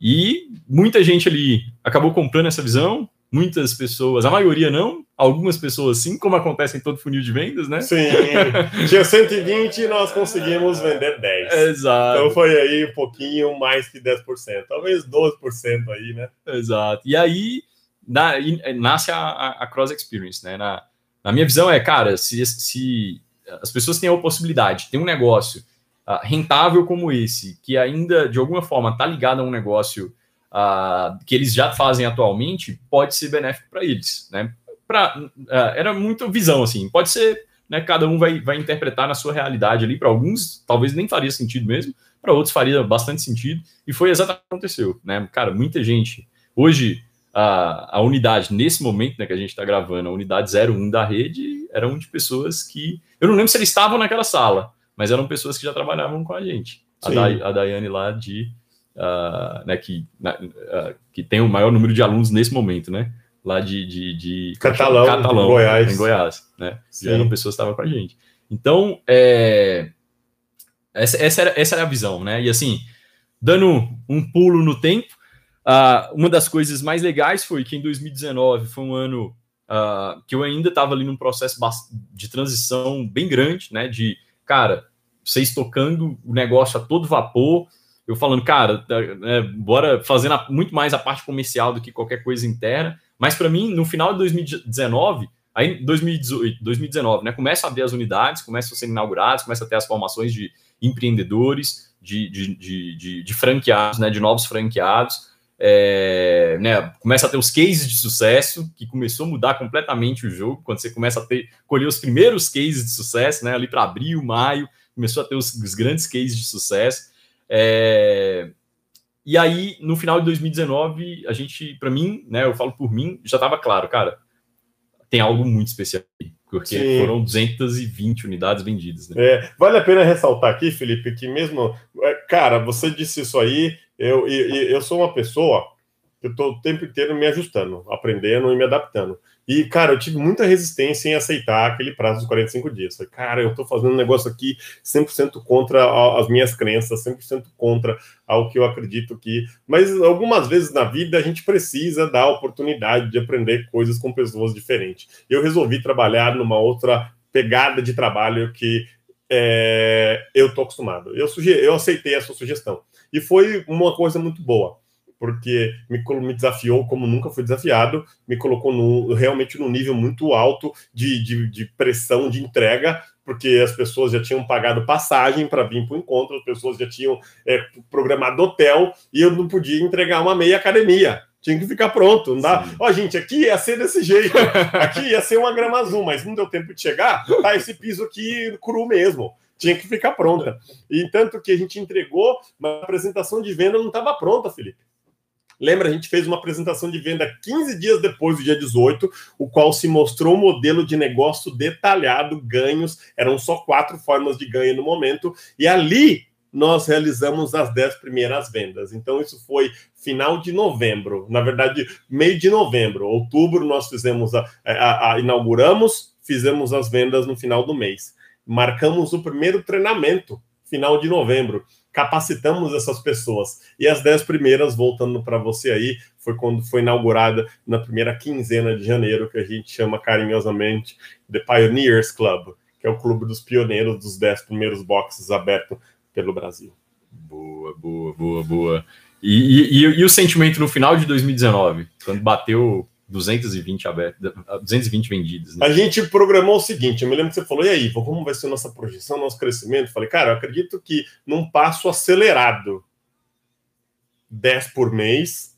E muita gente ali acabou comprando essa visão, muitas pessoas, a maioria não, algumas pessoas sim, como acontece em todo funil de vendas, né? Sim, tinha 120 e nós conseguimos vender 10. Exato. Então foi aí um pouquinho mais que 10%, talvez 12% aí, né? Exato. E aí na, nasce a, a, Cross Experience, né? Na, na minha visão é, cara, se, se as pessoas têm a possibilidade, tem um negócio uh, rentável como esse, que ainda de alguma forma está ligado a um negócio uh, que eles já fazem atualmente, pode ser benéfico para eles, né? Pra, uh, era muito visão assim, pode ser, né? Cada um vai, vai interpretar na sua realidade ali. Para alguns, talvez nem faria sentido mesmo, para outros faria bastante sentido, e foi exatamente o que aconteceu, né? Cara, muita gente hoje a, a unidade, nesse momento né, que a gente está gravando, a unidade 01 da rede, eram de pessoas que. Eu não lembro se eles estavam naquela sala, mas eram pessoas que já trabalhavam com a gente. A, da, a Daiane lá de. Uh, né, que, uh, que tem o maior número de alunos nesse momento, né? Lá de, de, de Catalão, Catalão Goiás. em Goiás, né? Já eram pessoas que estavam com a gente. Então, é, essa, essa, era, essa era a visão, né? E assim, dando um pulo no tempo, Uh, uma das coisas mais legais foi que em 2019 foi um ano uh, que eu ainda estava ali num processo de transição bem grande, né? De, cara, vocês tocando o negócio a todo vapor, eu falando, cara, é, bora fazendo muito mais a parte comercial do que qualquer coisa interna. Mas para mim, no final de 2019, aí 2018, 2019, né? Começa a abrir as unidades, começam a ser inauguradas, começa a ter as formações de empreendedores, de, de, de, de, de franqueados, né? De novos franqueados é, né, começa a ter os cases de sucesso, que começou a mudar completamente o jogo, quando você começa a ter, colher os primeiros cases de sucesso, né, ali para abril, maio, começou a ter os, os grandes cases de sucesso. É, e aí, no final de 2019, a gente, para mim, né, eu falo por mim, já estava claro, cara, tem algo muito especial aqui, porque Sim. foram 220 unidades vendidas. Né? É, vale a pena ressaltar aqui, Felipe, que mesmo, é, cara, você disse isso aí, eu, eu, eu sou uma pessoa que eu estou o tempo inteiro me ajustando, aprendendo e me adaptando. E, cara, eu tive muita resistência em aceitar aquele prazo dos 45 dias. Falei, cara, eu estou fazendo um negócio aqui 100% contra as minhas crenças, 100% contra ao que eu acredito que. Mas algumas vezes na vida a gente precisa dar a oportunidade de aprender coisas com pessoas diferentes. Eu resolvi trabalhar numa outra pegada de trabalho que é, eu estou acostumado. Eu, eu aceitei a sua sugestão. E foi uma coisa muito boa, porque me, me desafiou como nunca fui desafiado, me colocou no, realmente num nível muito alto de, de, de pressão de entrega, porque as pessoas já tinham pagado passagem para vir para o encontro, as pessoas já tinham é, programado hotel, e eu não podia entregar uma meia academia tinha que ficar pronto, não dá. Ó, oh, gente, aqui ia ser desse jeito, aqui ia ser uma grama azul, mas não deu tempo de chegar, tá esse piso aqui cru mesmo tinha que ficar pronta. E tanto que a gente entregou, mas a apresentação de venda não estava pronta, Felipe. Lembra, a gente fez uma apresentação de venda 15 dias depois do dia 18, o qual se mostrou um modelo de negócio detalhado, ganhos, eram só quatro formas de ganho no momento, e ali nós realizamos as 10 primeiras vendas. Então, isso foi final de novembro, na verdade, meio de novembro. Outubro, nós fizemos a, a, a inauguramos, fizemos as vendas no final do mês marcamos o primeiro treinamento, final de novembro. Capacitamos essas pessoas. E as dez primeiras, voltando para você aí, foi quando foi inaugurada na primeira quinzena de janeiro, que a gente chama carinhosamente The Pioneers Club, que é o clube dos pioneiros dos dez primeiros boxes abertos pelo Brasil. Boa, boa, boa, boa. E, e, e, o sentimento no final de 2019, quando bateu 220 abertos, 220 vendidos. Né? A gente programou o seguinte: eu me lembro que você falou, e aí, como vai ser nossa projeção, nosso crescimento? falei, cara, eu acredito que num passo acelerado, 10 por mês,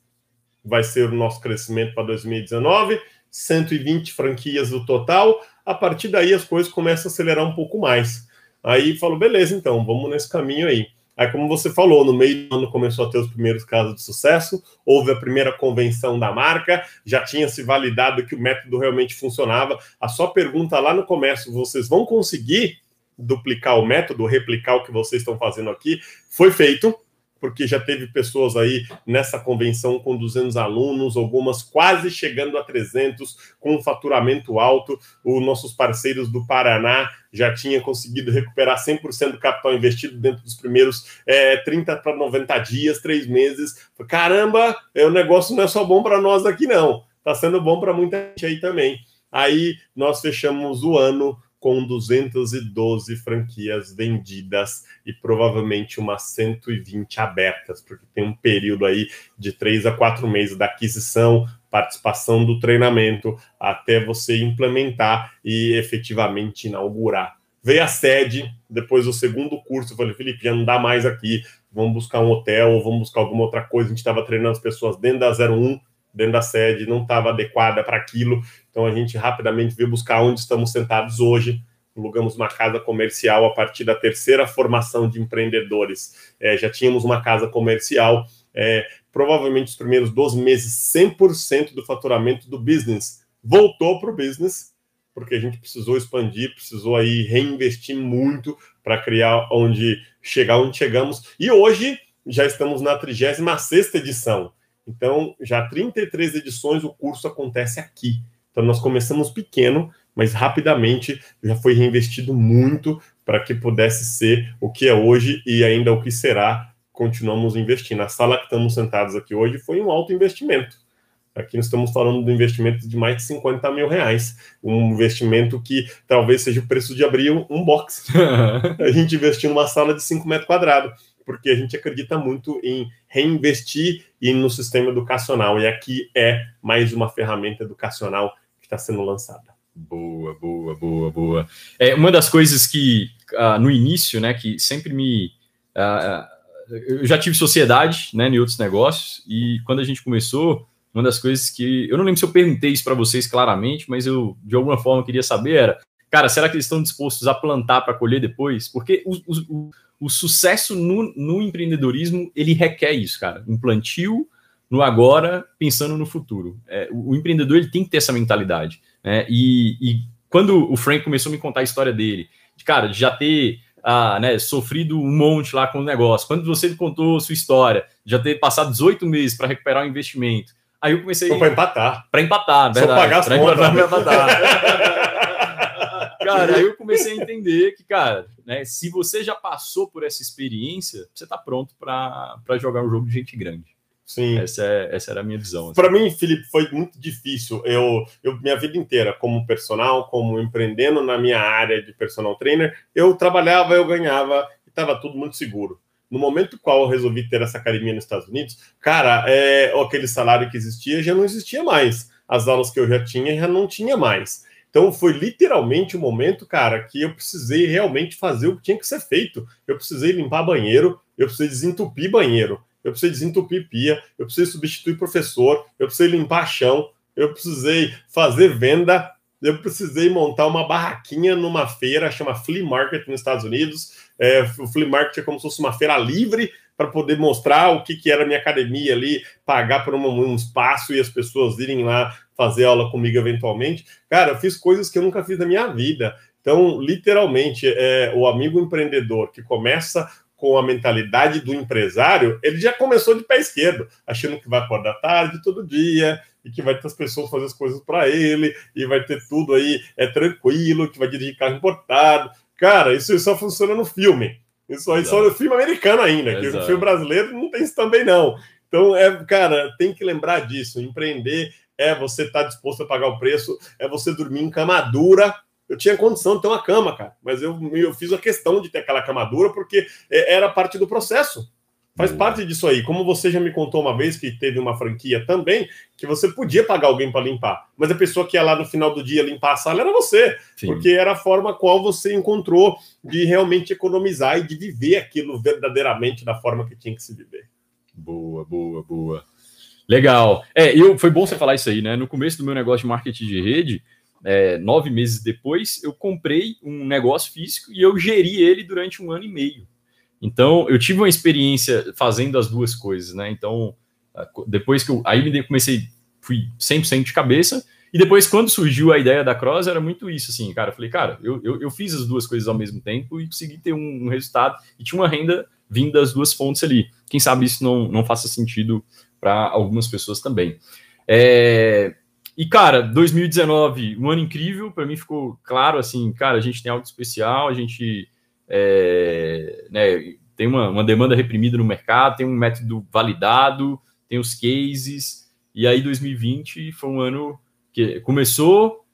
vai ser o nosso crescimento para 2019, 120 franquias no total. A partir daí as coisas começam a acelerar um pouco mais. Aí falou, beleza, então, vamos nesse caminho aí. Aí, como você falou, no meio do ano começou a ter os primeiros casos de sucesso, houve a primeira convenção da marca, já tinha se validado que o método realmente funcionava. A sua pergunta lá no começo, vocês vão conseguir duplicar o método, replicar o que vocês estão fazendo aqui, foi feito porque já teve pessoas aí nessa convenção com 200 alunos, algumas quase chegando a 300, com um faturamento alto. Os nossos parceiros do Paraná já tinham conseguido recuperar 100% do capital investido dentro dos primeiros é, 30 para 90 dias, três meses. Caramba, é, o negócio não é só bom para nós aqui, não. Está sendo bom para muita gente aí também. Aí nós fechamos o ano com 212 franquias vendidas e provavelmente umas 120 abertas, porque tem um período aí de três a quatro meses da aquisição, participação do treinamento, até você implementar e efetivamente inaugurar. Veio a sede, depois do segundo curso, eu falei, Felipe, já não dá mais aqui, vamos buscar um hotel, vamos buscar alguma outra coisa. A gente estava treinando as pessoas dentro da 01, dentro da sede, não estava adequada para aquilo. Então a gente rapidamente veio buscar onde estamos sentados hoje. Alugamos uma casa comercial a partir da terceira formação de empreendedores. É, já tínhamos uma casa comercial. É, provavelmente os primeiros 12 meses, 100% do faturamento do business voltou para o business, porque a gente precisou expandir, precisou aí reinvestir muito para criar onde chegar onde chegamos. E hoje já estamos na 36 edição. Então, já 33 edições o curso acontece aqui. Então, nós começamos pequeno, mas rapidamente já foi reinvestido muito para que pudesse ser o que é hoje e ainda o que será. Continuamos investindo. A sala que estamos sentados aqui hoje foi um alto investimento. Aqui nós estamos falando do investimento de mais de 50 mil reais. Um investimento que talvez seja o preço de abrir um box. a gente investiu numa sala de 5 metros quadrados, porque a gente acredita muito em reinvestir e no sistema educacional. E aqui é mais uma ferramenta educacional que está sendo lançada. Boa, boa, boa, boa. É uma das coisas que uh, no início, né, que sempre me uh, eu já tive sociedade, né, em outros negócios e quando a gente começou uma das coisas que eu não lembro se eu perguntei isso para vocês claramente, mas eu de alguma forma queria saber era, cara, será que eles estão dispostos a plantar para colher depois? Porque o, o, o sucesso no, no, empreendedorismo ele requer isso, cara, um plantio no agora, pensando no futuro. É, o, o, empreendedor ele tem que ter essa mentalidade, né? E, e quando o Frank começou a me contar a história dele, de cara, de já ter ah, né, sofrido um monte lá com o negócio. Quando você contou sua história, já ter passado 18 meses para recuperar o investimento, Aí eu comecei. Para empatar. Para empatar, verdade. Só pagar as contas. Empatar, cara, aí eu comecei a entender que, cara, né, se você já passou por essa experiência, você está pronto para jogar um jogo de gente grande. Sim. Essa, é, essa era a minha visão. Assim. Para mim, Felipe, foi muito difícil. Eu, eu, minha vida inteira, como personal, como empreendendo na minha área de personal trainer, eu trabalhava, eu ganhava e estava tudo muito seguro no momento qual eu resolvi ter essa academia nos Estados Unidos, cara, é, aquele salário que existia já não existia mais. As aulas que eu já tinha já não tinha mais. Então foi literalmente o momento, cara, que eu precisei realmente fazer o que tinha que ser feito. Eu precisei limpar banheiro, eu precisei desentupir banheiro, eu precisei desentupir pia, eu precisei substituir professor, eu precisei limpar chão, eu precisei fazer venda, eu precisei montar uma barraquinha numa feira, chama Flea Market nos Estados Unidos. É, o Flea Market é como se fosse uma feira livre para poder mostrar o que, que era a minha academia ali, pagar por um, um, espaço e as pessoas irem lá fazer aula comigo eventualmente. Cara, eu fiz coisas que eu nunca fiz na minha vida. Então, literalmente, é, o amigo empreendedor que começa com a mentalidade do empresário, ele já começou de pé esquerdo, achando que vai acordar tarde todo dia, e que vai ter as pessoas fazer as coisas para ele, e vai ter tudo aí é tranquilo, que vai dirigir carro importado. Cara, isso só funciona no filme. Isso aí Exato. só no filme americano ainda, Exato. que o filme brasileiro não tem isso também não. Então, é, cara, tem que lembrar disso. Empreender é você estar tá disposto a pagar o preço, é você dormir em cama dura. Eu tinha condição de ter uma cama, cara, mas eu, eu fiz a questão de ter aquela cama dura porque é, era parte do processo. Faz parte disso aí. Como você já me contou uma vez que teve uma franquia também, que você podia pagar alguém para limpar, mas a pessoa que ia lá no final do dia limpar a sala era você, Sim. porque era a forma qual você encontrou de realmente economizar e de viver aquilo verdadeiramente da forma que tinha que se viver. Boa, boa, boa. Legal. É, eu, foi bom você falar isso aí, né? No começo do meu negócio de marketing de rede, é, nove meses depois, eu comprei um negócio físico e eu geri ele durante um ano e meio. Então, eu tive uma experiência fazendo as duas coisas, né? Então, depois que eu. Aí me comecei, fui 100% de cabeça. E depois, quando surgiu a ideia da Cross, era muito isso, assim, cara. Eu falei, cara, eu, eu, eu fiz as duas coisas ao mesmo tempo e consegui ter um, um, resultado e tinha uma renda vindo das duas fontes ali. Quem sabe isso não, não faça sentido para algumas pessoas também. É, e, cara, 2019, um ano incrível, para mim ficou claro, assim, cara, a gente tem algo especial, a gente é, né, tem uma, uma, demanda reprimida no mercado, tem um método validado, tem os cases, e aí 2020 foi um ano que começou,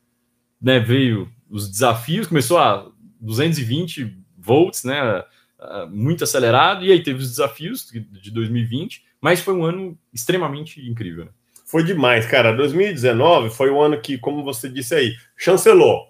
né, veio os desafios, começou a 220 volts, né, muito acelerado, e aí teve os desafios de 2020, mas foi um ano extremamente incrível. Né? Foi demais, cara. 2019 foi um ano que, como você disse aí, chancelou,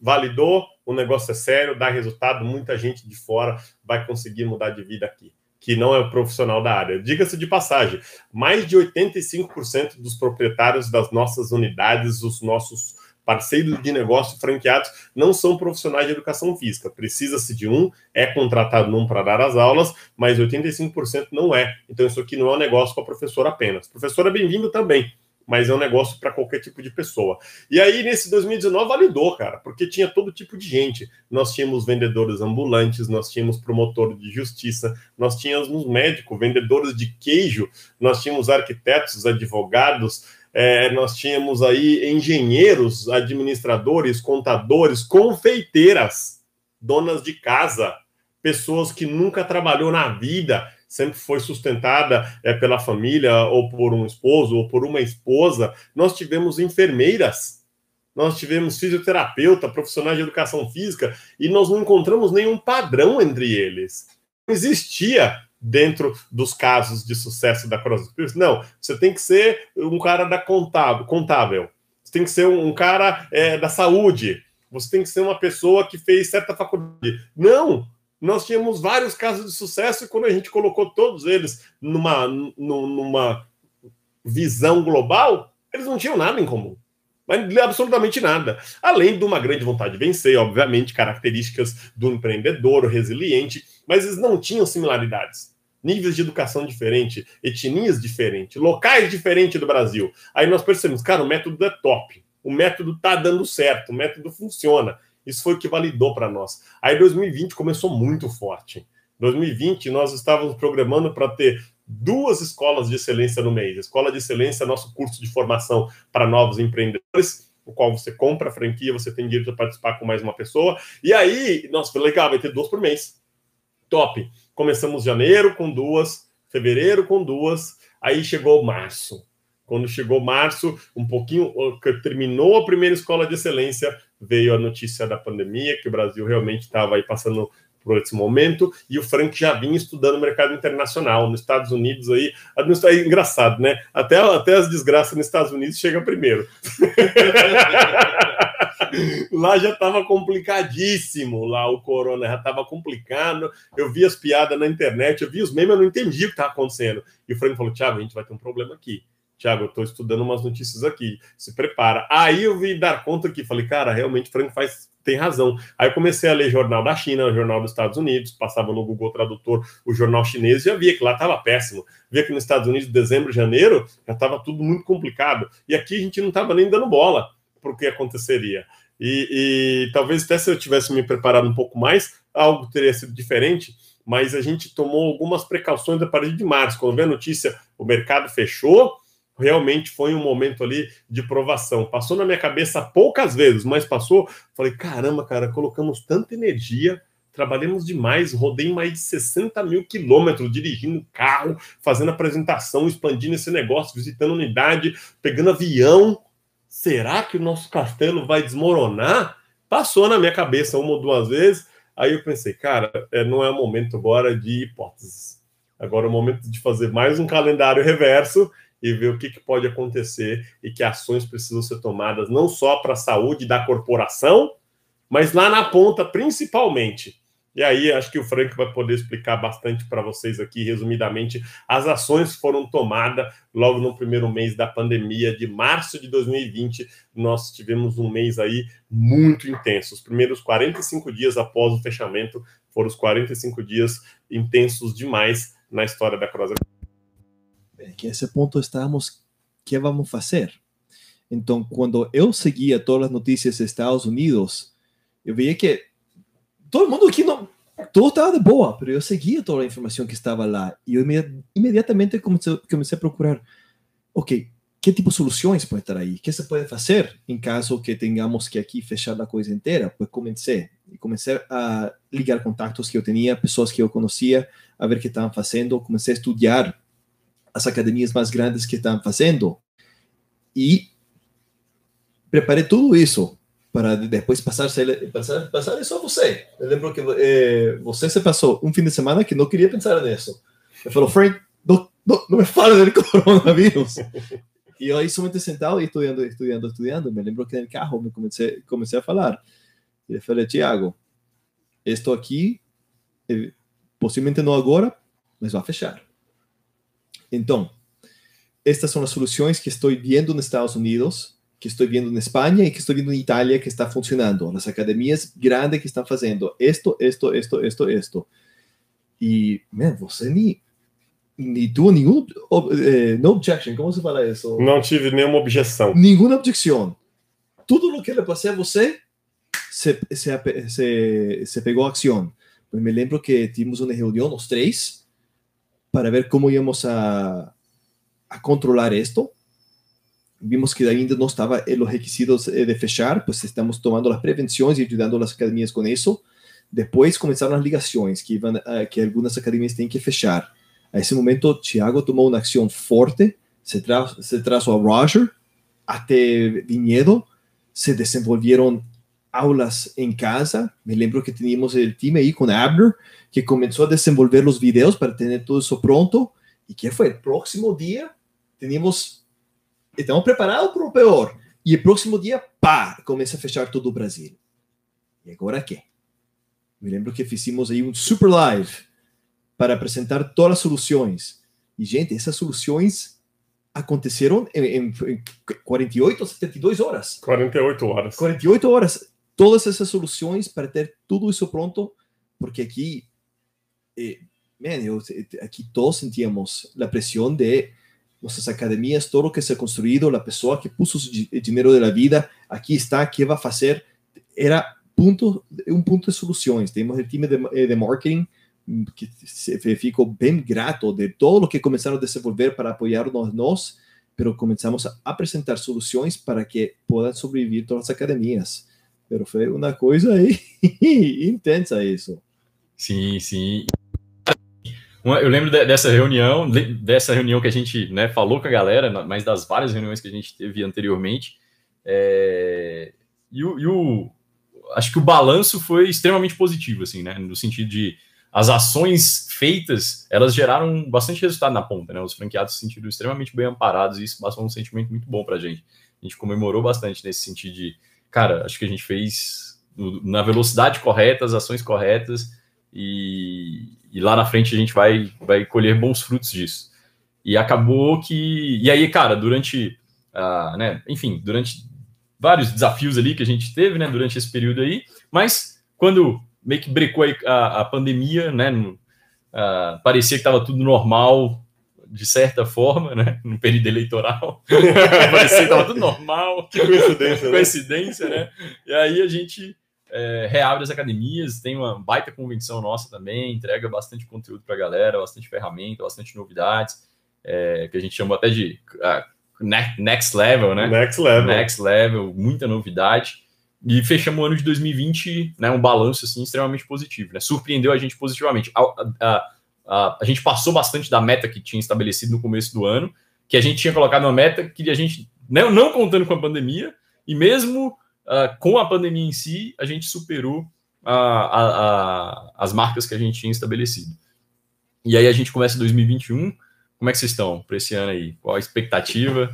validou, o negócio é sério, dá resultado, muita gente de fora vai conseguir mudar de vida aqui, que não é o profissional da área. Diga-se de passagem, mais de 85% dos proprietários das nossas unidades, os nossos parceiros de negócio franqueados não são profissionais de educação física. Precisa-se de um, é contratado num para dar as aulas, mas 85% não é. Então, isso aqui não é um negócio para professor apenas. Professor é bem-vindo também mas é um negócio para qualquer tipo de pessoa. E aí, nesse 2019, validou, cara, porque tinha todo tipo de gente. Nós tínhamos vendedores ambulantes, nós tínhamos promotor de justiça, nós tínhamos médicos, vendedores de queijo, nós tínhamos arquitetos, advogados, é, nós tínhamos aí engenheiros, administradores, contadores, confeiteiras, donas de casa, pessoas que nunca trabalhou na vida sempre foi sustentada é, pela família, ou por um esposo, ou por uma esposa. Nós tivemos enfermeiras, nós tivemos fisioterapeuta, profissionais de educação física, e nós não encontramos nenhum padrão entre eles. Não existia dentro dos casos de sucesso da CrossFit. Não, você tem que ser um cara da contábil, contábil. Você tem que ser um cara é, da saúde. Você tem que ser uma pessoa que fez certa faculdade. Não, nós tínhamos vários casos de sucesso e quando a gente colocou todos eles numa, numa visão global, eles não tinham nada em comum. Mas absolutamente nada. Além de uma grande vontade de vencer, obviamente, características do empreendedor resiliente, mas eles não tinham similaridades. Níveis de educação diferentes, etnias diferentes, locais diferentes do Brasil. Aí nós percebemos, cara, o método é top. O método tá dando certo, o método funciona. Isso foi o que validou para nós. Aí 2020 começou muito forte. 2020 nós estávamos programando para ter duas escolas de excelência no mês. Escola de excelência, nosso curso de formação para novos empreendedores, o qual você compra a franquia, você tem direito a participar com mais uma pessoa. E aí, nossa, legal, vai ter duas por mês. Top. Começamos janeiro com duas, fevereiro com duas, aí chegou março. Quando chegou março, um pouquinho, terminou a primeira escola de excelência, veio a notícia da pandemia, que o Brasil realmente estava aí passando por esse momento, e o Frank já vinha estudando o mercado internacional, nos Estados Unidos aí, é engraçado, né? Até, até as desgraças nos Estados Unidos chegam primeiro. lá já estava complicadíssimo, lá o corona já estava complicado, eu vi as piadas na internet, eu vi os memes, eu não entendi o que estava acontecendo. E o Frank falou, Thiago, a gente vai ter um problema aqui. Tiago, eu estou estudando umas notícias aqui, se prepara. Aí eu vi dar conta aqui, falei, cara, realmente Frank faz, tem razão. Aí eu comecei a ler jornal da China, jornal dos Estados Unidos, passava no Google Tradutor o jornal chinês, já via que lá estava péssimo. Via que nos Estados Unidos, dezembro, janeiro, já estava tudo muito complicado. E aqui a gente não estava nem dando bola para o que aconteceria. E, e talvez até se eu tivesse me preparado um pouco mais, algo teria sido diferente mas a gente tomou algumas precauções a partir de março. Quando veio a notícia, o mercado fechou, realmente foi um momento ali de provação. Passou na minha cabeça poucas vezes, mas passou. Falei, caramba, cara, colocamos tanta energia, trabalhamos demais, rodei mais de 60 mil quilômetros dirigindo carro, fazendo apresentação, expandindo esse negócio, visitando unidade, pegando avião. Será que o nosso castelo vai desmoronar? Passou na minha cabeça uma ou duas vezes. Aí eu pensei, cara, é, não é o momento agora de hipóteses. Agora é o momento de fazer mais um calendário reverso e ver o que, que pode acontecer e que ações precisam ser tomadas não só para a saúde da corporação, mas lá na ponta principalmente. E aí, acho que o Frank vai poder explicar bastante para vocês aqui, resumidamente, as ações foram tomadas logo no primeiro mês da pandemia, de março de 2020. Nós tivemos um mês aí muito intenso. Os primeiros 45 dias após o fechamento foram os 45 dias intensos demais na história da Cross que a esse ponto estávamos, que vamos fazer? Então, quando eu seguia todas as notícias dos Estados Unidos, eu via que todo mundo aqui não, tudo estava de boa, mas eu seguia toda a informação que estava lá e eu imediatamente comecei, comecei a procurar, ok, que tipo de soluções pode estar aí? Que se pode fazer em caso que tenhamos que aqui fechar a coisa inteira? Pues comecei e comecei a ligar contatos que eu tinha, pessoas que eu conhecia, a ver o que estavam fazendo, comecei a estudar as academias mais grandes que estão fazendo e preparei tudo isso para depois passar, passar, passar a você. Eu lembro que eh, você se passou um fim de semana que não queria pensar nisso. Eu falou, Frank, não, não, não me fala do coronavírus. e eu aí somente sentado e estudando, estudando, estudando. Me lembro que no carro me comecei, comecei a falar. Eu falei, Tiago, estou aqui, eh, possivelmente não agora, mas vai fechar. Então, estas são as soluções que estou vendo nos Estados Unidos, que estou vendo na Espanha e que estou vendo na Itália que está funcionando. As academias grandes que estão fazendo esto, esto, esto, esto, esto. E, man, você nem, nem tuvo nenhum eh, no objection, como se fala isso? Não tive nenhuma objeção. Nenhuma objeção. Tudo o que ele passei a você, se, se, se, se pegou ação. Eu me lembro que tivemos uma reunião, os três, para ver como íamos a, a controlar esto. Vimos que ainda não estava los requisitos de fechar, pues estamos tomando as prevenções e ajudando as academias com isso. Depois começaram as ligações, que, que algumas academias têm que fechar. A esse momento, Thiago tomou uma ação forte, se, tra se trazou a Roger até Vinhedo, se desenvolveram aulas em casa. Me lembro que tínhamos o time aí com Abner, que começou a desenvolver os vídeos para ter tudo isso pronto. E que foi? Próximo dia, tínhamos. Estamos preparados para o pior. E o próximo dia, pá, começa a fechar todo o Brasil. E agora quê? Me lembro que fizemos aí um super live para apresentar todas as soluções. E, gente, essas soluções aconteceram em, em 48 ou 72 horas. 48 horas. 48 horas. Todas essas soluções para ter tudo isso pronto, porque aqui, eh, man, eu, aqui todos sentíamos a pressão de nossas academias, todo o que se ha construído, a pessoa que puso o dinheiro da vida, aqui está, que vai fazer? Era ponto, um ponto de soluções. Temos o time de, de marketing que ficou bem grato de todo o que começaram a desenvolver para apoiar-nos nós, pero começamos a apresentar soluções para que possam sobreviver todas as academias. Pero foi uma coisa aí intensa isso. Sim, sim. Eu lembro dessa reunião, dessa reunião que a gente né, falou com a galera, mas das várias reuniões que a gente teve anteriormente. É... E, o, e o, acho que o balanço foi extremamente positivo, assim, né? No sentido de as ações feitas, elas geraram bastante resultado na ponta, né? Os franqueados se sentiram extremamente bem amparados e isso passou um sentimento muito bom pra gente. A gente comemorou bastante nesse sentido de, cara, acho que a gente fez na velocidade correta, as ações corretas e, e lá na frente a gente vai, vai colher bons frutos disso. E acabou que. E aí, cara, durante. Uh, né, enfim, durante vários desafios ali que a gente teve, né, durante esse período aí, mas quando meio que brecou a, a pandemia, né, no, uh, parecia que estava tudo normal, de certa forma, né, no período eleitoral, parecia que estava tudo normal, que coincidência, né? coincidência, né, e aí a gente é, reabre as academias, tem uma baita convenção nossa também, entrega bastante conteúdo para a galera, bastante ferramenta, bastante novidades, é, que a gente chama até de uh, next level, né? Next level. Next level, muita novidade. E fechamos o ano de 2020, né, um balanço assim, extremamente positivo, né? Surpreendeu a gente positivamente. A, a, a, a, gente passou bastante da meta que tinha estabelecido no começo do ano, que a gente tinha colocado uma meta que a gente, não, não contando com a pandemia, e mesmo uh, com a pandemia em si, a gente superou as marcas que a gente tinha estabelecido. E aí a gente começa 2021 como é que vocês estão para esse ano aí? Qual a expectativa?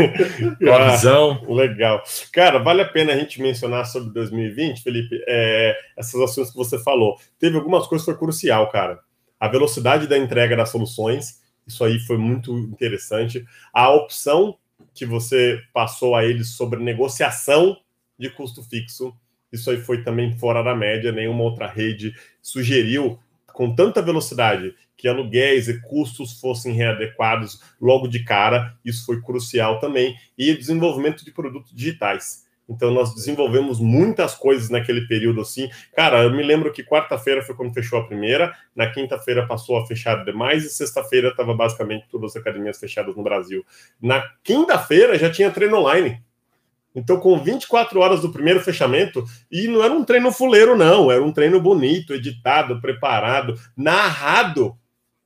Qual a ah, visão? legal. Cara, vale a pena a gente mencionar sobre 2020, Felipe, é, essas ações que você falou. Teve algumas coisas que foi crucial, cara. A velocidade da entrega das soluções, isso aí foi muito interessante. A opção que você passou a eles sobre negociação de custo fixo, isso aí foi também fora da média. Nenhuma outra rede sugeriu com tanta velocidade que aluguéis e custos fossem readequados logo de cara, isso foi crucial também, e desenvolvimento de produtos digitais. Então nós desenvolvemos muitas coisas naquele período assim. Cara, eu me lembro que quarta-feira foi quando fechou a primeira, na quinta-feira passou a fechar demais e sexta-feira estava basicamente todas as academias fechadas no Brasil. Na quinta-feira já tinha treino online. Então, com 24 horas do primeiro fechamento, e não era um treino fuleiro, não, era um treino bonito, editado, preparado, narrado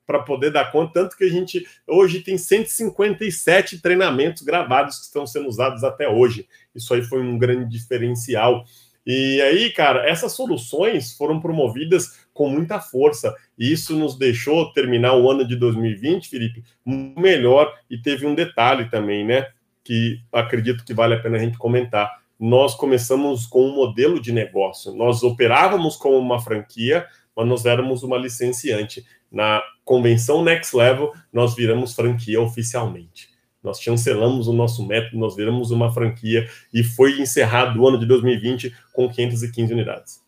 para poder dar conta. Tanto que a gente hoje tem 157 treinamentos gravados que estão sendo usados até hoje. Isso aí foi um grande diferencial. E aí, cara, essas soluções foram promovidas com muita força. E isso nos deixou terminar o ano de 2020, Felipe, melhor. E teve um detalhe também, né? Que acredito que vale a pena a gente comentar. nós começamos com um modelo de negócio. Nós operávamos como uma franquia, mas nós éramos uma licenciante. Na convenção Next Level, nós viramos franquia oficialmente. Nós chancelamos o nosso método, nós viramos uma franquia e foi encerrado o ano de 2020 com 515 unidades.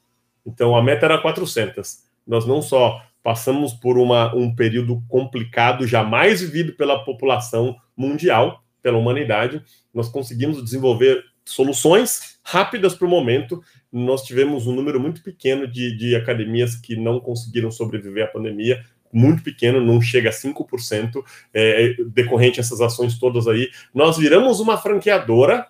Então a meta era 400. Nós não só passamos por uma, um período complicado, jamais vivido pela população mundial, pela humanidade, nós conseguimos desenvolver soluções rápidas para o momento. Nós tivemos um número muito pequeno de, de academias que não conseguiram sobreviver à pandemia, muito pequeno, não chega a 5%, é, decorrente essas ações todas aí. Nós viramos uma franqueadora,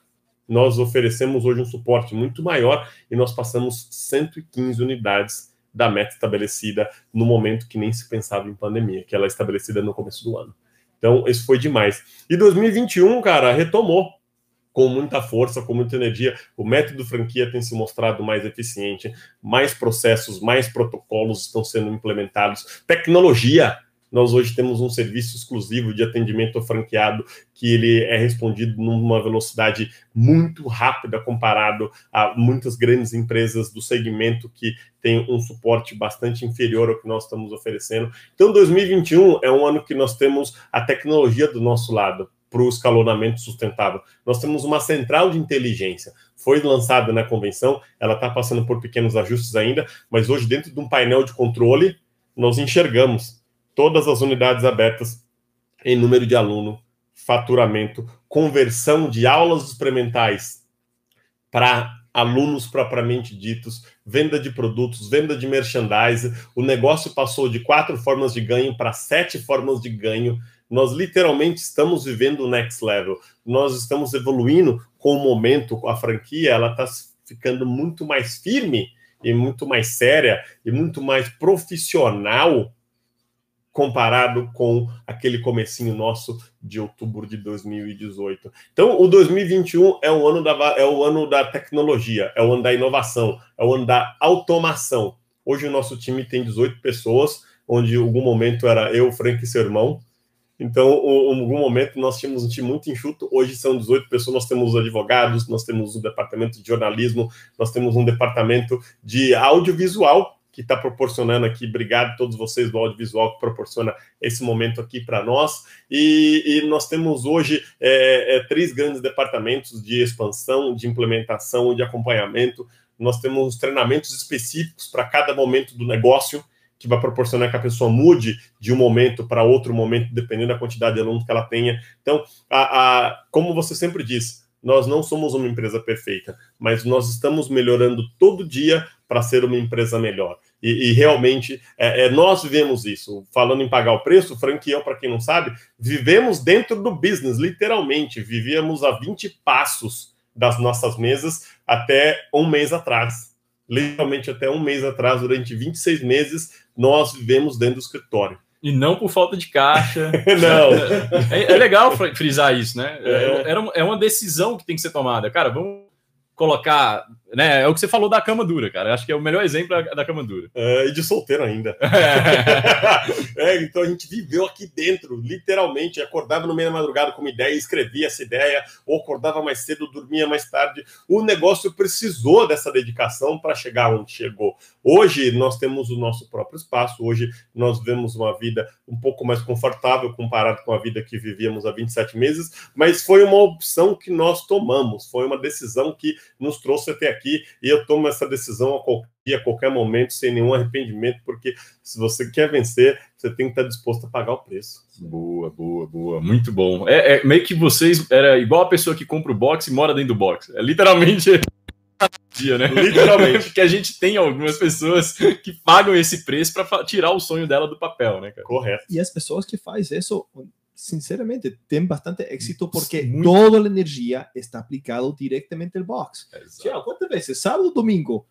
nós oferecemos hoje um suporte muito maior e nós passamos 115 unidades da meta estabelecida no momento que nem se pensava em pandemia, que ela é estabelecida no começo do ano. Então, isso foi demais. E 2021, cara, retomou com muita força, com muita energia. O método franquia tem se mostrado mais eficiente, mais processos, mais protocolos estão sendo implementados, tecnologia. Nós hoje temos um serviço exclusivo de atendimento franqueado que ele é respondido numa velocidade muito rápida comparado a muitas grandes empresas do segmento que tem um suporte bastante inferior ao que nós estamos oferecendo. Então, 2021 é um ano que nós temos a tecnologia do nosso lado para o escalonamento sustentável. Nós temos uma central de inteligência. Foi lançada na convenção, ela está passando por pequenos ajustes ainda, mas hoje, dentro de um painel de controle, nós enxergamos todas as unidades abertas em número de aluno, faturamento, conversão de aulas experimentais para alunos propriamente ditos, venda de produtos, venda de merchandise. O negócio passou de quatro formas de ganho para sete formas de ganho nós literalmente estamos vivendo o next level. Nós estamos evoluindo com o momento, a franquia, ela está ficando muito mais firme e muito mais séria e muito mais profissional comparado com aquele comecinho nosso de outubro de 2018. Então, o 2021 é o ano da é o ano da tecnologia, é o ano da inovação, é o ano da automação. Hoje o nosso time tem 18 pessoas, onde em algum momento era eu, Frank e seu irmão, então, em algum momento, nós tínhamos um time muito enxuto. Hoje são 18 pessoas. Nós temos advogados, nós temos um departamento de jornalismo, nós temos um departamento de audiovisual que está proporcionando aqui. Obrigado a todos vocês do audiovisual que proporciona esse momento aqui para nós. E, e, nós temos hoje é, é, três grandes departamentos de expansão, de implementação, de acompanhamento. Nós temos treinamentos específicos para cada momento do negócio que vai proporcionar que a pessoa mude de um momento para outro momento, dependendo da quantidade de alunos que ela tenha. Então, a, a, como você sempre diz, nós não somos uma empresa perfeita, mas nós estamos melhorando todo dia para ser uma empresa melhor. E, e realmente é, é, nós vivemos isso. Falando em pagar o preço, franquia, para quem não sabe, vivemos dentro do business, literalmente. Vivíamos a 20 passos das nossas mesas até um mês atrás literalmente até um mês atrás, durante 26 meses, nós vivemos dentro do escritório. E não por falta de caixa. não. É, é, legal frisar isso, né? É. É, é uma decisão que tem que ser tomada. Cara, vamos colocar, né? É o que você falou da cama dura, cara. Acho que é o melhor exemplo da cama dura. É, e de solteiro ainda. É. é, então a gente viveu aqui dentro, literalmente. Acordava no meio da madrugada com uma ideia, escrevia essa ideia, ou acordava mais cedo, dormia mais tarde. O negócio precisou dessa dedicação para chegar onde chegou. Hoje nós temos o nosso próprio espaço, hoje nós vemos uma vida um pouco mais confortável comparado com a vida que vivíamos há 27 meses, mas foi uma opção que nós tomamos, foi uma decisão que nos trouxe até aqui e eu tomo essa decisão a qualquer, a qualquer momento sem nenhum arrependimento, porque se você quer vencer, você tem que estar disposto a pagar o preço. Boa, boa, boa, muito bom. É, é meio que vocês era igual a pessoa que compra o box e mora dentro do box. É literalmente dia, né? Literalmente. que a gente tem algumas pessoas que pagam esse preço para tirar o sonho dela do papel, né, cara? Correto. E as pessoas que fazem isso, sinceramente, têm bastante êxito porque toda a energia está aplicada diretamente no box. Exato. Quantas vezes? Sábado, domingo.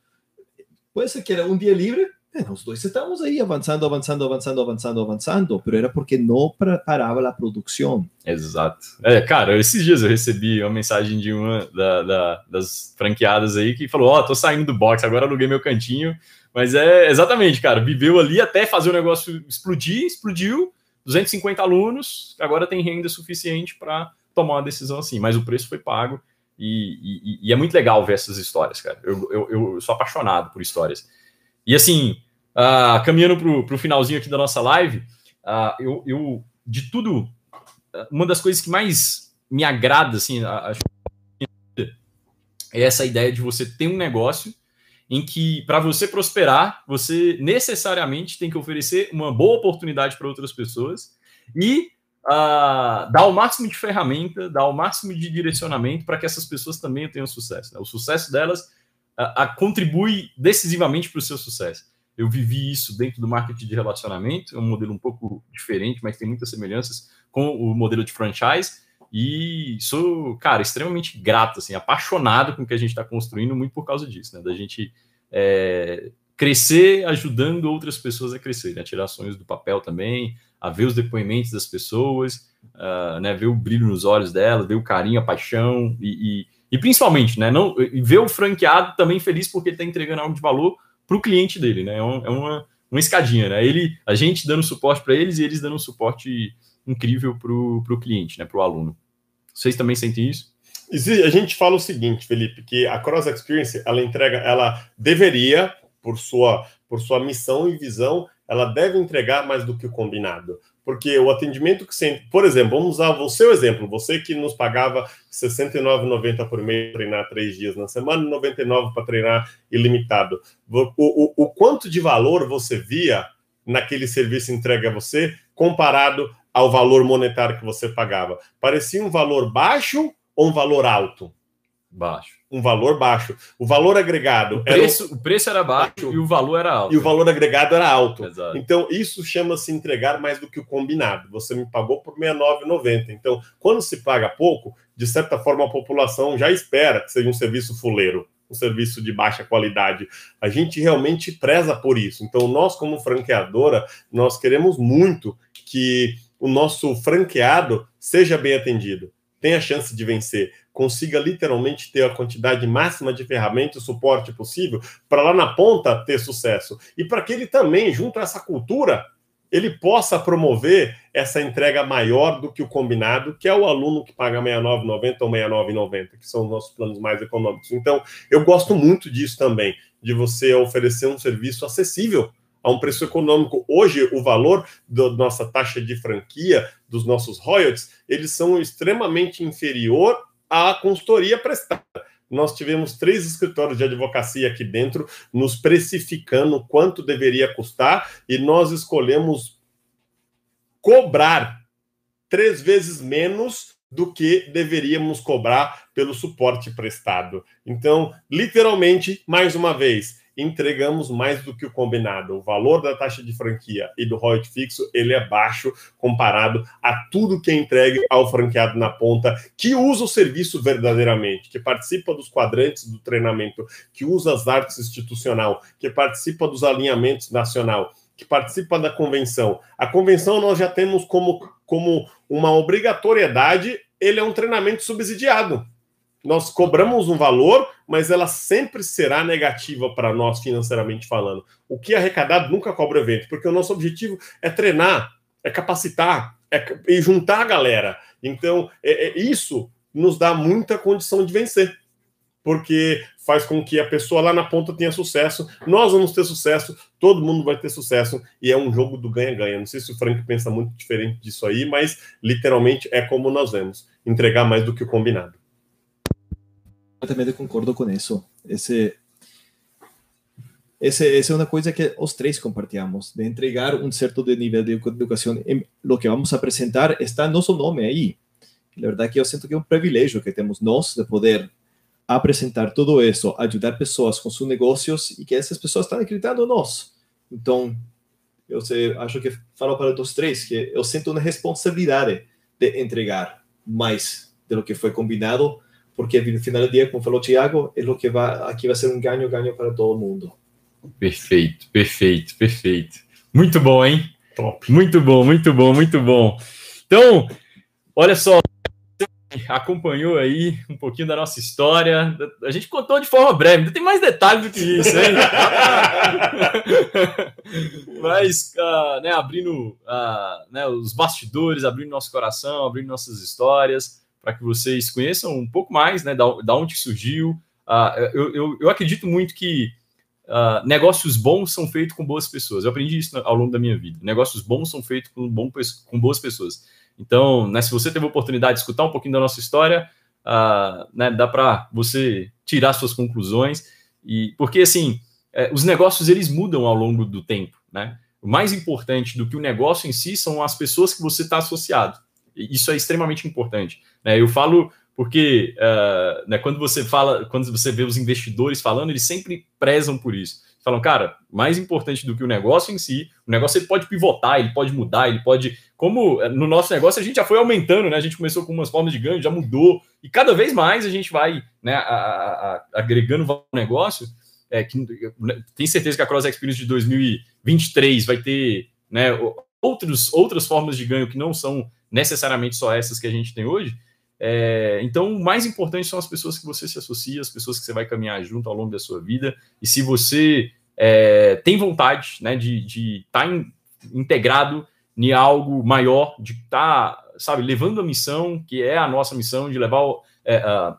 Pode ser que era um dia livre, é, os dois estávamos aí avançando, avançando, avançando, avançando, avançando, mas era porque não parava a produção. Exato. É, cara, esses dias eu recebi uma mensagem de uma da, da, das franqueadas aí que falou: Ó, oh, tô saindo do box, agora aluguei meu cantinho. Mas é exatamente, cara, viveu ali até fazer o negócio explodir, explodiu, 250 alunos, agora tem renda suficiente para tomar uma decisão assim, mas o preço foi pago E, e, e, é muito legal ver essas histórias, cara. Eu, eu, eu sou apaixonado por histórias. E assim, uh, caminhando para o finalzinho aqui da nossa live, uh, eu, eu, de tudo, uma das coisas que mais me agrada, assim, a, a, é essa ideia de você ter um negócio em que, para você prosperar, você necessariamente tem que oferecer uma boa oportunidade para outras pessoas e uh, dar o máximo de ferramenta, dar o máximo de direcionamento para que essas pessoas também tenham sucesso. Né? O sucesso delas uh, contribui decisivamente para o seu sucesso. Eu vivi isso dentro do marketing de relacionamento, é um modelo um pouco diferente, mas tem muitas semelhanças com o modelo de franchise. E sou, cara, extremamente grato, assim, apaixonado com o que a gente está construindo, muito por causa disso, né? Da gente é, crescer ajudando outras pessoas a crescer, né? Tirar sonhos do papel também, a ver os depoimentos das pessoas, uh, né? Ver o brilho nos olhos delas, ver o carinho, a paixão e, e, e principalmente, né? Não, ver o franqueado também feliz porque ele está entregando algo de valor para o cliente dele, né? É, um, é uma, uma escadinha, né? Ele, a gente dando suporte para eles e eles dando suporte incrível para o cliente, né? Para o aluno. Vocês também sentem isso? A gente fala o seguinte, Felipe, que a Cross Experience, ela entrega, ela deveria, por sua, por sua missão e visão, ela deve entregar mais do que o combinado. Porque o atendimento que sempre. Por exemplo, vamos usar o seu exemplo. Você que nos pagava R$ 69,90 por mês treinar três dias na semana, R$ 99 para treinar ilimitado. O, o, o quanto de valor você via naquele serviço entregue a você comparado ao valor monetário que você pagava? Parecia um valor baixo ou um valor alto? Baixo. Um valor baixo. O valor agregado. O preço era o... o preço era baixo e o valor era alto. E o valor agregado era alto. Exato. Então, isso chama-se entregar mais do que o combinado. Você me pagou por R$ 69,90. Então, quando se paga pouco, de certa forma a população já espera que seja um serviço fuleiro um serviço de baixa qualidade. A gente realmente preza por isso. Então, nós, como franqueadora, nós queremos muito que o nosso franqueado seja bem atendido, tenha chance de vencer, consiga literalmente ter a quantidade máxima de ferramentas e suporte possível para lá na ponta ter sucesso. E para que ele também, junto a essa cultura, ele possa promover essa entrega maior do que o combinado, que é o aluno que paga 69,90 ou 69,90, que são os nossos planos mais econômicos. Então, eu gosto muito disso também, de você oferecer um serviço acessível a um preço econômico. Hoje, o valor da nossa taxa de franquia, dos nossos royalties, eles são extremamente inferior à consultoria prestada. Nós tivemos três escritórios de advocacia aqui dentro, nos precificando quanto deveria custar, e nós escolhemos cobrar três vezes menos do que deveríamos cobrar pelo suporte prestado. Então, literalmente, mais uma vez, entregamos mais do que o combinado. O valor da taxa de franquia e do royalty fixo, ele é baixo comparado a tudo que é entregue ao franqueado na ponta, que usa o serviço verdadeiramente, que participa dos quadrantes do treinamento, que usa as artes institucional, que participa dos alinhamentos nacional, que participa da convenção. A convenção nós já temos como, como uma obrigatoriedade, ele é um treinamento subsidiado nós cobramos um valor, mas ela sempre será negativa para nós financeiramente falando. O que é arrecadado nunca cobra evento, porque o nosso objetivo é treinar, é capacitar, é juntar a galera. Então, é, é, isso nos dá muita condição de vencer, porque faz com que a pessoa lá na ponta tenha sucesso, nós vamos ter sucesso, todo mundo vai ter sucesso, e é um jogo do ganha-ganha. Não sei se o Frank pensa muito diferente disso aí, mas literalmente é como nós vemos: entregar mais do que o combinado completamente concordo com isso. Esse, esse, essa é uma coisa que os três compartilhamos, de entregar um certo de de educação. O que vamos apresentar está nosso nome aí. Na verdade, que eu sinto que é um privilégio que temos nós de poder apresentar tudo isso, ajudar pessoas com seus negócios e que essas pessoas estão acreditando em nós. Então, eu sei, acho que falo para os três que eu sinto uma responsabilidade de entregar mais do que foi combinado porque no final do dia, como falou o Thiago, é o que vai, aqui vai ser um ganho-ganho para todo mundo. Perfeito, perfeito, perfeito. Muito bom, hein? Top. Muito bom, muito bom, muito bom. Então, olha só, acompanhou aí um pouquinho da nossa história. A gente contou de forma breve, ainda tem mais detalhes do que isso, hein? Mas, uh, né, abrindo uh, né, os bastidores, abrindo nosso coração, abrindo nossas histórias para que vocês conheçam um pouco mais né, da, da onde surgiu. Uh, eu, eu, eu, acredito muito que uh, negócios bons são feitos com boas pessoas. Eu aprendi isso ao longo da minha vida. Negócios bons são feitos com, bom, com boas pessoas. Então, né, se você teve a oportunidade de escutar um pouquinho da nossa história, uh, né, dá para você tirar suas conclusões. E porque assim, é, os negócios eles mudam ao longo do tempo, né? O mais importante do que o negócio em si são as pessoas que você está associado. Isso é extremamente importante. Né? Eu falo porque uh, né, quando você fala, quando você vê os investidores falando, eles sempre prezam por isso. Falam, cara, mais importante do que o negócio em si, o negócio ele pode pivotar, ele pode mudar, ele pode. Como eh, no nosso negócio a gente já foi aumentando, né? A gente começou com umas formas de ganho, já mudou, e cada vez mais a gente vai né, a, a, a, agregando valor ao negócio. É, que, né, tem certeza que a Cross Experience de 2023 vai ter né, outros, outras formas de ganho que não são necessariamente só essas que a gente tem hoje. É, então, o mais importante são as pessoas que você se associa, as pessoas que você vai caminhar junto ao longo da sua vida. E se você é, tem vontade né, de estar tá integrado em algo maior, de estar, tá, sabe, levando a missão, que é a nossa missão, de levar, é, a,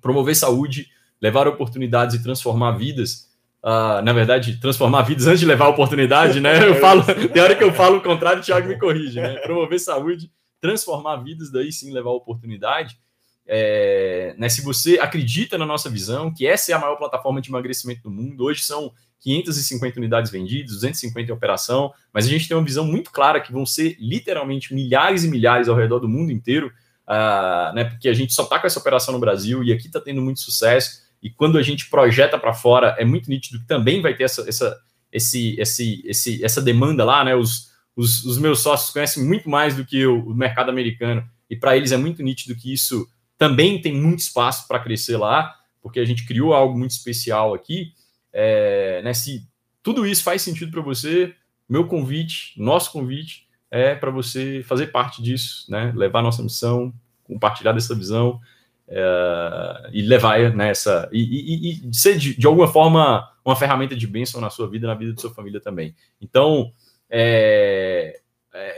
promover saúde, levar oportunidades e transformar vidas. Uh, na verdade, transformar vidas antes de levar oportunidade, né? Eu falo, tem hora que eu falo o contrário, o Thiago me corrige, né? Promover saúde transformar vidas, daí sim levar oportunidade. É, né, se você acredita na nossa visão, que essa é a maior plataforma de emagrecimento do mundo, hoje são 550 unidades vendidas, 250 em operação, mas a gente tem uma visão muito clara que vão ser literalmente milhares e milhares ao redor do mundo inteiro, uh, né, porque a gente só está com essa operação no Brasil e aqui está tendo muito sucesso, e quando a gente projeta para fora, é muito nítido que também vai ter essa, essa, esse, esse, esse, essa demanda lá, né, os, os, os meus sócios conhecem muito mais do que eu, o mercado americano, e para eles é muito nítido que isso também tem muito espaço para crescer lá, porque a gente criou algo muito especial aqui. É, né, se tudo isso faz sentido para você, meu convite, nosso convite, é para você fazer parte disso, né, levar nossa missão, compartilhar dessa visão é, e levar nessa e, e, e, ser de, de alguma forma uma ferramenta de bênção na sua vida, na vida de sua família também. Então, é,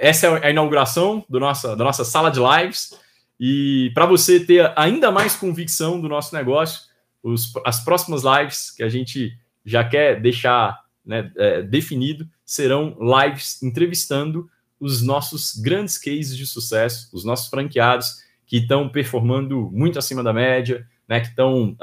essa é a inauguração do nossa, da nossa sala de lives. E para você ter ainda mais convicção do nosso negócio, os, as próximas lives que a gente já quer deixar né, é, definido serão lives entrevistando os nossos grandes cases de sucesso, os nossos franqueados que estão performando muito acima da média, né, que estão,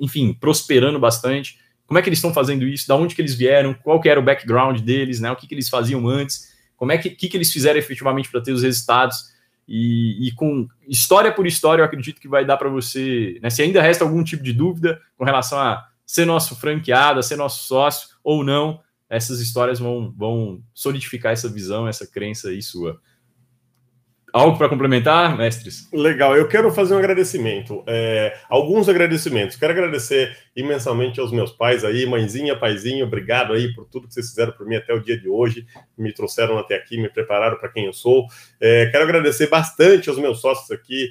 enfim, prosperando bastante. Como é que eles estão fazendo isso, da onde que eles vieram, qual que era o background deles, né, o que, que eles faziam antes, como é que, que, que eles fizeram efetivamente para ter os resultados. E, e, com história por história, eu acredito que vai dar para você, né, se ainda resta algum tipo de dúvida com relação a ser nosso franqueado, a ser nosso sócio ou não, essas histórias vão, vão solidificar essa visão, essa crença aí sua. Algo para complementar, mestres? Legal, eu quero fazer um agradecimento. É, alguns agradecimentos. Quero agradecer imensamente aos meus pais aí, mãezinha, paizinho, obrigado aí por tudo que vocês fizeram por mim até o dia de hoje. Me trouxeram até aqui, me prepararam para quem eu sou. É, quero agradecer bastante aos meus sócios aqui,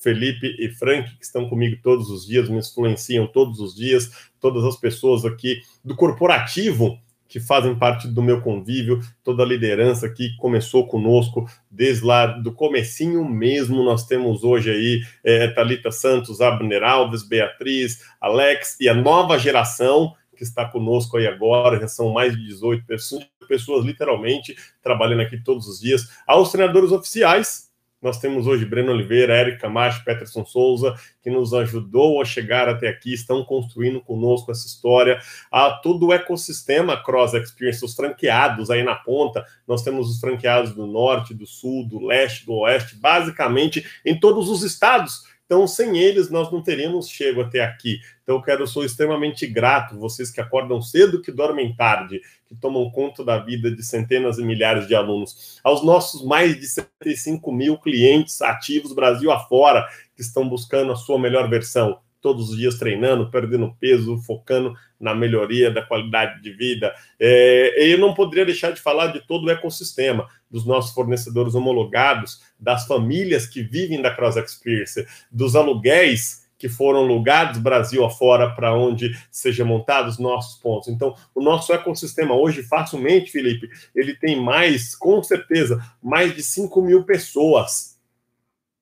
Felipe e Frank, que estão comigo todos os dias, me influenciam todos os dias, todas as pessoas aqui do corporativo que fazem parte do meu convívio, toda a liderança que começou conosco desde lá do comecinho mesmo. Nós temos hoje aí é, Talita Santos, Abner Alves, Beatriz, Alex e a nova geração que está conosco aí agora, já são mais de 18 pessoas, pessoas literalmente trabalhando aqui todos os dias, aos treinadores oficiais, nós temos hoje Breno Oliveira, Eric Camacho, Peterson Souza, que nos ajudou a chegar até aqui, estão construindo conosco essa história. A todo o ecossistema Cross Experience, os franqueados aí na ponta, nós temos os franqueados do norte, do sul, do leste, do oeste, basicamente em todos os estados então, sem eles, nós não teríamos chego até aqui. Então, eu quero, sou extremamente grato, vocês que acordam cedo, que dormem tarde, que tomam conta da vida de centenas e milhares de alunos. Aos nossos mais de 75 mil clientes ativos Brasil afora, que estão buscando a sua melhor versão todos os dias treinando, perdendo peso, focando na melhoria da qualidade de vida. É, eu não poderia deixar de falar de todo o ecossistema, dos nossos fornecedores homologados, das famílias que vivem da Cross Experience, dos aluguéis que foram alugados Brasil afora para onde sejam montados nossos pontos. Então, o nosso ecossistema hoje, facilmente, Felipe, ele tem mais, com certeza, mais de 5 mil pessoas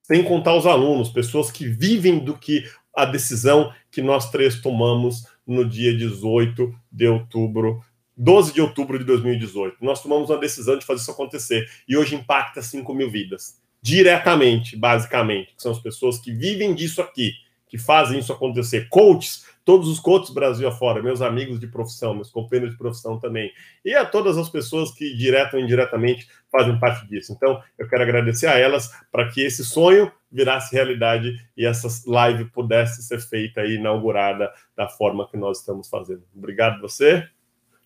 sem contar os alunos, pessoas que vivem do que a decisão que nós três tomamos no dia 18 de outubro 12 de outubro de 2018. Nós tomamos uma decisão de fazer isso acontecer e hoje impacta 5 mil vidas. Diretamente, basicamente, que são as pessoas que vivem disso aqui, que fazem isso acontecer. Coaches, todos os coaches Brasil afora, meus amigos de profissão, meus companheiros de profissão também. E a todas as pessoas que, direto ou indiretamente, fazem parte disso. Então, eu quero agradecer a elas para que esse sonho virasse realidade e essa live pudesse ser feita e inaugurada da forma que nós estamos fazendo. Obrigado você.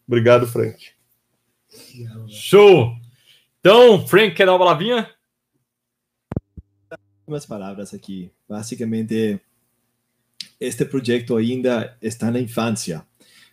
Obrigado, Frank. Show! Então, Frank, quer dar uma palavrinha? Umas palavras aqui. Basicamente, este projeto ainda está na infância.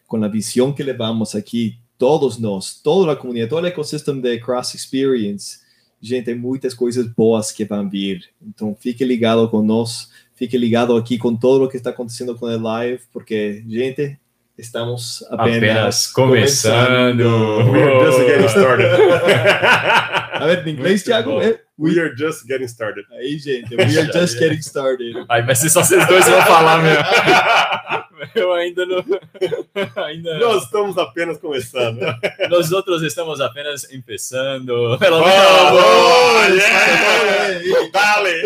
Com a visão que levamos aqui, todos nós, toda a comunidade, todo o ecossistema de Cross Experience, gente, tem muitas coisas boas que vão vir. Então, fique ligado com nós, fique ligado aqui com todo o que está acontecendo com o live, porque, gente, Estamos apenas, apenas começando. começando. We're just getting started. A ver, em inglês, Thiago? É, we are just getting started. Aí, gente, we are just getting started. Aí vai ser só vocês dois vão falar mesmo. Eu ainda não. Ainda... Nós estamos apenas começando. Nós outros estamos apenas começando. Pelo menos. Oh, yeah. Dale!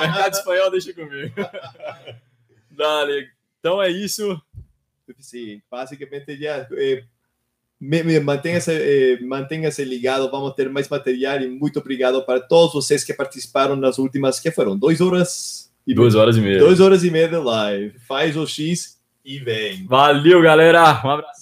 Mercado espanhol, deixa comigo. Dale. Então é isso. Sí, básicamente ya eh, manténgase, eh, ligado, vamos ter mais material e muito obrigado para todos vocês que participaram nas últimas, que foram? Duas horas? E duas horas e meia. Duas horas e meia de live. Faz o X e vem. Valeu, galera. Um abraço.